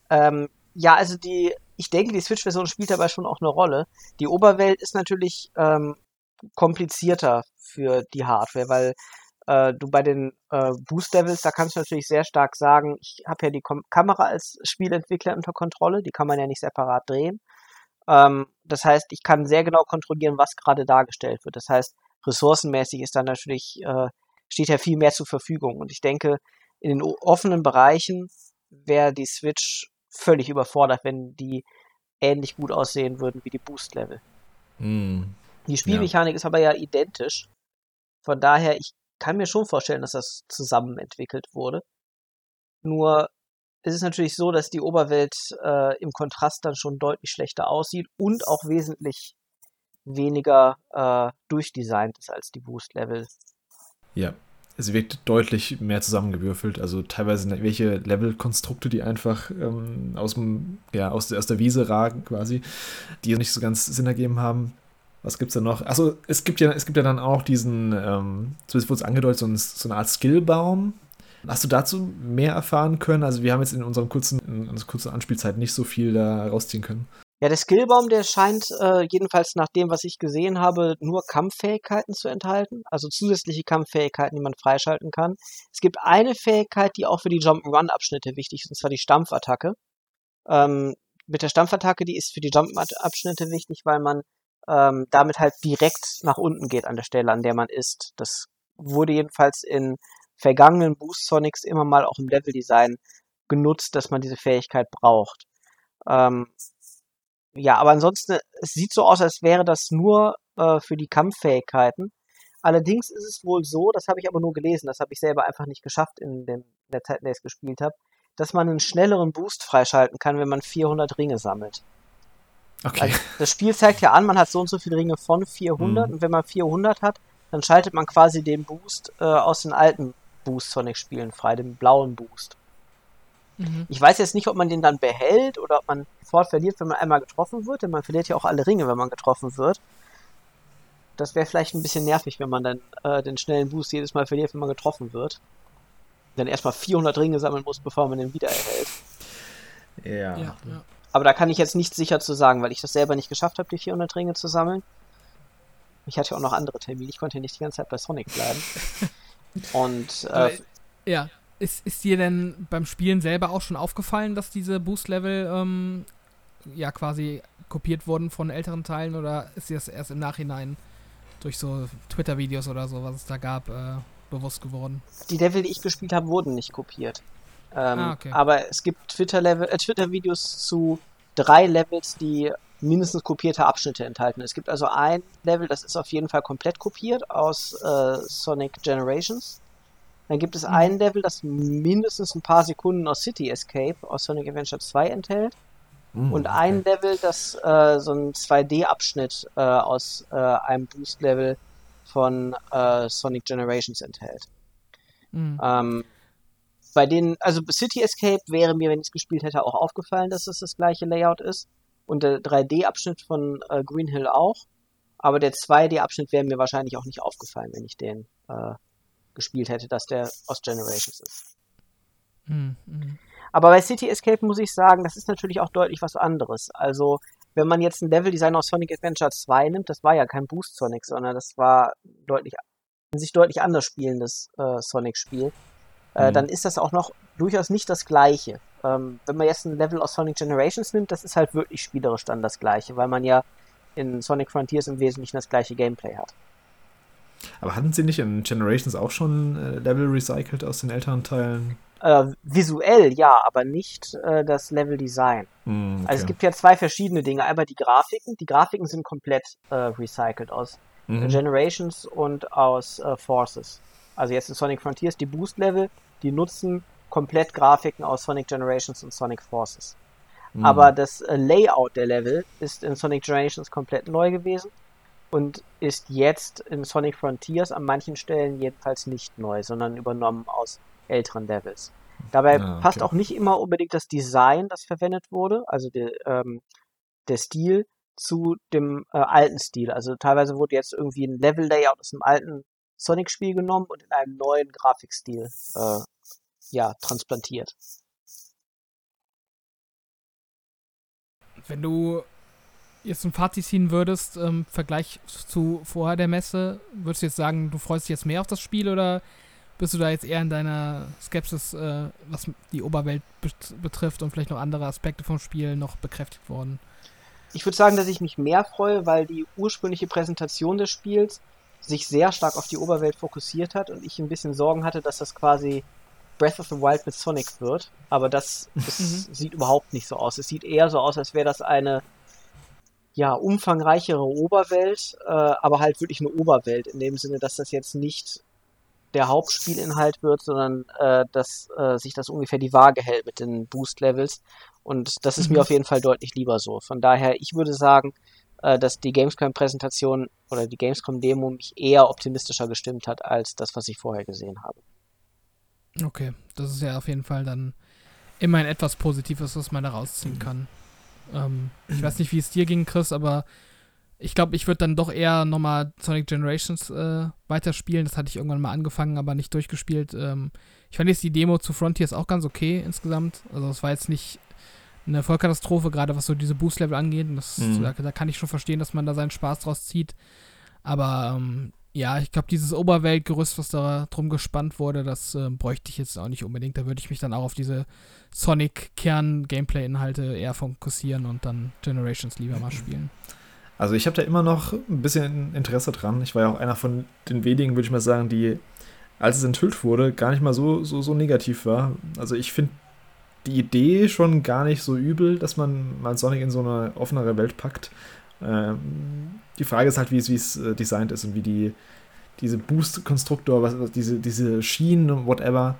Ähm, ja, also die, ich denke, die Switch-Version spielt dabei schon auch eine Rolle. Die Oberwelt ist natürlich ähm, komplizierter für die Hardware, weil äh, du bei den äh, Boost-Levels, da kannst du natürlich sehr stark sagen, ich habe ja die Kom Kamera als Spielentwickler unter Kontrolle, die kann man ja nicht separat drehen. Ähm, das heißt, ich kann sehr genau kontrollieren, was gerade dargestellt wird. Das heißt, ressourcenmäßig ist dann natürlich, äh, steht ja viel mehr zur Verfügung. Und ich denke, in den offenen Bereichen wäre die Switch völlig überfordert, wenn die ähnlich gut aussehen würden wie die Boost-Level. Mm. Die Spielmechanik ja. ist aber ja identisch. Von daher, ich kann mir schon vorstellen, dass das zusammen entwickelt wurde. Nur es ist natürlich so, dass die Oberwelt äh, im Kontrast dann schon deutlich schlechter aussieht und auch wesentlich weniger äh, durchdesignt ist als die Boost-Level. Ja, es wirkt deutlich mehr zusammengewürfelt. Also teilweise welche Level-Konstrukte, die einfach ähm, aus, ja, aus, aus der Wiese ragen quasi, die nicht so ganz Sinn ergeben haben. Was gibt's da noch? Also es gibt ja, es gibt ja dann auch diesen, ähm, zumindest wurde es angedeutet, so, ein, so eine Art Skillbaum. Hast du dazu mehr erfahren können? Also wir haben jetzt in unserem kurzen, in unserer kurzen Anspielzeit nicht so viel da rausziehen können. Ja, der Skillbaum, der scheint äh, jedenfalls nach dem, was ich gesehen habe, nur Kampffähigkeiten zu enthalten, also zusätzliche Kampffähigkeiten, die man freischalten kann. Es gibt eine Fähigkeit, die auch für die Jump-Run-Abschnitte wichtig ist, und zwar die Stampfattacke. Ähm, mit der Stampfattacke, die ist für die Jump-Abschnitte wichtig, weil man ähm, damit halt direkt nach unten geht an der Stelle, an der man ist. Das wurde jedenfalls in vergangenen Boost Sonics immer mal auch im Level-Design genutzt, dass man diese Fähigkeit braucht. Ähm, ja, aber ansonsten, es sieht so aus, als wäre das nur äh, für die Kampffähigkeiten. Allerdings ist es wohl so, das habe ich aber nur gelesen, das habe ich selber einfach nicht geschafft in, dem, in der Zeit, in der ich es gespielt habe, dass man einen schnelleren Boost freischalten kann, wenn man 400 Ringe sammelt. Okay. Also das Spiel zeigt ja an, man hat so und so viele Ringe von 400 mhm. und wenn man 400 hat, dann schaltet man quasi den Boost äh, aus den alten Boost Sonic-Spielen frei, den blauen Boost. Mhm. Ich weiß jetzt nicht, ob man den dann behält oder ob man sofort verliert, wenn man einmal getroffen wird, denn man verliert ja auch alle Ringe, wenn man getroffen wird. Das wäre vielleicht ein bisschen nervig, wenn man dann äh, den schnellen Boost jedes Mal verliert, wenn man getroffen wird. Dann erstmal 400 Ringe sammeln muss, bevor man den wieder erhält. Ja. ja, ja. Aber da kann ich jetzt nicht sicher zu sagen, weil ich das selber nicht geschafft habe, die 400 Ringe zu sammeln. Ich hatte auch noch andere Termine, ich konnte ja nicht die ganze Zeit bei Sonic bleiben. (laughs) Und äh, ja, ist, ist dir denn beim Spielen selber auch schon aufgefallen, dass diese Boost-Level ähm, ja quasi kopiert wurden von älteren Teilen oder ist dir das erst im Nachhinein durch so Twitter-Videos oder so, was es da gab, äh, bewusst geworden? Die Level, die ich gespielt habe, wurden nicht kopiert. Ähm, Ah, okay. Aber es gibt Twitter-Level, äh, Twitter-Videos zu drei Levels, die mindestens kopierte Abschnitte enthalten. Es gibt also ein Level, das ist auf jeden Fall komplett kopiert aus äh, Sonic Generations. Dann gibt es Mhm. ein Level, das mindestens ein paar Sekunden aus City Escape aus Sonic Adventure 2 enthält. Hm, Und okay. ein Level, das äh, so ein 2D-Abschnitt äh, aus äh, einem Boost-Level von äh, Sonic Generations enthält. Mhm. Ähm, bei den, also City Escape wäre mir, wenn ich es gespielt hätte, auch aufgefallen, dass es das gleiche Layout ist. Und der 3D-Abschnitt von äh, Green Hill auch. Aber der 2D-Abschnitt wäre mir wahrscheinlich auch nicht aufgefallen, wenn ich den äh, gespielt hätte, dass der aus Generations ist. Mhm. Aber bei City Escape muss ich sagen, das ist natürlich auch deutlich was anderes. Also, wenn man jetzt ein Leveldesign aus Sonic Adventure 2 nimmt, das war ja kein Boost Sonic, sondern das war deutlich, sich deutlich anders spielendes äh, Sonic-Spiel, äh, Mhm. dann ist das auch noch durchaus nicht das gleiche. Ähm, wenn man jetzt ein Level aus Sonic Generations nimmt, das ist halt wirklich spielerisch dann das gleiche, weil man ja in Sonic Frontiers im Wesentlichen das gleiche Gameplay hat. Aber hatten sie nicht in Generations auch schon äh, Level recycelt aus den älteren Teilen? Äh, visuell ja, aber nicht äh, das Level-Design. Hm, okay. Also es gibt ja zwei verschiedene Dinge. Einmal die Grafiken. Die Grafiken sind komplett äh, recycelt aus Mhm. Generations und aus äh, Forces. Also jetzt in Sonic Frontiers die Boost-Level, die nutzen komplett Grafiken aus Sonic Generations und Sonic Forces. Hm. Aber das äh, Layout der Level ist in Sonic Generations komplett neu gewesen und ist jetzt in Sonic Frontiers an manchen Stellen jedenfalls nicht neu, sondern übernommen aus älteren Levels. Dabei Ah, okay. passt auch nicht immer unbedingt das Design, das verwendet wurde, also der, ähm, der Stil zu dem äh, alten Stil. Also teilweise wurde jetzt irgendwie ein Level-Layout aus einem alten Sonic-Spiel genommen und in einem neuen Grafikstil äh, ja, transplantiert. Wenn du jetzt ein Fazit ziehen würdest, im Vergleich zu vorher der Messe, würdest du jetzt sagen, du freust dich jetzt mehr auf das Spiel oder bist du da jetzt eher in deiner Skepsis, äh, was die Oberwelt bet betrifft und vielleicht noch andere Aspekte vom Spiel noch bekräftigt worden? Ich würde sagen, dass ich mich mehr freue, weil die ursprüngliche Präsentation des Spiels sich sehr stark auf die Oberwelt fokussiert hat und ich ein bisschen Sorgen hatte, dass das quasi Breath of the Wild mit Sonic wird. Aber das ist, sieht überhaupt nicht so aus. Es sieht eher so aus, als wäre das eine ja, umfangreichere Oberwelt, äh, aber halt wirklich eine Oberwelt, in dem Sinne, dass das jetzt nicht der Hauptspielinhalt wird, sondern äh, dass äh, sich das ungefähr die Waage hält mit den Boost-Levels. Und das ist Mhm. mir auf jeden Fall deutlich lieber so. Von daher, ich würde sagen, äh, dass die Gamescom-Präsentation oder die Gamescom-Demo mich eher optimistischer gestimmt hat als das, was ich vorher gesehen habe. Okay, das ist ja auf jeden Fall dann immerhin etwas Positives, was man da rausziehen kann. Ähm, ich weiß nicht, wie es dir ging, Chris, aber ich glaube, ich würde dann doch eher nochmal Sonic Generations äh, weiterspielen. Das hatte ich irgendwann mal angefangen, aber nicht durchgespielt. Ähm, ich fand jetzt die Demo zu Frontiers auch ganz okay insgesamt. Also es war jetzt nicht eine Vollkatastrophe, gerade was so diese Boost-Level angeht. Und Das, Mhm. da, da kann ich schon verstehen, dass man da seinen Spaß draus zieht. Aber ähm, ja, ich glaube, dieses Oberweltgerüst, was da drum gespannt wurde, das äh, bräuchte ich jetzt auch nicht unbedingt. Da würde ich mich dann auch auf diese Sonic-Kern-Gameplay-Inhalte eher fokussieren und dann Generations lieber mal spielen. Also ich habe da immer noch ein bisschen Interesse dran. Ich war ja auch einer von den wenigen, würde ich mal sagen, die, als es enthüllt wurde, gar nicht mal so, so, so negativ war. Also ich finde die Idee schon gar nicht so übel, dass man mal Sonic in so eine offenere Welt packt. Ähm, die Frage ist halt, wie es, äh, designt ist und wie die, diese Boost-Konstruktor, was diese, diese Schienen und whatever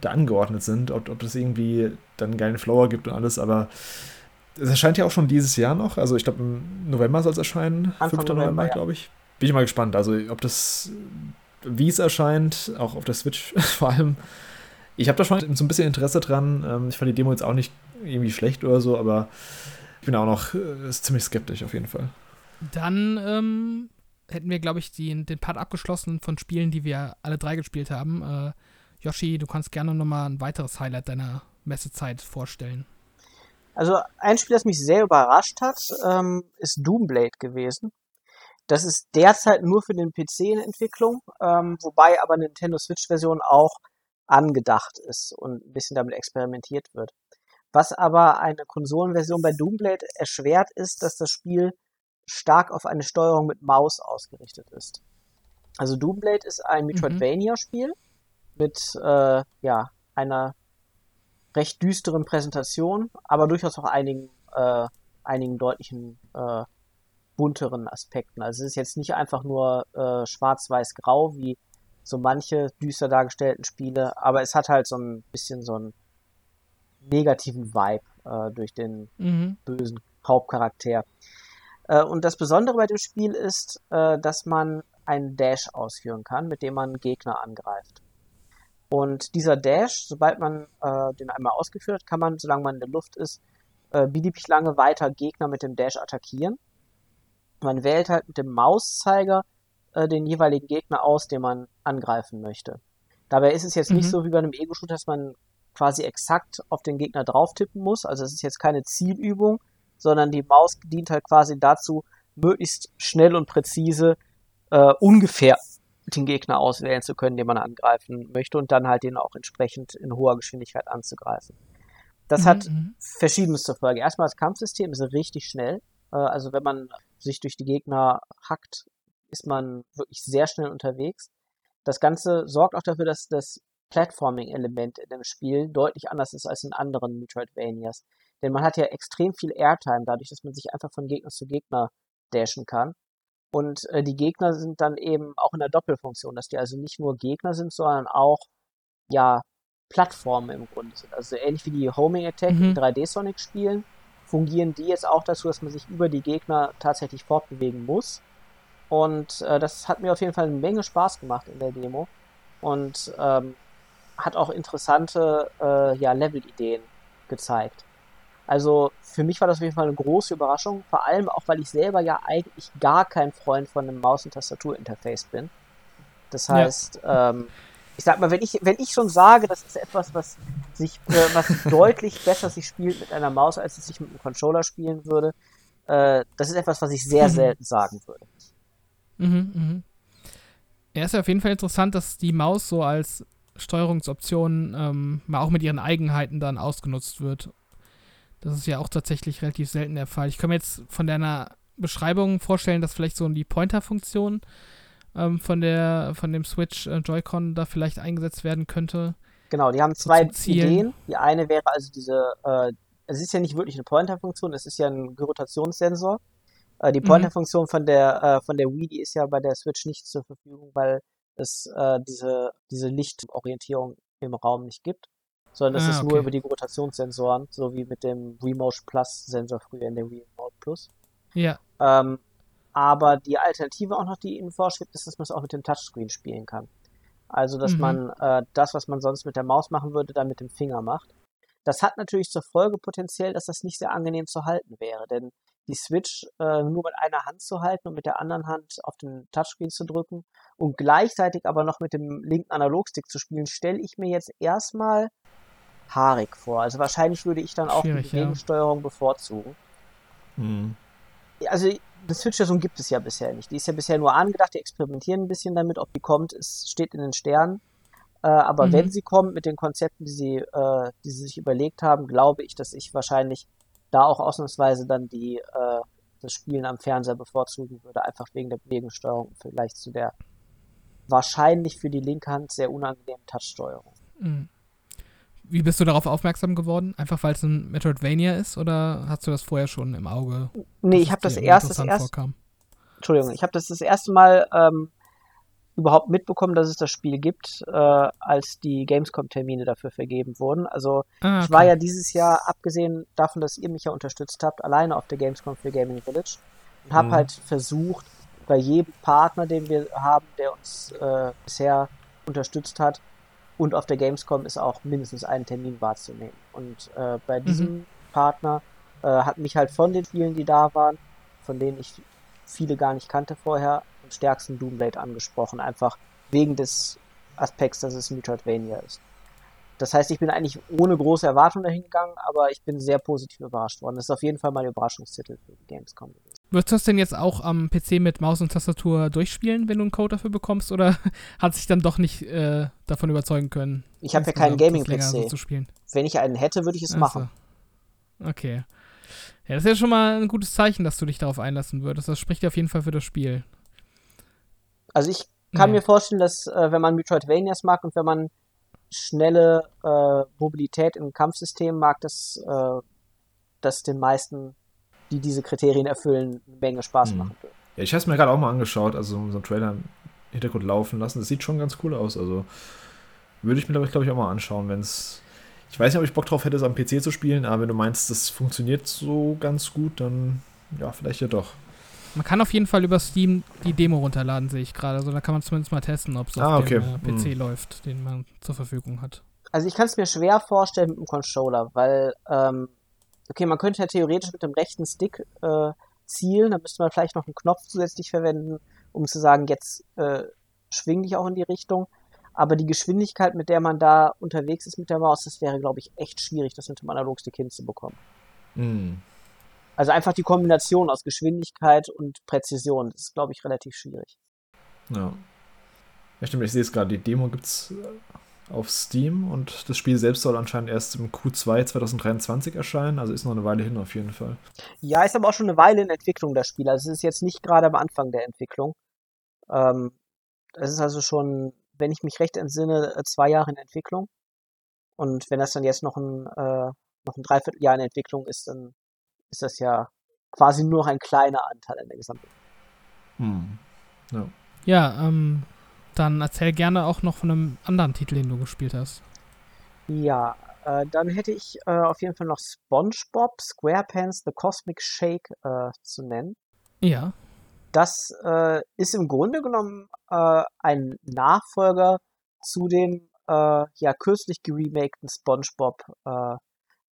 da angeordnet sind, ob, ob das irgendwie dann einen geilen Flower gibt und alles, aber es erscheint ja auch schon dieses Jahr noch. Also ich glaube, im November soll es erscheinen. Anfang 5. November, November, ja. glaube ich. Bin ich mal gespannt. Also ob das, wie es erscheint, auch auf der Switch (laughs) vor allem. Ich habe da schon so ein bisschen Interesse dran. Ähm, Ich fand die Demo jetzt auch nicht irgendwie schlecht oder so, aber ich bin auch noch äh, ziemlich skeptisch auf jeden Fall. Dann ähm, hätten wir, glaube ich, den, den Part abgeschlossen von Spielen, die wir alle drei gespielt haben. Äh, Yoshi, du kannst gerne nochmal ein weiteres Highlight deiner Messezeit vorstellen. Also ein Spiel, das mich sehr überrascht hat, ähm, ist Doomblade gewesen. das ist derzeit nur für den PC in Entwicklung, ähm, wobei aber Nintendo Switch-Version auch angedacht ist und ein bisschen damit experimentiert wird. Was aber eine Konsolenversion bei Doomblade erschwert, ist, dass das Spiel stark auf eine Steuerung mit Maus ausgerichtet ist. Also Doomblade ist ein mhm. Metroidvania-Spiel mit äh, ja, einer recht düsteren Präsentation, aber durchaus auch einigen, äh, einigen deutlichen äh, bunteren Aspekten. Also es ist jetzt nicht einfach nur äh, schwarz-weiß-grau wie so manche düster dargestellten Spiele, aber es hat halt so ein bisschen so einen negativen Vibe äh, durch den mhm. bösen Hauptcharakter. Äh, und das Besondere bei dem Spiel ist, äh, dass man einen Dash ausführen kann, mit dem man Gegner angreift. Und dieser Dash, sobald man äh, den einmal ausgeführt hat, kann man, solange man in der Luft ist, äh, beliebig lange weiter Gegner mit dem Dash attackieren. Man wählt halt mit dem Mauszeiger äh, den jeweiligen Gegner aus, den man angreifen möchte. Dabei ist es jetzt mhm. nicht so wie bei einem Ego-Shooter, dass man quasi exakt auf den Gegner drauf tippen muss. Also es ist jetzt keine Zielübung, sondern die Maus dient halt quasi dazu, möglichst schnell und präzise äh, ungefähr den Gegner auswählen zu können, den man angreifen möchte und dann halt den auch entsprechend in hoher Geschwindigkeit anzugreifen. Das mhm, hat mhm. verschiedenes zur Folge. Erstmal das Kampfsystem ist richtig schnell. Äh, also wenn man sich durch die Gegner hackt, ist man wirklich sehr schnell unterwegs. Das Ganze sorgt auch dafür, dass das Platforming-Element in dem Spiel deutlich anders ist als in anderen Metroidvanias. Denn man hat ja extrem viel Airtime dadurch, dass man sich einfach von Gegner zu Gegner dashen kann. Und äh, die Gegner sind dann eben auch in der Doppelfunktion, dass die also nicht nur Gegner sind, sondern auch, ja, Plattformen im Grunde sind. Also ähnlich wie die Homing Attack mhm. in 3D Sonic Spielen, fungieren die jetzt auch dazu, dass man sich über die Gegner tatsächlich fortbewegen muss. Und äh, das hat mir auf jeden Fall eine Menge Spaß gemacht in der Demo. Und ähm, hat auch interessante äh, ja, Level-Ideen gezeigt. Also für mich war das auf jeden Fall eine große Überraschung, vor allem auch, weil ich selber ja eigentlich gar kein Freund von einem Maus- und Tastaturinterface bin. Das heißt, ja. ähm, ich sag mal, wenn ich, wenn ich schon sage, das ist etwas, was sich, äh, was (laughs) deutlich besser sich spielt mit einer Maus, als es sich mit einem Controller spielen würde, äh, das ist etwas, was ich sehr mhm. selten sagen würde. Mhm, mhm. Ja, ist ja auf jeden Fall interessant, dass die Maus so als Steuerungsoption ähm, mal auch mit ihren Eigenheiten dann ausgenutzt wird. Das ist ja auch tatsächlich relativ selten der Fall. Ich kann mir jetzt von deiner Beschreibung vorstellen, dass vielleicht so die Pointer-Funktion ähm, von der von dem Switch äh, Joy-Con da vielleicht eingesetzt werden könnte. Genau, die haben zwei Ideen. Die eine wäre also diese, äh, es ist ja nicht wirklich eine Pointer-Funktion, es ist ja ein Rotationsensor. Äh, die mhm. Pointer-Funktion von der äh, von der Wii, die ist ja bei der Switch nicht zur Verfügung, weil es äh, diese diese Lichtorientierung im Raum nicht gibt sondern das ah, ist okay. nur über die Rotationssensoren, so wie mit dem Remote Plus Sensor früher in der Remote Plus. Ja. Ähm, aber die Alternative auch noch, die Ihnen vorschwebt, ist, dass man es auch mit dem Touchscreen spielen kann. Also, dass mhm. man äh, das, was man sonst mit der Maus machen würde, dann mit dem Finger macht. Das hat natürlich zur Folge potenziell, dass das nicht sehr angenehm zu halten wäre, denn die Switch äh, nur mit einer Hand zu halten und mit der anderen Hand auf den Touchscreen zu drücken und gleichzeitig aber noch mit dem linken Analogstick zu spielen, stelle ich mir jetzt erstmal haarig vor. Also wahrscheinlich würde ich dann auch Schwierig, die Gegensteuerung ja. bevorzugen. Hm. Also eine Switch-Version gibt es ja bisher nicht. Die ist ja bisher nur angedacht, die experimentieren ein bisschen damit. Ob die kommt, es steht in den Sternen. Äh, aber mhm. wenn sie kommt mit den Konzepten, die sie, äh, die sie sich überlegt haben, glaube ich, dass ich wahrscheinlich da auch ausnahmsweise dann die äh, das Spielen am Fernseher bevorzugen würde, einfach wegen der Gegensteuerung vielleicht zu der wahrscheinlich für die linke Hand sehr unangenehmen Touchsteuerung. Mhm. Wie bist du darauf aufmerksam geworden? Einfach weil es ein Metroidvania ist oder hast du das vorher schon im Auge? Nee, ich habe das erst, das erst, Entschuldigung, ich habe das das erste Mal ähm, überhaupt mitbekommen, dass es das Spiel gibt, äh, als die Gamescom-Termine dafür vergeben wurden. Also ah, okay. ich war ja dieses Jahr, abgesehen davon, dass ihr mich ja unterstützt habt, alleine auf der Gamescom für Gaming Village und habe mhm. halt versucht, bei jedem Partner, den wir haben, der uns äh, bisher unterstützt hat, und auf der Gamescom ist auch mindestens ein Termin wahrzunehmen. Und äh, bei mhm. diesem mhm. Partner äh, hat mich halt von den Spielen, die da waren, von denen ich viele gar nicht kannte vorher, stärksten Doomblade angesprochen. Einfach wegen des Aspekts, dass es Metroidvania ist. Das heißt, ich bin eigentlich ohne große Erwartungen dahin gegangen, aber ich bin sehr positiv überrascht worden. Das ist auf jeden Fall mein Überraschungstitel für die Gamescom gewesen. Würdest du das denn jetzt auch am PC mit Maus und Tastatur durchspielen, wenn du einen Code dafür bekommst? Oder (laughs) hat sich dann doch nicht äh, davon überzeugen können? Ich habe ja keinen Gaming-PC. So zu spielen? Wenn ich einen hätte, würde ich es also. machen. Okay. Ja, das ist ja schon mal ein gutes Zeichen, dass du dich darauf einlassen würdest. Das spricht ja auf jeden Fall für das Spiel. Also ich kann nee. mir vorstellen, dass äh, wenn man Metroidvanias mag und wenn man schnelle äh, Mobilität im Kampfsystem mag, dass äh, das den meisten die diese Kriterien erfüllen, eine Menge Spaß mhm. machen wird. Ja, ich habe es mir gerade auch mal angeschaut, also so einen Trailer im Hintergrund laufen lassen. Das sieht schon ganz cool aus. Also würde ich mir, glaube ich, auch mal anschauen, wenn es. Ich weiß nicht, ob ich Bock drauf hätte, es am PC zu spielen, aber wenn du meinst, das funktioniert so ganz gut, dann ja, vielleicht ja doch. Man kann auf jeden Fall über Steam die Demo runterladen, sehe ich gerade. Also da kann man zumindest mal testen, ob es ah, auf okay. dem äh, PC hm. läuft, den man zur Verfügung hat. Also ich kann es mir schwer vorstellen mit dem Controller, weil ähm, okay, man könnte ja theoretisch mit dem rechten Stick äh, zielen, dann müsste man vielleicht noch einen Knopf zusätzlich verwenden, um zu sagen, jetzt äh, schwing dich auch in die Richtung. Aber die Geschwindigkeit, mit der man da unterwegs ist mit der Maus, das wäre, glaube ich, echt schwierig, das mit dem Analogstick hinzubekommen. Mm. Also einfach die Kombination aus Geschwindigkeit und Präzision, das ist, glaube ich, relativ schwierig. Ja. Ja, stimmt, ich sehe es gerade, die Demo gibt es auf Steam und das Spiel selbst soll anscheinend erst im Q2 2023 erscheinen, also ist noch eine Weile hin auf jeden Fall. Ja, ist aber auch schon eine Weile in Entwicklung das Spiel. Also es ist jetzt nicht gerade am Anfang der Entwicklung. Ähm, es ist also schon, wenn ich mich recht entsinne, äh, zwei Jahre in Entwicklung. Und wenn das dann jetzt noch ein, äh, noch ein Dreivierteljahr in Entwicklung ist, dann ist das ja quasi nur noch ein kleiner Anteil in der gesamten. Hm. Ja, ja ähm, dann erzähl gerne auch noch von einem anderen Titel, den du gespielt hast. Ja, äh, dann hätte ich äh, auf jeden Fall noch SpongeBob SquarePants The Cosmic Shake äh, zu nennen. Ja. Das äh, ist im Grunde genommen äh, ein Nachfolger zu dem äh, ja kürzlich geremakten SpongeBob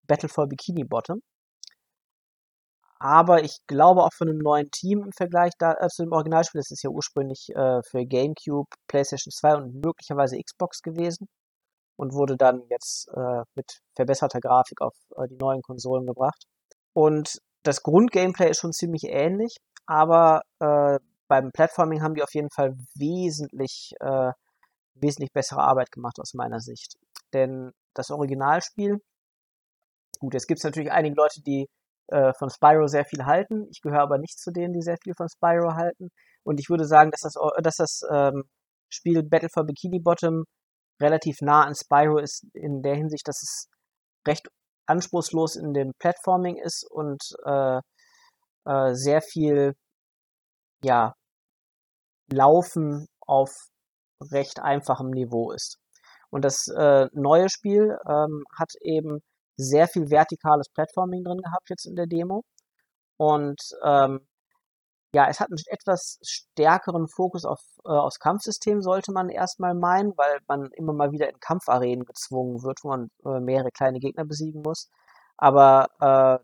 Battle for Bikini Bottom aber ich glaube auch von einem neuen Team im Vergleich da, äh, zu dem Originalspiel. Das ist ja ursprünglich äh, für GameCube, PlayStation 2 und möglicherweise Xbox gewesen und wurde dann jetzt äh, mit verbesserter Grafik auf äh, die neuen Konsolen gebracht. Und das Grundgameplay ist schon ziemlich ähnlich, aber äh, beim Platforming haben die auf jeden Fall wesentlich, äh, wesentlich bessere Arbeit gemacht aus meiner Sicht. Denn das Originalspiel, gut, jetzt gibt es natürlich einige Leute, die äh, von Spyro sehr viel halten. Ich gehöre aber nicht zu denen, die sehr viel von Spyro halten. Und ich würde sagen, dass das, dass das ähm, Spiel Battle for Bikini Bottom relativ nah an Spyro ist, in der Hinsicht, dass es recht anspruchslos in dem Platforming ist und äh, äh, sehr viel ja, Laufen auf recht einfachem Niveau ist. Und das äh, neue Spiel ähm, hat eben sehr viel vertikales Platforming drin gehabt jetzt in der Demo. Und ähm, ja, es hat einen etwas stärkeren Fokus auf, äh, aufs Kampfsystem, sollte man erstmal meinen, weil man immer mal wieder in Kampfarenen gezwungen wird, wo man äh, mehrere kleine Gegner besiegen muss. Aber äh,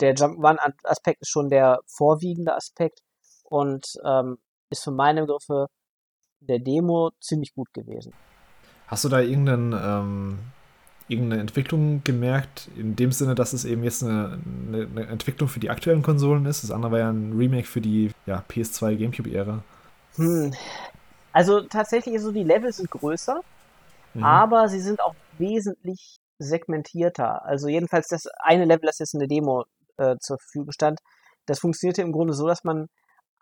der Jump-One-Aspekt ist schon der vorwiegende Aspekt und ähm, ist für meine Begriffe der Demo ziemlich gut gewesen. Hast du da irgendeinen ähm, irgendeine Entwicklung gemerkt, in dem Sinne, dass es eben jetzt eine, eine, Entwicklung für die aktuellen Konsolen ist. Das andere war ja ein Remake für die ja, PS2 GameCube-Ära. Hm. Also tatsächlich so die Level sind größer, mhm. aber sie sind auch wesentlich segmentierter. Also jedenfalls das eine Level, das jetzt in der Demo äh, zur Verfügung stand, das funktionierte im Grunde so, dass man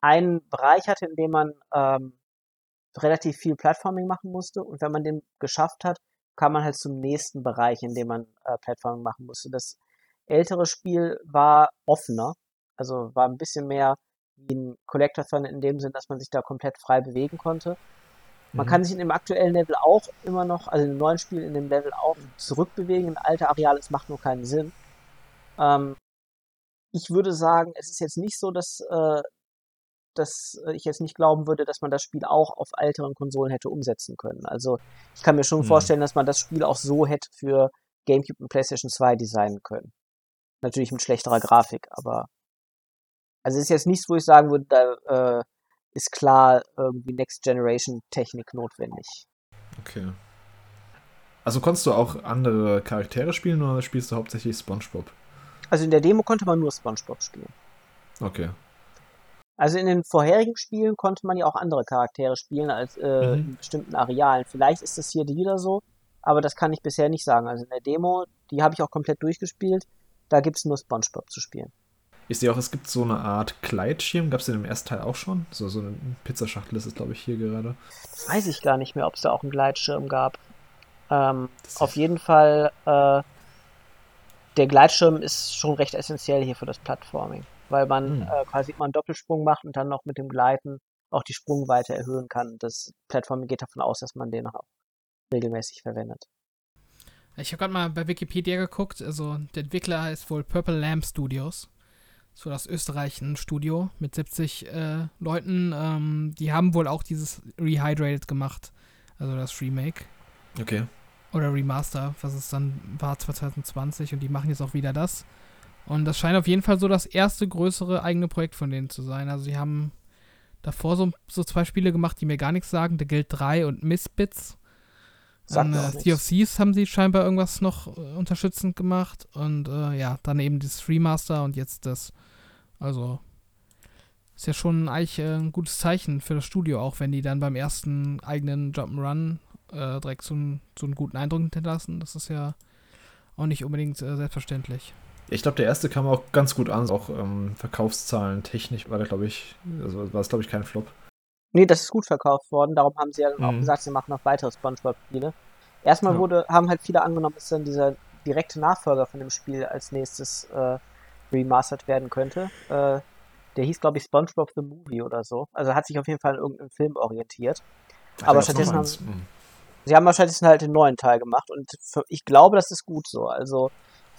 einen Bereich hatte, in dem man ähm, relativ viel Plattforming machen musste und wenn man den geschafft hat, kam man halt zum nächsten Bereich, in dem man äh, Plattforming machen musste. Das ältere Spiel war offener, also war ein bisschen mehr wie ein Collectathon in dem Sinn, dass man sich da komplett frei bewegen konnte. Man mhm. kann sich in dem aktuellen Level auch immer noch, also im neuen Spiel in dem Level auch zurückbewegen in alte Areale, es macht nur keinen Sinn. Ähm, ich würde sagen, es ist jetzt nicht so, dass äh, dass äh, ich jetzt nicht glauben würde, dass man das Spiel auch auf älteren Konsolen hätte umsetzen können. Also ich kann mir schon hm. vorstellen, dass man das Spiel auch so hätte für GameCube und PlayStation 2 designen können. Natürlich mit schlechterer Grafik, aber also es ist jetzt nichts, wo ich sagen würde, da äh, ist klar irgendwie Next Generation Technik notwendig. Okay. Also konntest du auch andere Charaktere spielen oder spielst du hauptsächlich SpongeBob? Also in der Demo konnte man nur SpongeBob spielen. Okay. Also in den vorherigen Spielen konnte man ja auch andere Charaktere spielen als äh, Mhm. in bestimmten Arealen. Vielleicht ist das hier wieder so, aber das kann ich bisher nicht sagen. Also in der Demo, die habe ich auch komplett durchgespielt, da gibt's nur SpongeBob zu spielen. Ich sehe auch, es gibt so eine Art Gleitschirm. Gab es den im ersten Teil auch schon? So, so eine Pizzaschachtel ist es, glaube ich, hier gerade. Das weiß ich gar nicht mehr, ob es da auch einen Gleitschirm gab. Ähm, auf jeden Fall, äh, der Gleitschirm ist schon recht essentiell hier für das Plattforming, weil man Hm. äh, quasi immer einen Doppelsprung macht und dann noch mit dem Gleiten auch die Sprungweite erhöhen kann. Das Plattforming geht davon aus, dass man den auch regelmäßig verwendet. Ich habe gerade mal bei Wikipedia geguckt. Also, der Entwickler heißt wohl Purple Lamp Studios. Das war aus Österreich ein Studio mit 70 äh, Leuten. Ähm, die haben wohl auch dieses Rehydrated gemacht. Also das Remake. Okay. Oder Remaster, was es dann war 2020. Und die machen jetzt auch wieder das. Und das scheint auf jeden Fall so das erste größere eigene Projekt von denen zu sein. Also, sie haben davor so, so zwei Spiele gemacht, die mir gar nichts sagen: The Guild 3 und Misbits. Mir äh, Sea of. Thieves haben sie scheinbar irgendwas noch äh, unterstützend gemacht. Und äh, ja, dann eben das Remaster und jetzt das. Also ist ja schon eigentlich äh, ein gutes Zeichen für das Studio, auch wenn die dann beim ersten eigenen Jump'n'Run äh, direkt so, einen- so einen guten Eindruck hinterlassen. Das ist ja auch nicht unbedingt äh, selbstverständlich. Ich glaube, der erste kam auch ganz gut an. Auch ähm, Verkaufszahlen technisch war da, glaube ich, also war es, glaube ich, kein Flop. Nee, das ist gut verkauft worden. Darum haben sie ja dann auch Mhm. gesagt, sie machen noch weitere SpongeBob-Spiele. Erstmal Ja. wurde, haben halt viele angenommen, dass dann dieser direkte Nachfolger von dem Spiel als nächstes äh, remastert werden könnte. Äh, der hieß, glaube ich, SpongeBob the Movie oder so. Also hat sich auf jeden Fall an irgendeinem Film orientiert. Ach, Aber stattdessen eins. Hm. Sie haben wahrscheinlich halt den neuen Teil gemacht und für, ich glaube, das ist gut so. Also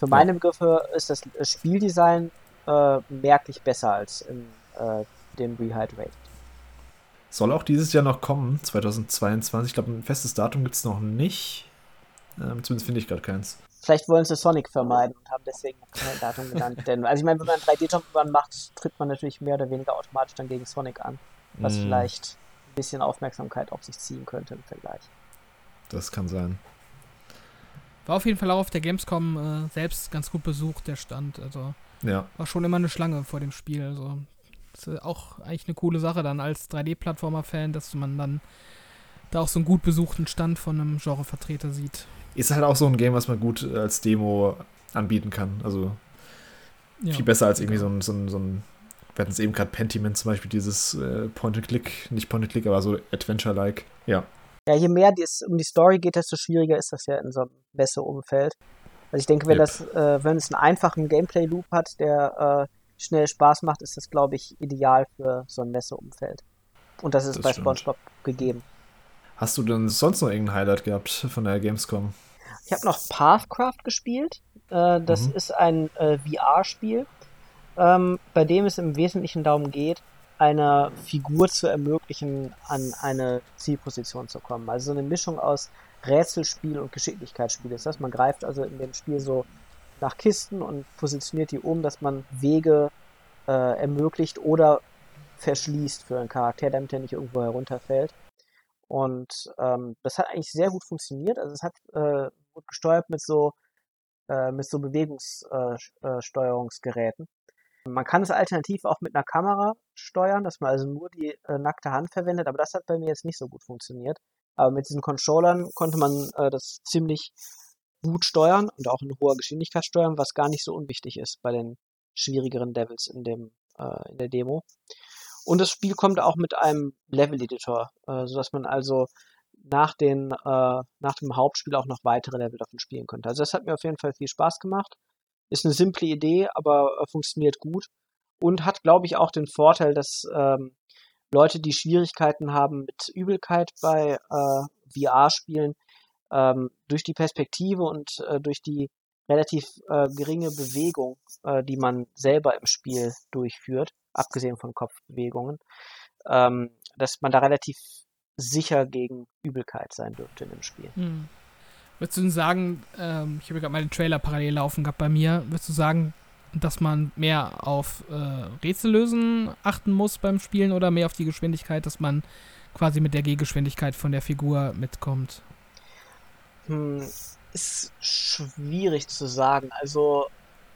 für meine Begriffe ist das Spieldesign äh, merklich besser als in äh, dem Rehydrate. Soll auch dieses Jahr noch kommen, 2022. Ich glaube, ein festes Datum gibt es noch nicht. Ähm, zumindest finde ich gerade keins. Vielleicht wollen sie Sonic vermeiden und haben deswegen kein Datum genannt. (laughs) Denn, also ich meine, wenn man 3D-Jump macht, tritt man natürlich mehr oder weniger automatisch dann gegen Sonic an, was Hm, vielleicht ein bisschen Aufmerksamkeit auf sich ziehen könnte im Vergleich. Das kann sein. War auf jeden Fall auch auf der Gamescom äh, selbst ganz gut besucht, der Stand. Also Ja. war schon immer eine Schlange vor dem Spiel. Also ist auch eigentlich eine coole Sache dann als 3D-Plattformer-Fan, dass man dann da auch so einen gut besuchten Stand von einem Genrevertreter sieht. Ist halt auch so ein Game, was man gut äh, als Demo anbieten kann. Also Ja. viel besser als irgendwie so ein, so ein, so ein wir hatten es eben gerade Pentiment zum Beispiel, dieses äh, Point-and-Click, nicht Point-and-Click, aber so Adventure-like. Ja. Ja, je mehr es um die Story geht, desto schwieriger ist das ja in so einem Messeumfeld. Also ich denke, wenn Yep. das, äh, wenn es einen einfachen Gameplay-Loop hat, der äh, schnell Spaß macht, ist das, glaube ich, ideal für so ein Messeumfeld. Und das ist Das bei stimmt. SpongeBob gegeben. Hast du denn sonst noch irgendein Highlight gehabt von der Gamescom? Ich habe noch Pathcraft gespielt. Äh, das Mhm. ist ein äh, VR-Spiel, ähm, bei dem es im Wesentlichen darum geht, einer Figur zu ermöglichen, an eine Zielposition zu kommen. Also so eine Mischung aus Rätselspiel und Geschicklichkeitsspiel ist das. Man greift also in dem Spiel so nach Kisten und positioniert die um, dass man Wege äh, ermöglicht oder verschließt für einen Charakter, damit er nicht irgendwo herunterfällt. Und ähm, das hat eigentlich sehr gut funktioniert. Also es hat äh, wurde gesteuert mit so äh, mit so Bewegungssteuerungsgeräten. Man kann es alternativ auch mit einer Kamera steuern, dass man also nur die äh, nackte Hand verwendet, aber das hat bei mir jetzt nicht so gut funktioniert. Aber mit diesen Controllern konnte man äh, das ziemlich gut steuern und auch in hoher Geschwindigkeit steuern, was gar nicht so unwichtig ist bei den schwierigeren Levels in dem äh, in der Demo. Und das Spiel kommt auch mit einem Level-Editor, äh, sodass man also nach, den, äh, nach dem Hauptspiel auch noch weitere Level davon spielen könnte. Also das hat mir auf jeden Fall viel Spaß gemacht. Ist eine simple Idee, aber äh, funktioniert gut und hat, glaube ich, auch den Vorteil, dass ähm, Leute, die Schwierigkeiten haben mit Übelkeit bei äh, VR-Spielen, ähm, durch die Perspektive und äh, durch die relativ äh, geringe Bewegung, äh, die man selber im Spiel durchführt, abgesehen von Kopfbewegungen, ähm, dass man da relativ sicher gegen Übelkeit sein dürfte in dem Spiel. Hm. Würdest du denn sagen, ähm, ich habe gerade mal den Trailer parallel laufen gehabt bei mir, würdest du sagen, dass man mehr auf äh, Rätsellösen achten muss beim Spielen oder mehr auf die Geschwindigkeit, dass man quasi mit der Gehgeschwindigkeit von der Figur mitkommt? Hm, ist schwierig zu sagen. Also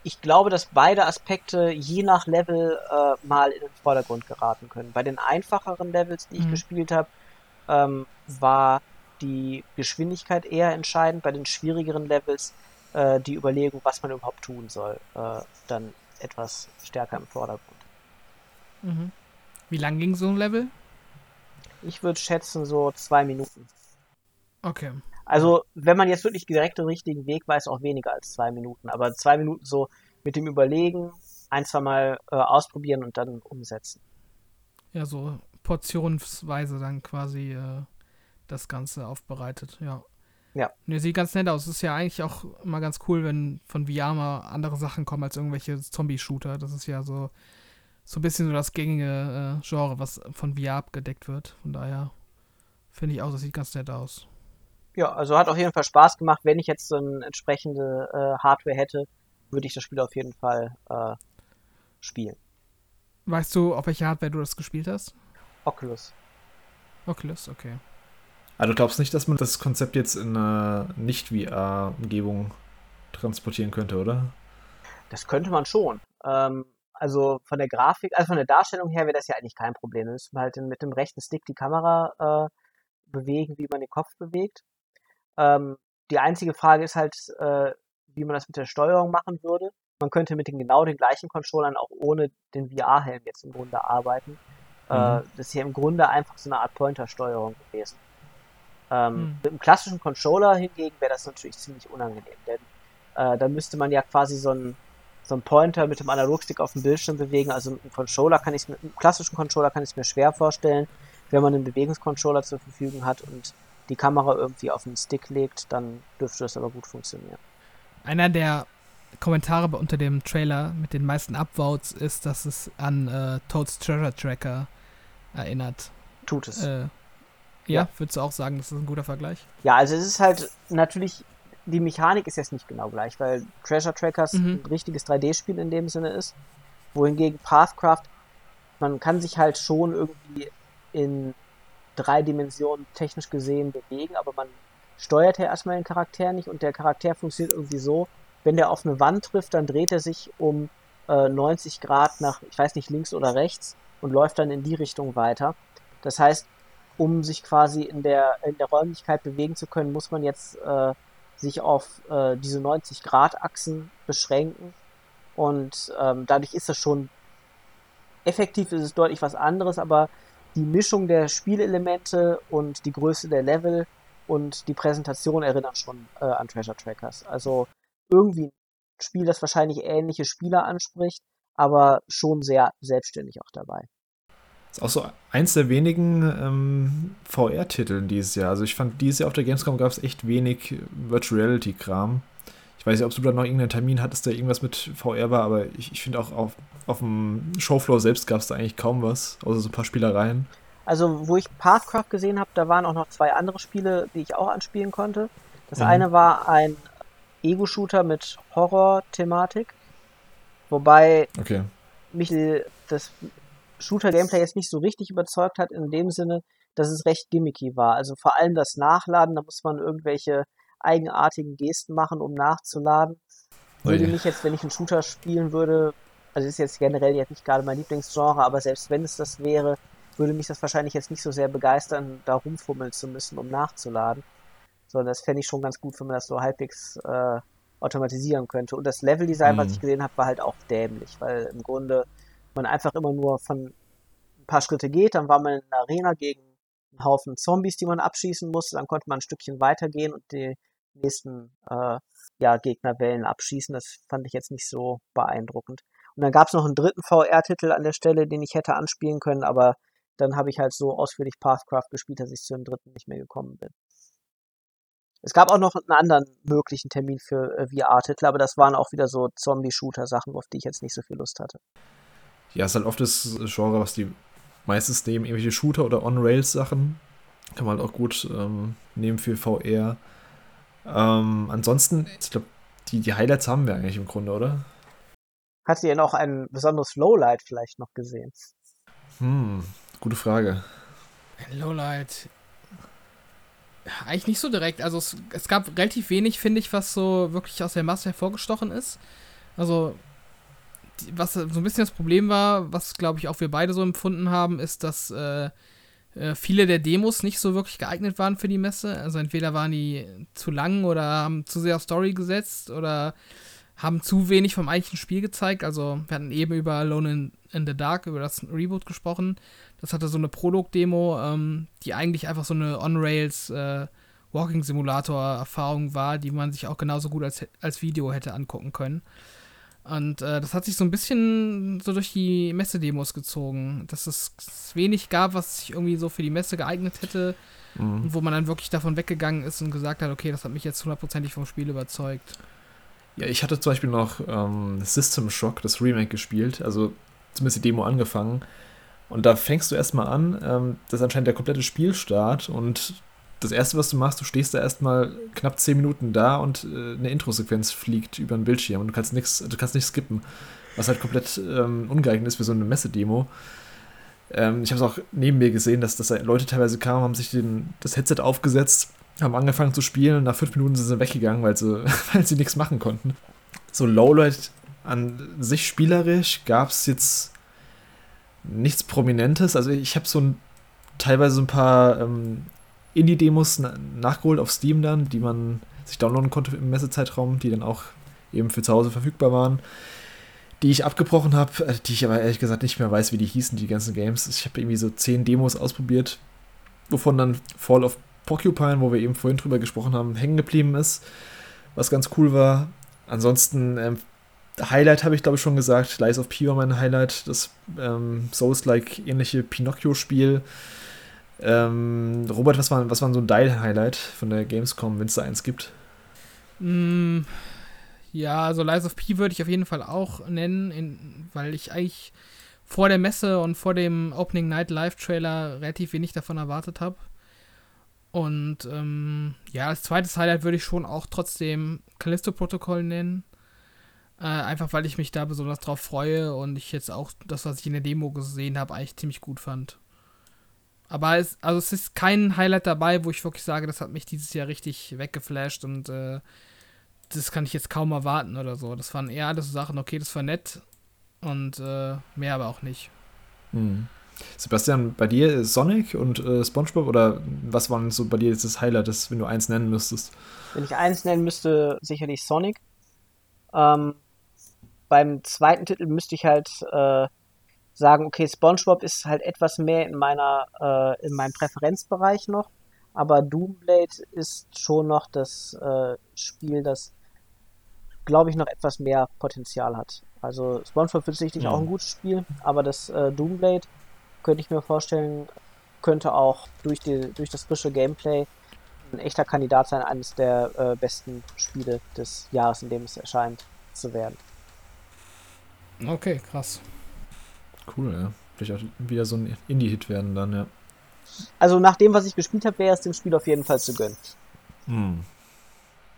ich glaube, dass beide Aspekte je nach Level äh, mal in den Vordergrund geraten können. Bei den einfacheren Levels, die ich mhm. gespielt habe, ähm, war die Geschwindigkeit eher entscheidend. Bei den schwierigeren Levels äh, die Überlegung, was man überhaupt tun soll, äh, dann etwas stärker im Vordergrund. Mhm. Wie lang ging so ein Level? Ich würde schätzen so zwei Minuten. Okay. Also, wenn man jetzt wirklich direkt den richtigen Weg weiß, auch weniger als zwei Minuten. Aber zwei Minuten so mit dem Überlegen, ein, zwei Mal äh, ausprobieren und dann umsetzen. Ja, so portionsweise dann quasi äh, das Ganze aufbereitet, ja. Ja. Ne, sieht ganz nett aus. Es ist ja eigentlich auch immer ganz cool, wenn von VR mal andere Sachen kommen als irgendwelche Zombie-Shooter. Das ist ja so, so ein bisschen so das gängige äh, Genre, was von VR abgedeckt wird. Von daher finde ich auch, das sieht ganz nett aus. Ja, also hat auf jeden Fall Spaß gemacht. Wenn ich jetzt so eine entsprechende äh, Hardware hätte, würde ich das Spiel auf jeden Fall äh, spielen. Weißt du, auf welche Hardware du das gespielt hast? Oculus. Oculus, okay. Aber du glaubst nicht, dass man das Konzept jetzt in einer Nicht-VR-Umgebung transportieren könnte, oder? Das könnte man schon. Ähm, also von der Grafik, also von der Darstellung her wäre das ja eigentlich kein Problem. Da müsste man halt mit dem rechten Stick die Kamera äh, bewegen, wie man den Kopf bewegt. Ähm, die einzige Frage ist halt, äh, wie man das mit der Steuerung machen würde. Man könnte mit den genau den gleichen Controllern auch ohne den VR-Helm jetzt im Grunde arbeiten. Äh, mhm. Äh, das ist hier im Grunde einfach so eine Art Pointer-Steuerung gewesen. Ähm, mhm. Mit einem klassischen Controller hingegen wäre das natürlich ziemlich unangenehm, denn äh, da müsste man ja quasi so einen so Pointer mit dem Analogstick auf dem Bildschirm bewegen. Also mit einem Controller kann ich mit einem klassischen Controller kann ich es mir schwer vorstellen. Wenn man einen Bewegungscontroller zur Verfügung hat und die Kamera irgendwie auf den Stick legt, dann dürfte das aber gut funktionieren. Einer der Kommentare unter dem Trailer mit den meisten Upvotes ist, dass es an äh, Toads Treasure Tracker erinnert. Tut es. Äh, ja, ja, würdest du auch sagen, das ist ein guter Vergleich? Ja, also es ist halt natürlich, die Mechanik ist jetzt nicht genau gleich, weil Treasure Trackers mhm. ein richtiges 3D-Spiel in dem Sinne ist, wohingegen Pathcraft, man kann sich halt schon irgendwie in drei Dimensionen technisch gesehen bewegen, aber man steuert ja erstmal den Charakter nicht und der Charakter funktioniert irgendwie so, wenn der auf eine Wand trifft, dann dreht er sich um äh, 90 Grad nach, ich weiß nicht, links oder rechts und läuft dann in die Richtung weiter. Das heißt, um sich quasi in der, in der Räumlichkeit bewegen zu können, muss man jetzt äh, sich auf äh, diese 90 Grad Achsen beschränken. Und ähm, dadurch ist das schon effektiv ist es deutlich was anderes, aber die Mischung der Spielelemente und die Größe der Level und die Präsentation erinnern schon äh, an Treasure Trackers. Also irgendwie ein Spiel, das wahrscheinlich ähnliche Spieler anspricht, aber schon sehr selbstständig auch dabei. Ist auch so eins der wenigen ähm, VR-Titeln dieses Jahr. Also ich fand, dieses Jahr auf der Gamescom gab es echt wenig Virtual Reality-Kram. Ich weiß nicht, ob du da noch irgendeinen Termin hattest, der irgendwas mit VR war, aber ich, ich finde auch auf, auf dem Showfloor selbst gab es da eigentlich kaum was, außer so ein paar Spielereien. Also, wo ich Pathcraft gesehen habe, da waren auch noch zwei andere Spiele, die ich auch anspielen konnte. Das mhm. eine war ein Ego-Shooter mit Horror-Thematik, wobei okay. mich das Shooter-Gameplay jetzt nicht so richtig überzeugt hat, in dem Sinne, dass es recht gimmicky war. Also vor allem das Nachladen, da muss man irgendwelche eigenartigen Gesten machen, um nachzuladen. Würde mich jetzt, wenn ich einen Shooter spielen würde, also ist jetzt generell jetzt nicht gerade mein Lieblingsgenre, aber selbst wenn es das wäre, würde mich das wahrscheinlich jetzt nicht so sehr begeistern, da rumfummeln zu müssen, um nachzuladen. Sondern das fände ich schon ganz gut, wenn man das so halbwegs äh, automatisieren könnte. Und das Leveldesign, mhm. was ich gesehen habe, war halt auch dämlich, weil im Grunde man einfach immer nur von ein paar Schritte geht, dann war man in einer Arena gegen einen Haufen Zombies, die man abschießen musste, dann konnte man ein Stückchen weitergehen und die nächsten äh, ja, Gegnerwellen abschießen. Das fand ich jetzt nicht so beeindruckend. Und dann gab es noch einen dritten VR-Titel an der Stelle, den ich hätte anspielen können, aber dann habe ich halt so ausführlich Pathcraft gespielt, dass ich zu dem dritten nicht mehr gekommen bin. Es gab auch noch einen anderen möglichen Termin für äh, VR-Titel, aber das waren auch wieder so Zombie-Shooter-Sachen, auf die ich jetzt nicht so viel Lust hatte. Ja, es ist halt oft das Genre, was die meistens nehmen, irgendwelche Shooter- oder On-Rails-Sachen. Kann man halt auch gut ähm, nehmen für VR. Ähm, ansonsten, ich glaube, die, die Highlights haben wir eigentlich im Grunde, oder? Hast du ja noch ein besonderes Lowlight vielleicht noch gesehen? Hm, gute Frage. Ein Lowlight. Eigentlich nicht so direkt. Also es, es gab relativ wenig, finde ich, was so wirklich aus der Masse hervorgestochen ist. Also, was so ein bisschen das Problem war, was glaube ich auch wir beide so empfunden haben, ist, dass äh, äh, viele der Demos nicht so wirklich geeignet waren für die Messe. Also entweder waren die zu lang oder haben zu sehr auf Story gesetzt oder haben zu wenig vom eigentlichen Spiel gezeigt. Also wir hatten eben über Alone in, in the Dark, über das Reboot gesprochen. Das hatte so eine Prolog-Demo, ähm, die eigentlich einfach so eine On-Rails äh, Walking-Simulator-Erfahrung war, die man sich auch genauso gut als, als Video hätte angucken können. Und äh, das hat sich so ein bisschen so durch die Messe-Demos gezogen, dass es wenig gab, was sich irgendwie so für die Messe geeignet hätte mhm. wo man dann wirklich davon weggegangen ist und gesagt hat, okay, das hat mich jetzt hundertprozentig vom Spiel überzeugt. Ja, ich hatte zum Beispiel noch ähm, System Shock, das Remake gespielt, also zumindest die Demo angefangen. Und da fängst du erstmal an, ähm, das ist anscheinend der komplette Spielstart und das erste, was du machst, du stehst da erstmal knapp 10 Minuten da und äh, eine Introsequenz fliegt über den Bildschirm und du kannst nichts, du kannst nicht skippen. Was halt komplett ähm, ungeeignet ist für so eine Messedemo. Ähm, ich habe es auch neben mir gesehen, dass, dass Leute teilweise kamen, haben sich den, das Headset aufgesetzt, haben angefangen zu spielen und nach fünf Minuten sind sie weggegangen, weil sie, (laughs) weil sie nichts machen konnten. So Lowlight an sich spielerisch gab es jetzt nichts Prominentes. Also ich habe so ein teilweise ein paar ähm, Indie-Demos nachgeholt auf Steam dann, die man sich downloaden konnte im Messezeitraum, die dann auch eben für zu Hause verfügbar waren. Die ich abgebrochen habe, äh, die ich aber ehrlich gesagt nicht mehr weiß, wie die hießen, die ganzen Games. Ich habe irgendwie so zehn Demos ausprobiert, wovon dann Fall of Porcupine, wo wir eben vorhin drüber gesprochen haben, hängen geblieben ist, was ganz cool war. Ansonsten, ähm, Highlight habe ich glaube ich schon gesagt, Lies of P war mein Highlight, das ähm, Souls-like ähnliche Pinocchio-Spiel. Ähm, Robert, was war, was war so dein Highlight von der Gamescom, wenn es da eins gibt? Mm, ja, also Lies of P würde ich auf jeden Fall auch nennen, in, weil ich eigentlich vor der Messe und vor dem Opening Night Live Trailer relativ wenig davon erwartet habe. Und ähm, ja, als zweites Highlight würde ich schon auch trotzdem Callisto Protokoll nennen. Äh, einfach weil ich mich da besonders drauf freue und ich jetzt auch das, was ich in der Demo gesehen habe, eigentlich ziemlich gut fand. Aber es, also es ist kein Highlight dabei, wo ich wirklich sage, das hat mich dieses Jahr richtig weggeflasht und äh, das kann ich jetzt kaum erwarten oder so. Das waren eher alles so Sachen, okay, das war nett und äh, mehr aber auch nicht. Hm. Sebastian, bei dir Sonic und äh, SpongeBob oder was waren so bei dir jetzt das Highlight, das, wenn du eins nennen müsstest? Wenn ich eins nennen müsste, sicherlich Sonic. Ähm, beim zweiten Titel müsste ich halt äh, sagen, okay, SpongeBob ist halt etwas mehr in meiner, äh, in meinem Präferenzbereich noch, aber Doomblade ist schon noch das äh, Spiel, das, glaube ich, noch etwas mehr Potenzial hat. Also SpongeBob wird sicherlich ja. auch ein gutes Spiel, aber das äh, Doomblade könnte ich mir vorstellen, könnte auch durch, die, durch das frische Gameplay ein echter Kandidat sein, eines der äh, besten Spiele des Jahres, in dem es erscheint, zu werden. Okay, krass. Cool, ja. Vielleicht auch wieder so ein Indie-Hit werden dann, ja. Also nach dem, was ich gespielt habe, wäre es dem Spiel auf jeden Fall zu gönnen. Hm.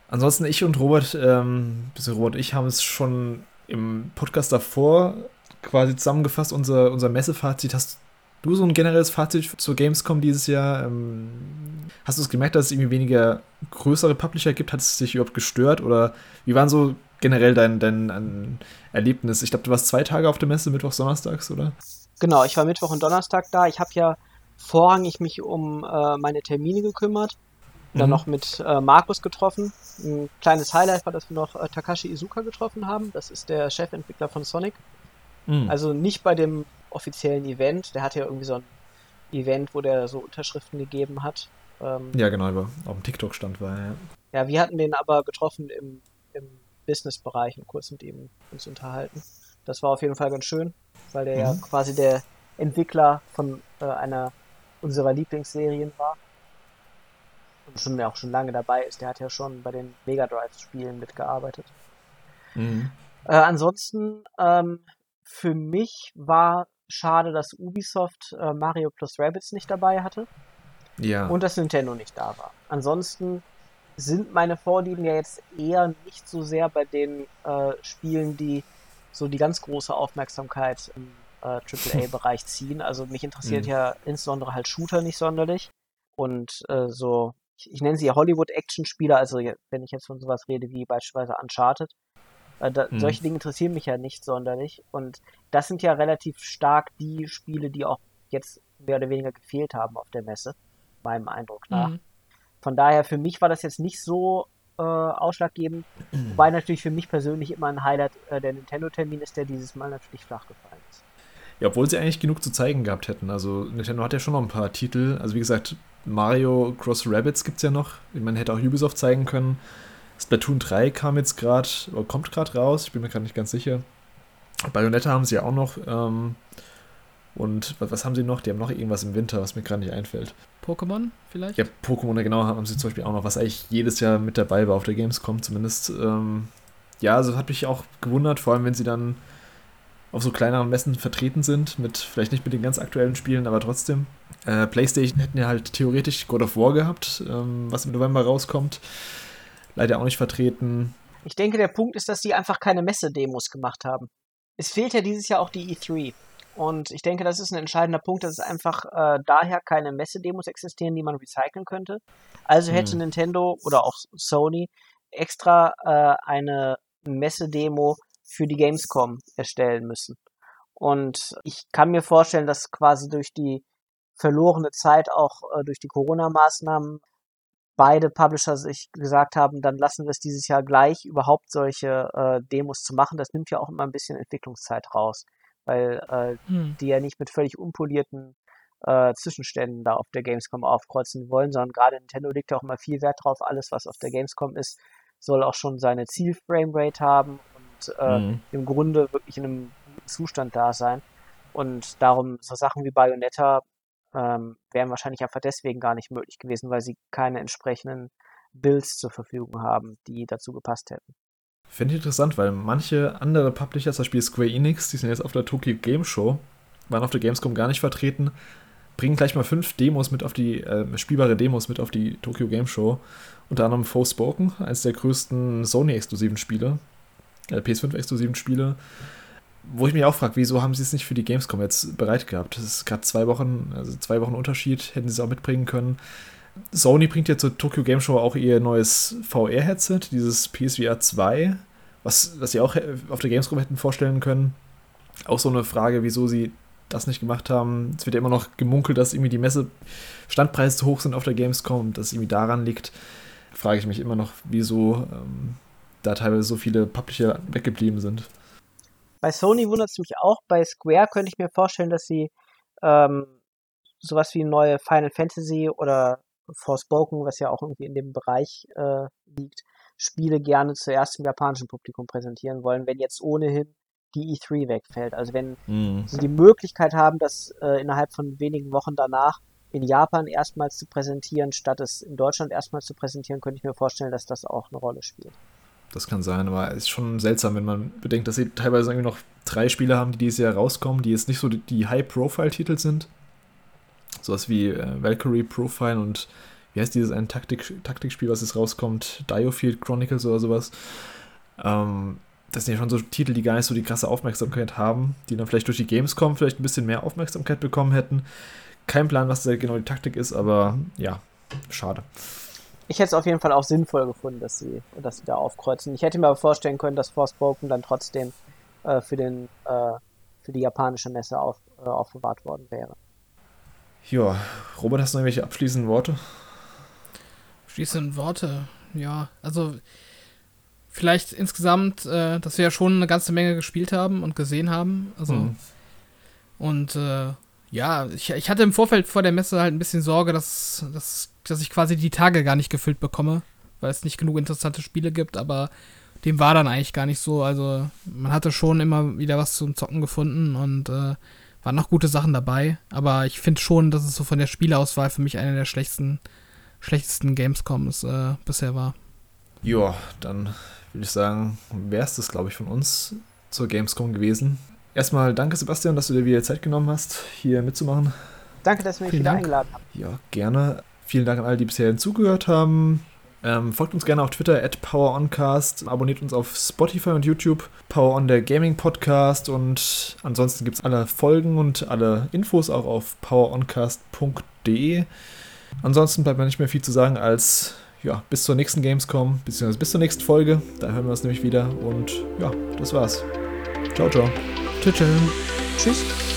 Ansonsten ich und Robert, ähm, bisschen Robert und ich haben es schon im Podcast davor quasi zusammengefasst, unser, unser Messefazit. Hast du so ein generelles Fazit zur Gamescom dieses Jahr? Ähm, hast du es gemerkt, dass es irgendwie weniger größere Publisher gibt? Hat es dich überhaupt gestört? Oder wie waren so generell dein, dein Erlebnis? Ich glaube, du warst zwei Tage auf der Messe, Mittwochs, Donnerstags, oder? Genau, ich war Mittwoch und Donnerstag da. Ich habe ja vorrangig mich um äh, meine Termine gekümmert. Mhm. Dann noch mit äh, Markus getroffen. Ein kleines Highlight war, dass wir noch äh, Takashi Izuka getroffen haben. Das ist der Chefentwickler von Sonic. Mhm. Also nicht bei dem offiziellen Event. Der hat ja irgendwie so ein Event, wo der so Unterschriften gegeben hat. Ähm, ja, genau, aber auf dem TikTok-Stand war er. Ja. ja, wir hatten den aber getroffen im, im Business-Bereich und kurz mit ihm uns unterhalten. Das war auf jeden Fall ganz schön, weil der mhm. ja quasi der Entwickler von äh, einer unserer Lieblingsserien war. Und schon auch schon lange dabei ist. Der hat ja schon bei den Mega Drive-Spielen mitgearbeitet. Mhm. Äh, ansonsten, ähm, für mich war schade, dass Ubisoft äh, Mario plus Rabbits nicht dabei hatte. Ja. Und dass Nintendo nicht da war. Ansonsten sind meine Vorlieben ja jetzt eher nicht so sehr bei den äh, Spielen, die so die ganz große Aufmerksamkeit im äh, (laughs) AAA-Bereich ziehen. Also mich interessiert mhm. ja insbesondere halt Shooter nicht sonderlich. Und äh, so, ich, ich nenne sie ja Hollywood-Action-Spieler, also wenn ich jetzt von sowas rede wie beispielsweise Uncharted. Äh, da, mhm. Solche Dinge interessieren mich ja nicht sonderlich. Und das sind ja relativ stark die Spiele, die auch jetzt mehr oder weniger gefehlt haben auf der Messe, meinem Eindruck nach. Mhm. Von daher, für mich war das jetzt nicht so äh, ausschlaggebend, (clears throat) wobei natürlich für mich persönlich immer ein Highlight äh, der Nintendo-Termin ist, der dieses Mal natürlich flach gefallen ist. Ja, obwohl sie eigentlich genug zu zeigen gehabt hätten. Also Nintendo hat ja schon noch ein paar Titel. Also wie gesagt, Mario Cross Rabbits gibt es ja noch. Man hätte auch Ubisoft zeigen können. Splatoon 3 kam jetzt gerade, kommt gerade raus, ich bin mir gerade nicht ganz sicher. Bayonetta haben sie ja auch noch. Ähm, und was, was, haben sie noch? Die haben noch irgendwas im Winter, was mir gerade nicht einfällt. Pokémon vielleicht? Ja, Pokémon, genau, haben sie zum Beispiel auch noch, was eigentlich jedes Jahr mit dabei war auf der Gamescom zumindest. Ähm, ja, also hat mich auch gewundert, vor allem wenn sie dann auf so kleineren Messen vertreten sind, mit vielleicht nicht mit den ganz aktuellen Spielen, aber trotzdem. Äh, PlayStation hätten ja halt theoretisch God of War gehabt, ähm, was im November rauskommt leider auch nicht vertreten. Ich denke, der Punkt ist, dass sie einfach keine Messe-Demos gemacht haben. Es fehlt ja dieses Jahr auch die E3. Und ich denke, das ist ein entscheidender Punkt, dass es einfach äh, daher keine Messe-Demos existieren, die man recyceln könnte. Also hätte hm. Nintendo oder auch Sony extra äh, eine Messe-Demo für die Gamescom erstellen müssen. Und ich kann mir vorstellen, dass quasi durch die verlorene Zeit auch äh, durch die Corona-Maßnahmen beide Publisher sich gesagt haben, dann lassen wir es dieses Jahr gleich, überhaupt solche äh, Demos zu machen. Das nimmt ja auch immer ein bisschen Entwicklungszeit raus, weil äh, hm. die ja nicht mit völlig unpolierten äh, Zwischenständen da auf der Gamescom aufkreuzen wollen, sondern gerade Nintendo legt ja auch immer viel Wert drauf, alles, was auf der Gamescom ist, soll auch schon seine Zielframerate haben und äh, mhm. im Grunde wirklich in einem guten Zustand da sein. Und darum so Sachen wie Bayonetta ähm, wären wahrscheinlich einfach deswegen gar nicht möglich gewesen, weil sie keine entsprechenden Builds zur Verfügung haben, die dazu gepasst hätten. Finde ich interessant, weil manche andere Publisher, zum Beispiel Square Enix, die sind jetzt auf der Tokyo Game Show, waren auf der Gamescom gar nicht vertreten, bringen gleich mal fünf Demos mit auf die, äh, spielbare Demos mit auf die Tokyo Game Show. Unter anderem Forspoken, eines der größten Sony-exklusiven Spiele, äh, PS5-exklusiven Spiele wo ich mich auch frage, wieso haben sie es nicht für die Gamescom jetzt bereit gehabt? Das ist gerade zwei Wochen, also zwei Wochen Unterschied, hätten sie es auch mitbringen können. Sony bringt ja zur Tokyo Game Show auch ihr neues VR-Headset, dieses PSVR 2, was, was sie auch auf der Gamescom hätten vorstellen können. Auch so eine Frage, wieso sie das nicht gemacht haben. Es wird ja immer noch gemunkelt, dass irgendwie die Messe-Standpreise zu hoch sind auf der Gamescom, dass es irgendwie daran liegt. Frage ich mich immer noch, wieso ähm, da teilweise so viele Publisher weggeblieben sind. Bei Sony wundert es mich auch. Bei Square könnte ich mir vorstellen, dass sie ähm, sowas wie neue Final Fantasy oder Forspoken, was ja auch irgendwie in dem Bereich äh, liegt, Spiele gerne zuerst im japanischen Publikum präsentieren wollen, wenn jetzt ohnehin die E3 wegfällt. Also wenn mhm. sie die Möglichkeit haben, das äh, innerhalb von wenigen Wochen danach in Japan erstmals zu präsentieren, statt es in Deutschland erstmals zu präsentieren, könnte ich mir vorstellen, dass das auch eine Rolle spielt. Das kann sein, aber es ist schon seltsam, wenn man bedenkt, dass sie teilweise irgendwie noch drei Spiele haben, die dieses Jahr rauskommen, die jetzt nicht so die High-Profile-Titel sind. Sowas wie äh, Valkyrie Profile und wie heißt dieses ein Taktik, Taktikspiel, was jetzt rauskommt? Diofield Chronicles oder sowas. Ähm, das sind ja schon so Titel, die gar nicht so die krasse Aufmerksamkeit haben, die dann vielleicht durch die Gamescom vielleicht ein bisschen mehr Aufmerksamkeit bekommen hätten. Kein Plan, was da genau die Taktik ist, aber ja, schade ich hätte es auf jeden Fall auch sinnvoll gefunden, dass sie, dass sie da aufkreuzen. Ich hätte mir aber vorstellen können, dass Forspoken dann trotzdem äh, für, den, äh, für die japanische Messe auf, äh, aufbewahrt worden wäre. Ja, Robert, hast du noch irgendwelche abschließenden Worte? Abschließende Worte, ja, also vielleicht insgesamt, äh, dass wir ja schon eine ganze Menge gespielt haben und gesehen haben. Also mhm. und äh, ja, ich, ich hatte im Vorfeld vor der Messe halt ein bisschen Sorge, dass, dass, dass ich quasi die Tage gar nicht gefüllt bekomme, weil es nicht genug interessante Spiele gibt, aber dem war dann eigentlich gar nicht so. Also man hatte schon immer wieder was zum Zocken gefunden und äh, waren noch gute Sachen dabei. Aber ich finde schon, dass es so von der Spieleauswahl für mich eine der schlechtesten, schlechtesten Gamescoms äh, bisher war. Ja, dann würde ich sagen, wäre es das, glaube ich, von uns zur Gamescom gewesen. Erstmal danke, Sebastian, dass du dir wieder Zeit genommen hast, hier mitzumachen. Danke, dass du mich Vielen wieder Dank. eingeladen habt. Ja, gerne. Vielen Dank an alle, die bisher zugehört haben. Ähm, folgt uns gerne auf Twitter at PowerOncast, abonniert uns auf Spotify und YouTube, PowerOn der Gaming Podcast und ansonsten gibt es alle Folgen und alle Infos auch auf poweroncast.de. Ansonsten bleibt mir nicht mehr viel zu sagen als ja, bis zur nächsten Gamescom, beziehungsweise bis zur nächsten Folge. Da hören wir uns nämlich wieder. Und ja, das war's. Ciao, ciao. Tschüss. Tschüss.